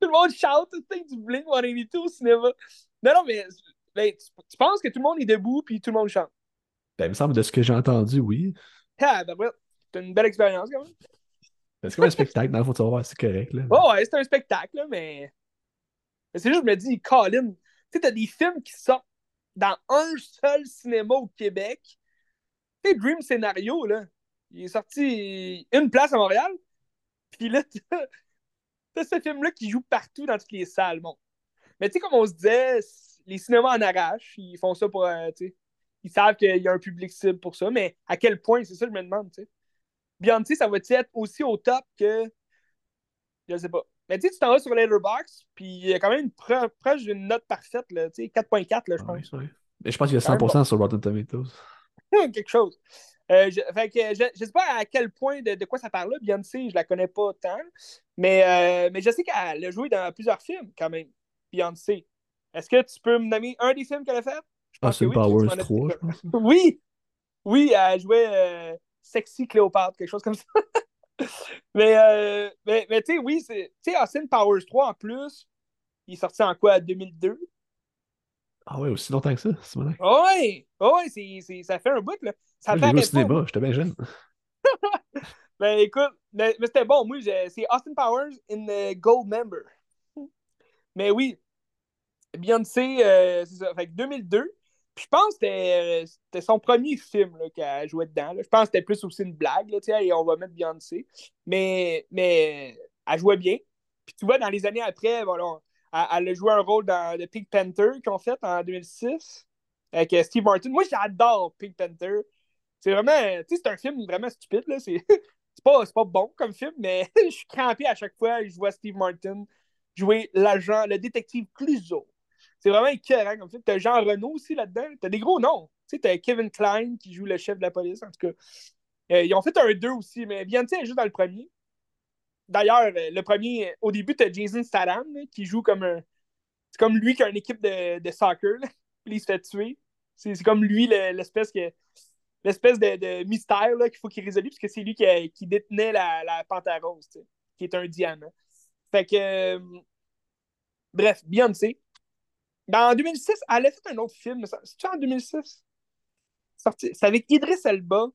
Tout le monde chante, tu sais, du Blink 182 au cinéma. Non, non, mais ben, tu, tu penses que tout le monde est debout puis tout le monde chante? Ben, il me semble, de ce que j'ai entendu, oui. Ah, ben ouais, c'est une belle expérience quand même. Ben, C'est comme un spectacle, dans le fond, tu vas voir, c'est correct. Là. Oh, ouais, c'est un spectacle, mais. mais c'est juste, je me dis, Colin, tu sais, t'as des films qui sortent dans un seul cinéma au Québec. Tu sais, Dream Scenario, là, il est sorti une place à Montréal. Puis là, t'as ce film-là qui joue partout dans toutes les salles. Bon. Mais tu sais, comme on se disait, les cinémas en arrachent. Ils font ça pour. euh, tu sais, ils savent qu'il y a un public cible pour ça. Mais à quel point, c'est ça que je me demande, tu sais. Beyoncé, ça va-tu être aussi au top que. Je sais pas. Mais tu sais, tu t'en vas sur Letterboxd, puis il y a quand même une pro- proche d'une note parfaite, là, tu sais, 4.4, là, je Ah oui, pense. oui. Mais je pense qu'il y a Quand même 100% sur Rotten Tomatoes. Quelque chose. Euh, je, fait que je, je sais pas à quel point de, de quoi ça parle là. Beyoncé, je la connais pas tant. Mais, euh, mais je sais qu'elle a joué dans plusieurs films, quand même. Beyoncé. Est-ce que tu peux me nommer un des films qu'elle a fait? Je Ah, que oui, tu Powers m'en as 3, dit je pense. Oui! Oui, elle jouait euh, Sexy Cléopâtre, quelque chose comme ça. mais, euh, mais, mais tu sais, oui, c'est- tu sais, Austin Powers 3 en plus, il est sorti en quoi, 2002? Ah ouais, aussi longtemps que ça, c'est malin. Ouais! Ouais, c'est, c'est- ça fait un bout, là. Ça Moi, vu au cinéma, j'étais bien jeune. Ben écoute, mais, mais c'était bon. Moi, c'est Austin Powers in the Gold Member. Mais oui, Beyoncé, euh, c'est ça. Fait que 2002. Je pense que c'était son premier film qu'elle jouait dedans. Je pense que c'était plus aussi une blague, là, et on va mettre Beyoncé. Mais, mais elle jouait bien. Puis tu vois, dans les années après, elle, a joué un rôle dans The Pink Panther qu'on fait en 2006 avec euh, Steve Martin. Moi, j'adore Pink Panther. C'est vraiment, tu sais, c'est un film vraiment stupide, là. C'est pas, pas bon comme film, mais je suis crampé à chaque fois que je vois Steve Martin jouer l'agent, le détective Clouseau. C'est vraiment écœurant comme film. T'as Jean Renault aussi là-dedans. T'as des gros noms. Tu sais, t'as Kevin Klein qui joue le chef de la police, en tout cas. Euh, ils ont fait un 2 aussi, mais Beyoncé est juste dans le premier. D'ailleurs, euh, le premier, au début, t'as Jason Statham qui joue comme un. C'est comme lui qui a une équipe de, de soccer, puis il se fait tuer. C'est comme lui l'espèce que l'espèce de, mystère qu'il faut qu'il résolve, parce que c'est lui qui, détenait la, la panthère rose, qui est un diamant. Fait que. Euh, bref, Beyoncé. En 2006, elle a fait un autre film. C'est-tu en 2006? C'est avec Idris Elba.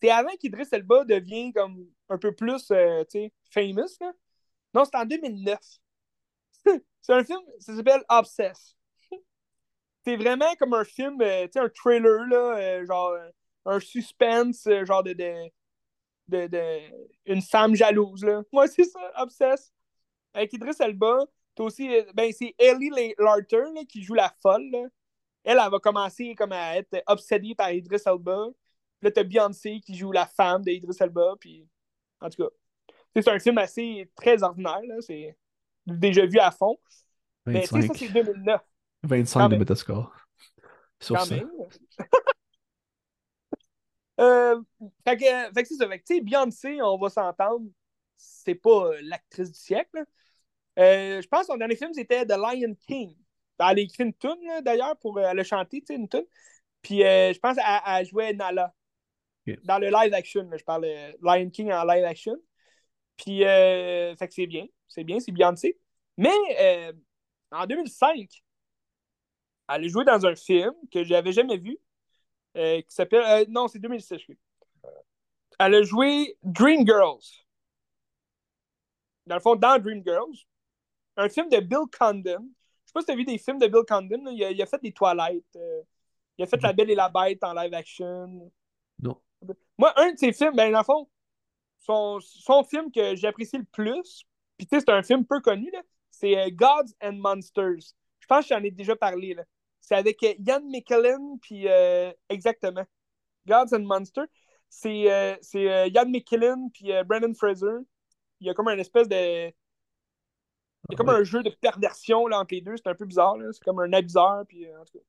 C'est avant qu'Idris Elba devienne comme un peu plus, euh, famous, là. Non, c'est en 2009. c'est un film, ça s'appelle Obsess. c'est vraiment comme un film, euh, un trailer, là, euh, genre un suspense, genre de, de, de, une femme jalouse, là. Moi, c'est ça, Obsess. Avec Idris Elba, t'as aussi, ben, c'est Ellie Larter, là, qui joue la folle, là. Elle, elle va commencer comme à être obsédée par Idris Elba. Puis là, t'as Beyoncé qui joue la femme d'Idris Elba. Puis, en tout cas, c'est un film assez très ordinaire. C'est déjà vu à fond. 25. Mais ça, c'est 2009. 25 de Metascore. Sur Quand ça. Même. euh, fait que, fait que c'est ça. Fait que, Beyoncé, on va s'entendre, c'est pas l'actrice du siècle. Euh, je pense que son dernier film, c'était The Lion King. Elle a écrit une tune, d'ailleurs, pour euh, le chanter, tu sais, une tune. Puis euh, je pense qu'elle jouait Nala. Dans le live action, je parle de Lion King en live action. Puis, euh, fait que c'est bien. C'est bien, c'est Beyoncé. Mais en 2005, elle a joué dans un film que je n'avais jamais vu, qui s'appelle. non, c'est 2006, je Elle a joué Dream Girls. Dans le fond, dans Dream Girls. Un film de Bill Condon. Je sais pas si tu as vu des films de Bill Condon. Il a, il a fait des toilettes. il a fait La Belle et la Bête en live action. Non. Moi, un de ses films, ben, dans le fond, son, son film que j'apprécie le plus, puis tu sais, c'est un film peu connu, c'est euh, Gods and Monsters. Je pense que j'en ai déjà parlé. Là. C'est avec euh, Ian McKellen, puis euh, exactement. Gods and Monsters. C'est Ian McKellen, puis Brandon Fraser. Il y a comme un espèce de. A comme un jeu de perversion là, entre les deux. C'est un peu bizarre. C'est comme un abuseur. Puis, en tout cas.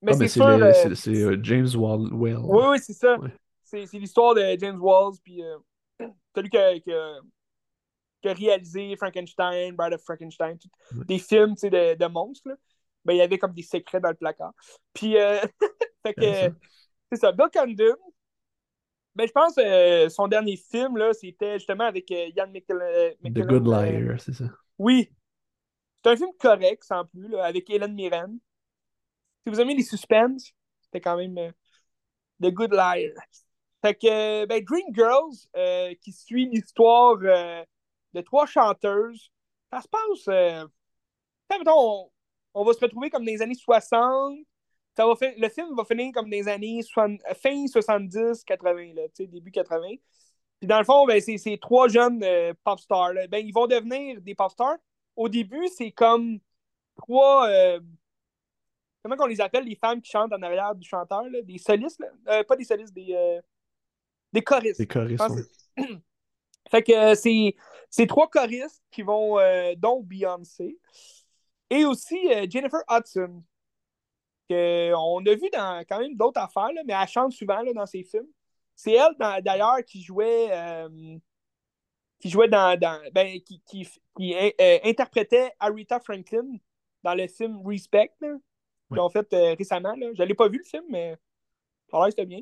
Mais ah, c'est c'est James Wall. Oui, oui, c'est ça. C'est l'histoire de James Walls, puis euh, celui qui a, qui, a, réalisé Frankenstein, Bride of Frankenstein, des films de, de monstres. Là. Ben, il y avait comme des secrets dans le placard. Puis, euh, fait que, c'est ça. Bill Condon, ben, je pense euh, son dernier film, là, c'était justement avec euh, Ian McKellen. The Good Liar, c'est ça. Oui. C'est un film correct, sans plus, avec Hélène Mirren. Si vous aimez les suspens, c'était quand même The Good Liar. Fait que, ben, Green Girls, euh, qui suit l'histoire euh, de trois chanteuses, ça se passe. Euh, on, on, va se retrouver comme dans les années 60. Ça va le film va finir comme dans les années fin 70, 80, là, début 80. Puis dans le fond, ben, c'est trois jeunes pop stars. Ben, ils vont devenir des pop stars. Au début, c'est comme trois. comment on les appelle, les femmes qui chantent en arrière du chanteur, là, des solistes, là? pas des solistes, des des choristes. Des choristes, Fait que euh, c'est trois choristes qui vont, euh, dont Beyoncé. Et aussi euh, Jennifer Hudson, qu'on a vu dans quand même d'autres affaires, mais elle chante souvent là, dans ses films. C'est elle, d'ailleurs, qui jouait qui jouait dans, ben, qui, qui, interprétait Aretha Franklin dans le film Respect, qu'ils ont fait récemment. Je n'ai pas vu le film, mais ça c'était bien.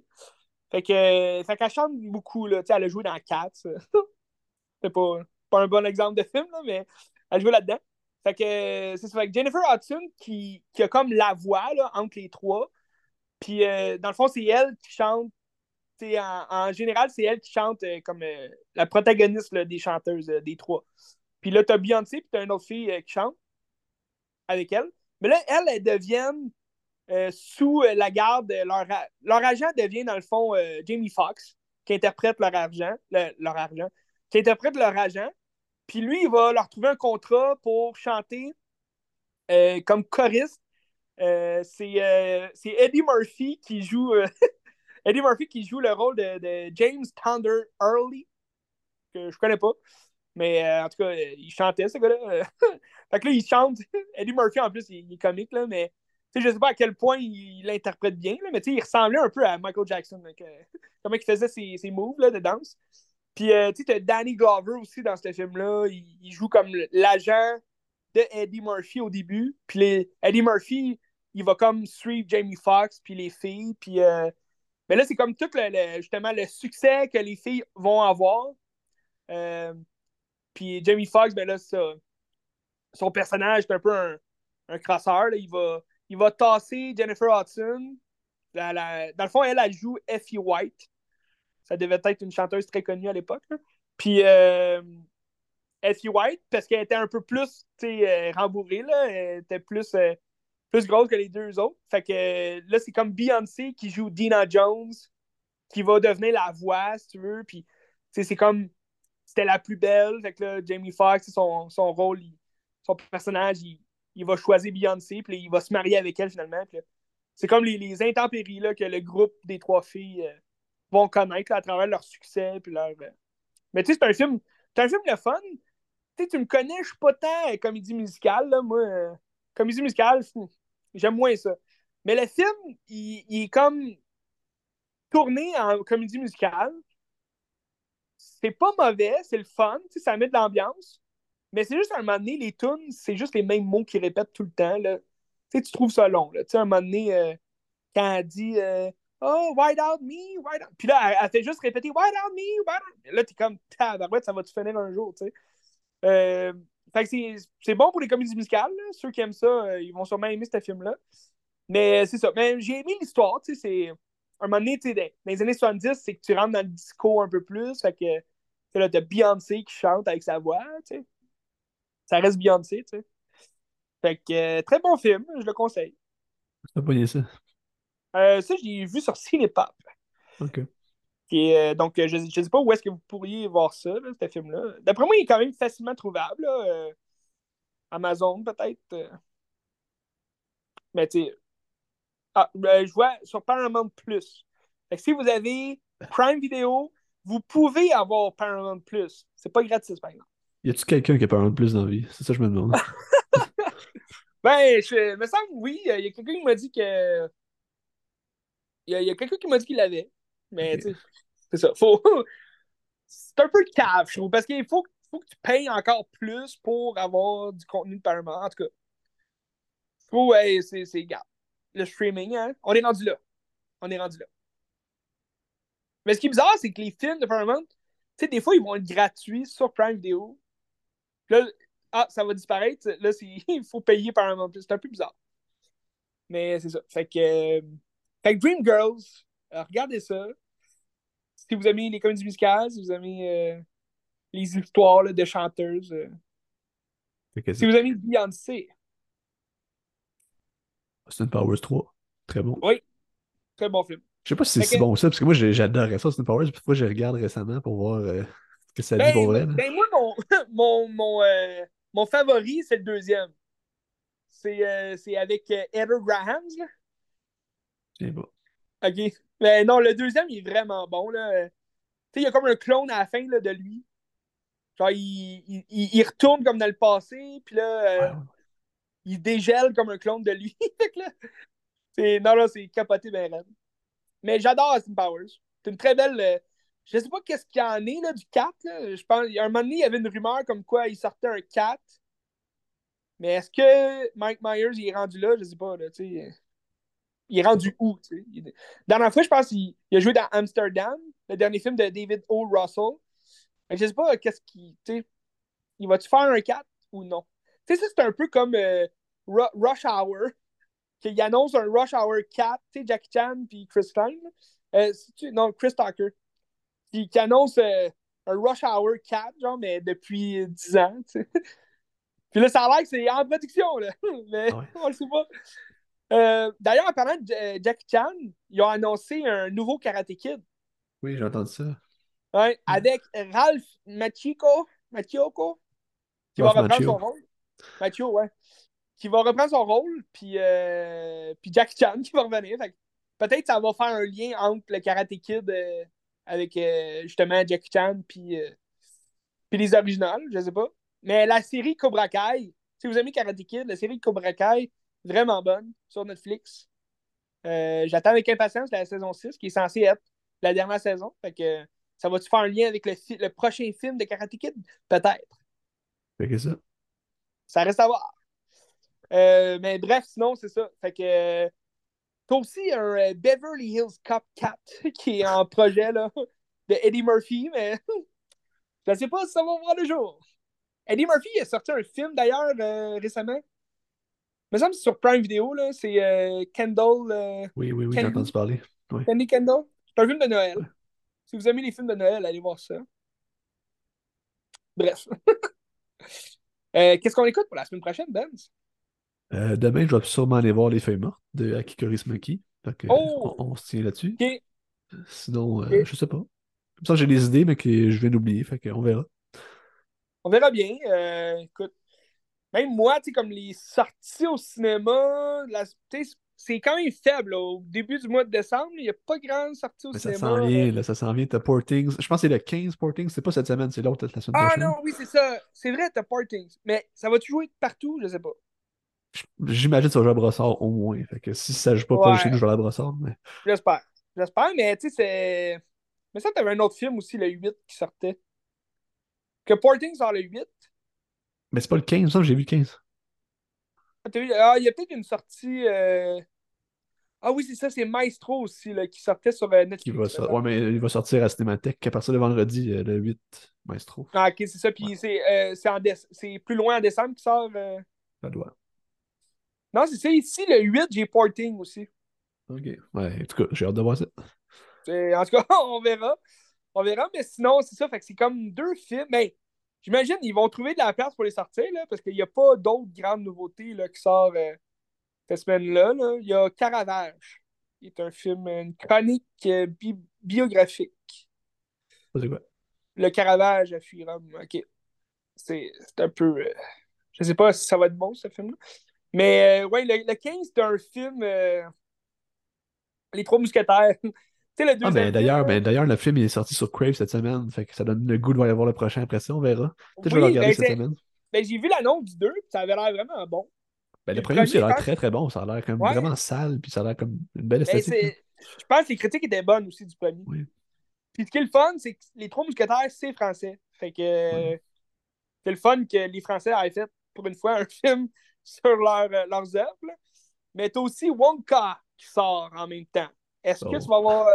Fait que, fait qu'elle chante beaucoup, là. Tu sais, elle a joué dans Cats. c'est pas, pas un bon exemple de film, là, mais elle joue là-dedans. Fait que c'est ça. Fait que Jennifer Hudson qui, qui, a comme la voix là, entre les trois. Puis euh, dans le fond, c'est elle qui chante en, en, général, c'est elle qui chante euh, comme euh, la protagoniste des chanteuses euh, des trois. Puis là, t'as Beyoncé, puis t'as une autre fille qui chante avec elle. Mais là, elles, elles deviennent sous la garde. Leur, leur agent devient, dans le fond, Jamie Foxx, qui interprète leur argent, leur argent, qui interprète leur agent. Puis lui, il va leur trouver un contrat pour chanter comme choriste. c'est Eddie Murphy qui joue Eddie Murphy qui joue le rôle de, James Thunder Early, que je connais pas. Mais euh, en tout cas, il chantait, ce gars-là. fait que là, il chante. Eddie Murphy, en plus, il, est comique, là, mais je sais pas à quel point il l'interprète bien, là, mais il ressemblait un peu à Michael Jackson. comment il faisait ses, ses moves là, de danse. Puis, euh, tu sais, Danny Glover aussi dans ce film-là. Il, joue comme l'agent de Eddie Murphy au début. Puis, Eddie Murphy, il va comme suivre Jamie Foxx, puis les filles. Puis, euh, mais là, c'est comme tout le, justement le succès que les filles vont avoir. Euh, puis Jamie Foxx, ben là, ça, son personnage est un peu un, un crasseur. Il, va, il va tasser Jennifer Hudson. dans le fond, elle, elle joue Effie White. Ça devait être une chanteuse très connue à l'époque. Puis euh, Effie White, parce qu'elle était un peu plus euh, rembourrée, là, elle était plus euh, plus grosse que les deux autres. Fait que là, c'est comme Beyoncé qui joue Dina Jones, qui va devenir la voix, si tu veux. Puis, c'est comme. C'était la plus belle. Fait que là, Jamie Foxx, son, son rôle, son personnage, il, va choisir Beyoncé, puis il va se marier avec elle finalement. c'est comme les, les intempéries là, que le groupe des trois filles euh, vont connaître à travers leur succès. Puis leur, euh. Mais tu sais, c'est un film. C'est un film le fun. tu me connais, je suis pas tant comédie musicale, là, moi. Euh, comédie musicale, j'aime moins ça. Mais le film, il, est comme tourné en comédie musicale. C'est pas mauvais, c'est le fun, ça met de l'ambiance. Mais c'est juste à un moment donné, les tunes, c'est juste les mêmes mots qu'ils répètent tout le temps. Là. Tu trouves ça long. Là. À un moment donné, euh, quand elle dit euh, Oh, white out me, white out. Puis là, elle, fait juste répéter White out me, white out. Là, t'es comme Tabarouette, ça va te finir un jour. tu sais? Euh, c'est bon pour les comédies musicales. Ceux qui aiment ça, euh, ils vont sûrement aimer ce film-là. Mais c'est ça. Mais j'ai aimé l'histoire. C'est un moment donné, dans les années 70, c'est que tu rentres dans le disco un peu plus. Fait que là, t'as Beyoncé qui chante avec sa voix. Ça reste Beyoncé. sais. Fait que euh, très bon film, je le conseille. T'as pas ça? Euh, ça, je l'ai vu sur Cinépop. OK. Euh, donc, euh, je ne sais pas où est-ce que vous pourriez voir ça, ce film-là. D'après moi, il est quand même facilement trouvable. Euh, Amazon, peut-être. Mais tu sais. Ah, ben, je vois sur Paramount Plus. si vous avez Prime Video, vous pouvez avoir Paramount Plus. C'est pas gratis, par exemple. Y a-tu quelqu'un qui a Paramount Plus dans la vie? C'est ça que je me demande. ben, je me semble oui. Il y a quelqu'un qui m'a dit que. Il y a, quelqu'un qui m'a dit qu'il l'avait. Mais tu sais, c'est ça. Faut... c'est un peu cave, je trouve, parce qu'il faut, faut que tu payes encore plus pour avoir du contenu de Paramount. En tout cas, faut, ouais, c'est, c'est Le streaming, hein, on est rendu là. On est rendu là. Mais ce qui est bizarre, c'est que les films de Paramount, tu sais, des fois, ils vont être gratuits sur Prime Video. Là, ah, ça va disparaître. Là, il faut payer Paramount C'est un peu bizarre. Mais c'est ça. Fait que, euh, fait que Dreamgirls, euh, regardez ça si vous aimez les comédies musicales, si vous aimez euh, les histoires de chanteuses, euh, si vous aimez Beyoncé. Austin Powers 3. Très bon. Oui. Très bon film. Je sais pas si c'est si bon ça, parce que moi j'adorais ça, Austin Powers, puis je regarde récemment pour voir euh, ce que ça dit ben, pour vrai. Ben moi, mon, mon, mon, mon favori, c'est le deuxième. C'est avec Heather Graham. Là. Je sais pas. OK. Mais non, le deuxième, il est vraiment bon. Là. Il y a comme un clone à la fin là, de lui. Genre, il, il, il, retourne comme dans le passé, puis là, euh, il dégèle comme un clone de lui. c'est, non, là, c'est capoté ben raide. Mais j'adore Austin Powers. C'est une très belle. Euh, je sais pas qu'est-ce qu'il y en est là, du 4. Là. Je pense, un moment donné, il y avait une rumeur comme quoi il sortait un 4. Mais est-ce que Mike Myers il est rendu là? Je sais pas. Là, il est rendu où, tu sais? La dernière fois, je pense qu'il a joué dans Amsterdam, le dernier film de David O. Russell. Je sais pas qu'est-ce qu'il. Il va-tu faire un 4 ou non? Tu sais, ça, c'est un peu comme euh, Rush Hour, qu'il annonce un Rush Hour 4, tu sais, Jackie Chan puis Chris Klein. Euh, non, Chris Tucker. Qui, qui annonce euh, un Rush Hour 4, genre, mais depuis 10 ans, tu sais. Puis là, ça a l'air que c'est en production, là. Mais Ah ouais. on le sait pas. Euh, D'ailleurs, en parlant de euh, Jackie Chan, ils ont annoncé un nouveau Karate Kid. Oui, j'ai entendu ça. Ouais, avec Ralph Machiko, Machiko, qui Ralph va reprendre son rôle. Machio, ouais. Qui va reprendre son rôle, puis, euh, puis Jackie Chan qui va revenir. Peut-être que ça va faire un lien entre le Karate Kid euh, avec justement Jackie Chan puis, puis les originales, je sais pas. Mais la série Cobra Kai, si vous aimez Karate Kid, la série Cobra Kai, vraiment bonne sur Netflix. Euh, J'attends avec impatience la saison 6 qui est censée être la dernière saison. Fait que ça va-tu faire un lien avec le, prochain film de Karate Kid? Peut-être. Fait que ça. Ça reste à voir. Euh, mais bref, sinon, c'est ça. Fait que t'as aussi un euh, Beverly Hills Cop 4 qui est en projet là, de Eddie Murphy, mais je sais pas si ça va voir le jour. Eddie Murphy a sorti un film d'ailleurs euh, récemment. Me semble que c'est sur Prime Video, là. C'est euh, Kendall. euh, Oui, oui, oui, j'ai entendu parler. Candy Kendall. C'est un film de Noël. Si vous aimez les films de Noël, allez voir ça. Bref. Euh, Qu'est-ce qu'on écoute pour la semaine prochaine, Ben? Euh, demain, je vais sûrement aller voir Les Feuilles mortes de Akiko Smokey. Fait que, Oh! on, on se tient là-dessus. Sinon, euh, Ok. je sais pas. Comme ça, j'ai des idées, mais que je viens d'oublier. Fait qu'on verra. On verra bien. Écoute, même moi, tu sais, comme les sorties au cinéma, c'est quand même faible. là. Au début du mois de décembre, il n'y a pas grande sortie au Mais ça cinéma. s'en vient, là, ça s'en vient. T'as Portings. Je pense que c'est le 15 Portings. C'est pas cette semaine, c'est l'autre la semaine Ah prochaine. non, oui, c'est ça. C'est vrai, t'as Partings. Mais ça va-tu jouer partout? Je sais pas. J'imagine que ça va jouer à Brossard au moins. Fait que si ça joue pas, pas Ouais. nous, je aller à Brossard. Mais... J'espère. J'espère, mais tu sais, c'est. Mais ça, t'avais un autre film aussi, le 8, qui sortait. Que Porting sort le 8. Mais c'est pas le 15, il me semble que j'ai vu le 15. Ah, vu- ah, il y a peut-être une sortie. euh, Ah oui, c'est ça, c'est Maestro aussi, là, qui sortait sur euh, Netflix. va là. sor- Ouais, mais il va sortir à Cinémathèque à partir de vendredi, euh, le 8, Maestro. Ah, ok, c'est ça. Puis c'est euh, plus loin en décembre qui sort. euh. Ça doit. Non, c'est ça. Ici, le 8, j'ai Porting aussi. Ok. Ouais, en tout cas, j'ai hâte de voir ça. En tout cas, on verra. On verra, mais sinon, c'est ça. Fait que c'est comme deux films. Mais j'imagine ils vont trouver de la place pour les sortir, là, parce qu'il n'y a pas d'autres grandes nouveautés là, qui sortent euh, cette semaine-là. là. Il y a Caravage, qui est un film, une chronique euh, bi- biographique. Quoi? Le Caravage à Fuirum. OK. C'est un peu. euh, je sais pas si ça va être bon, ce film-là. Mais euh, ouais, le, le 15, c'est un film. Les Trois Mousquetaires. Ah, mais d'ailleurs, ben, d'ailleurs, le film il est sorti sur Crave cette semaine. Fait que ça donne le goût de voir le prochain après ça, on verra. Peut-être je vais le regarder ben, cette semaine. ben, j'ai vu l'annonce du 2, puis ça avait l'air vraiment bon. Ben, le le premier aussi a l'air très très bon. Ça a l'air comme Ouais. vraiment sale, puis ça a l'air comme une belle Ben, esthétique. je pense que les critiques étaient bonnes aussi du premier. Oui. Puis ce qui est le fun, c'est que les Trois Mousquetaires, c'est français. Fait que c'est le fun que les Français aient fait pour une fois un film sur leur, euh, leurs œuvres. Mais t'as aussi Wonka qui sort en même temps. Est-ce que tu vas voir.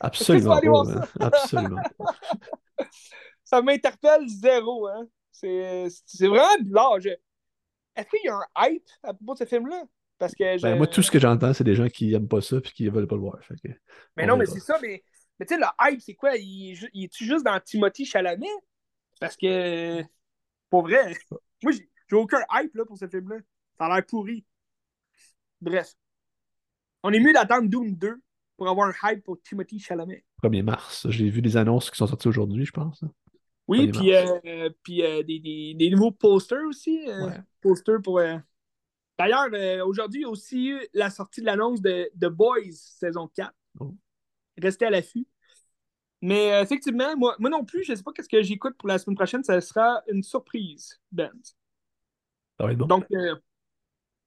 Absolument aller pas. voir man. Absolument ça m'interpelle zéro, hein. C'est vraiment bizarre. Je- Est-ce qu'il y a un hype à propos de ce film-là? Parce que je... Ben, moi, tout ce que j'entends, c'est des gens qui aiment pas ça puis qui veulent pas le voir. Fait que, Mais on non, mais c'est ça, mais, mais tu sais, le hype, c'est quoi? Il, il est-tu juste dans Timothy Chalamet? Parce que, pour vrai, moi, j'ai j'ai aucun hype là, pour ce film-là. Ça a l'air pourri. Bref. On est mieux d'attendre Doom 2 pour avoir un hype pour Timothy Chalamet. 1er mars. J'ai vu des annonces qui sont sorties aujourd'hui, je pense. hein. Oui, 1er puis, euh, puis euh, des, des- des nouveaux posters aussi. euh, Ouais. Posters pour. euh, D'ailleurs, euh, aujourd'hui, il y a aussi eu la sortie de l'annonce de The Boys saison 4. Oh. Restez à l'affût. Mais euh, effectivement, moi, moi non plus, je ne sais pas qu'est-ce que j'écoute pour la semaine prochaine. Ça sera une surprise, Ben. Ça va être bon. Donc, euh,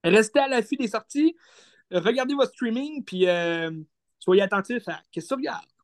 restez à l'affût des sorties. Regardez votre streaming, puis euh, soyez attentifs à qu'est-ce que.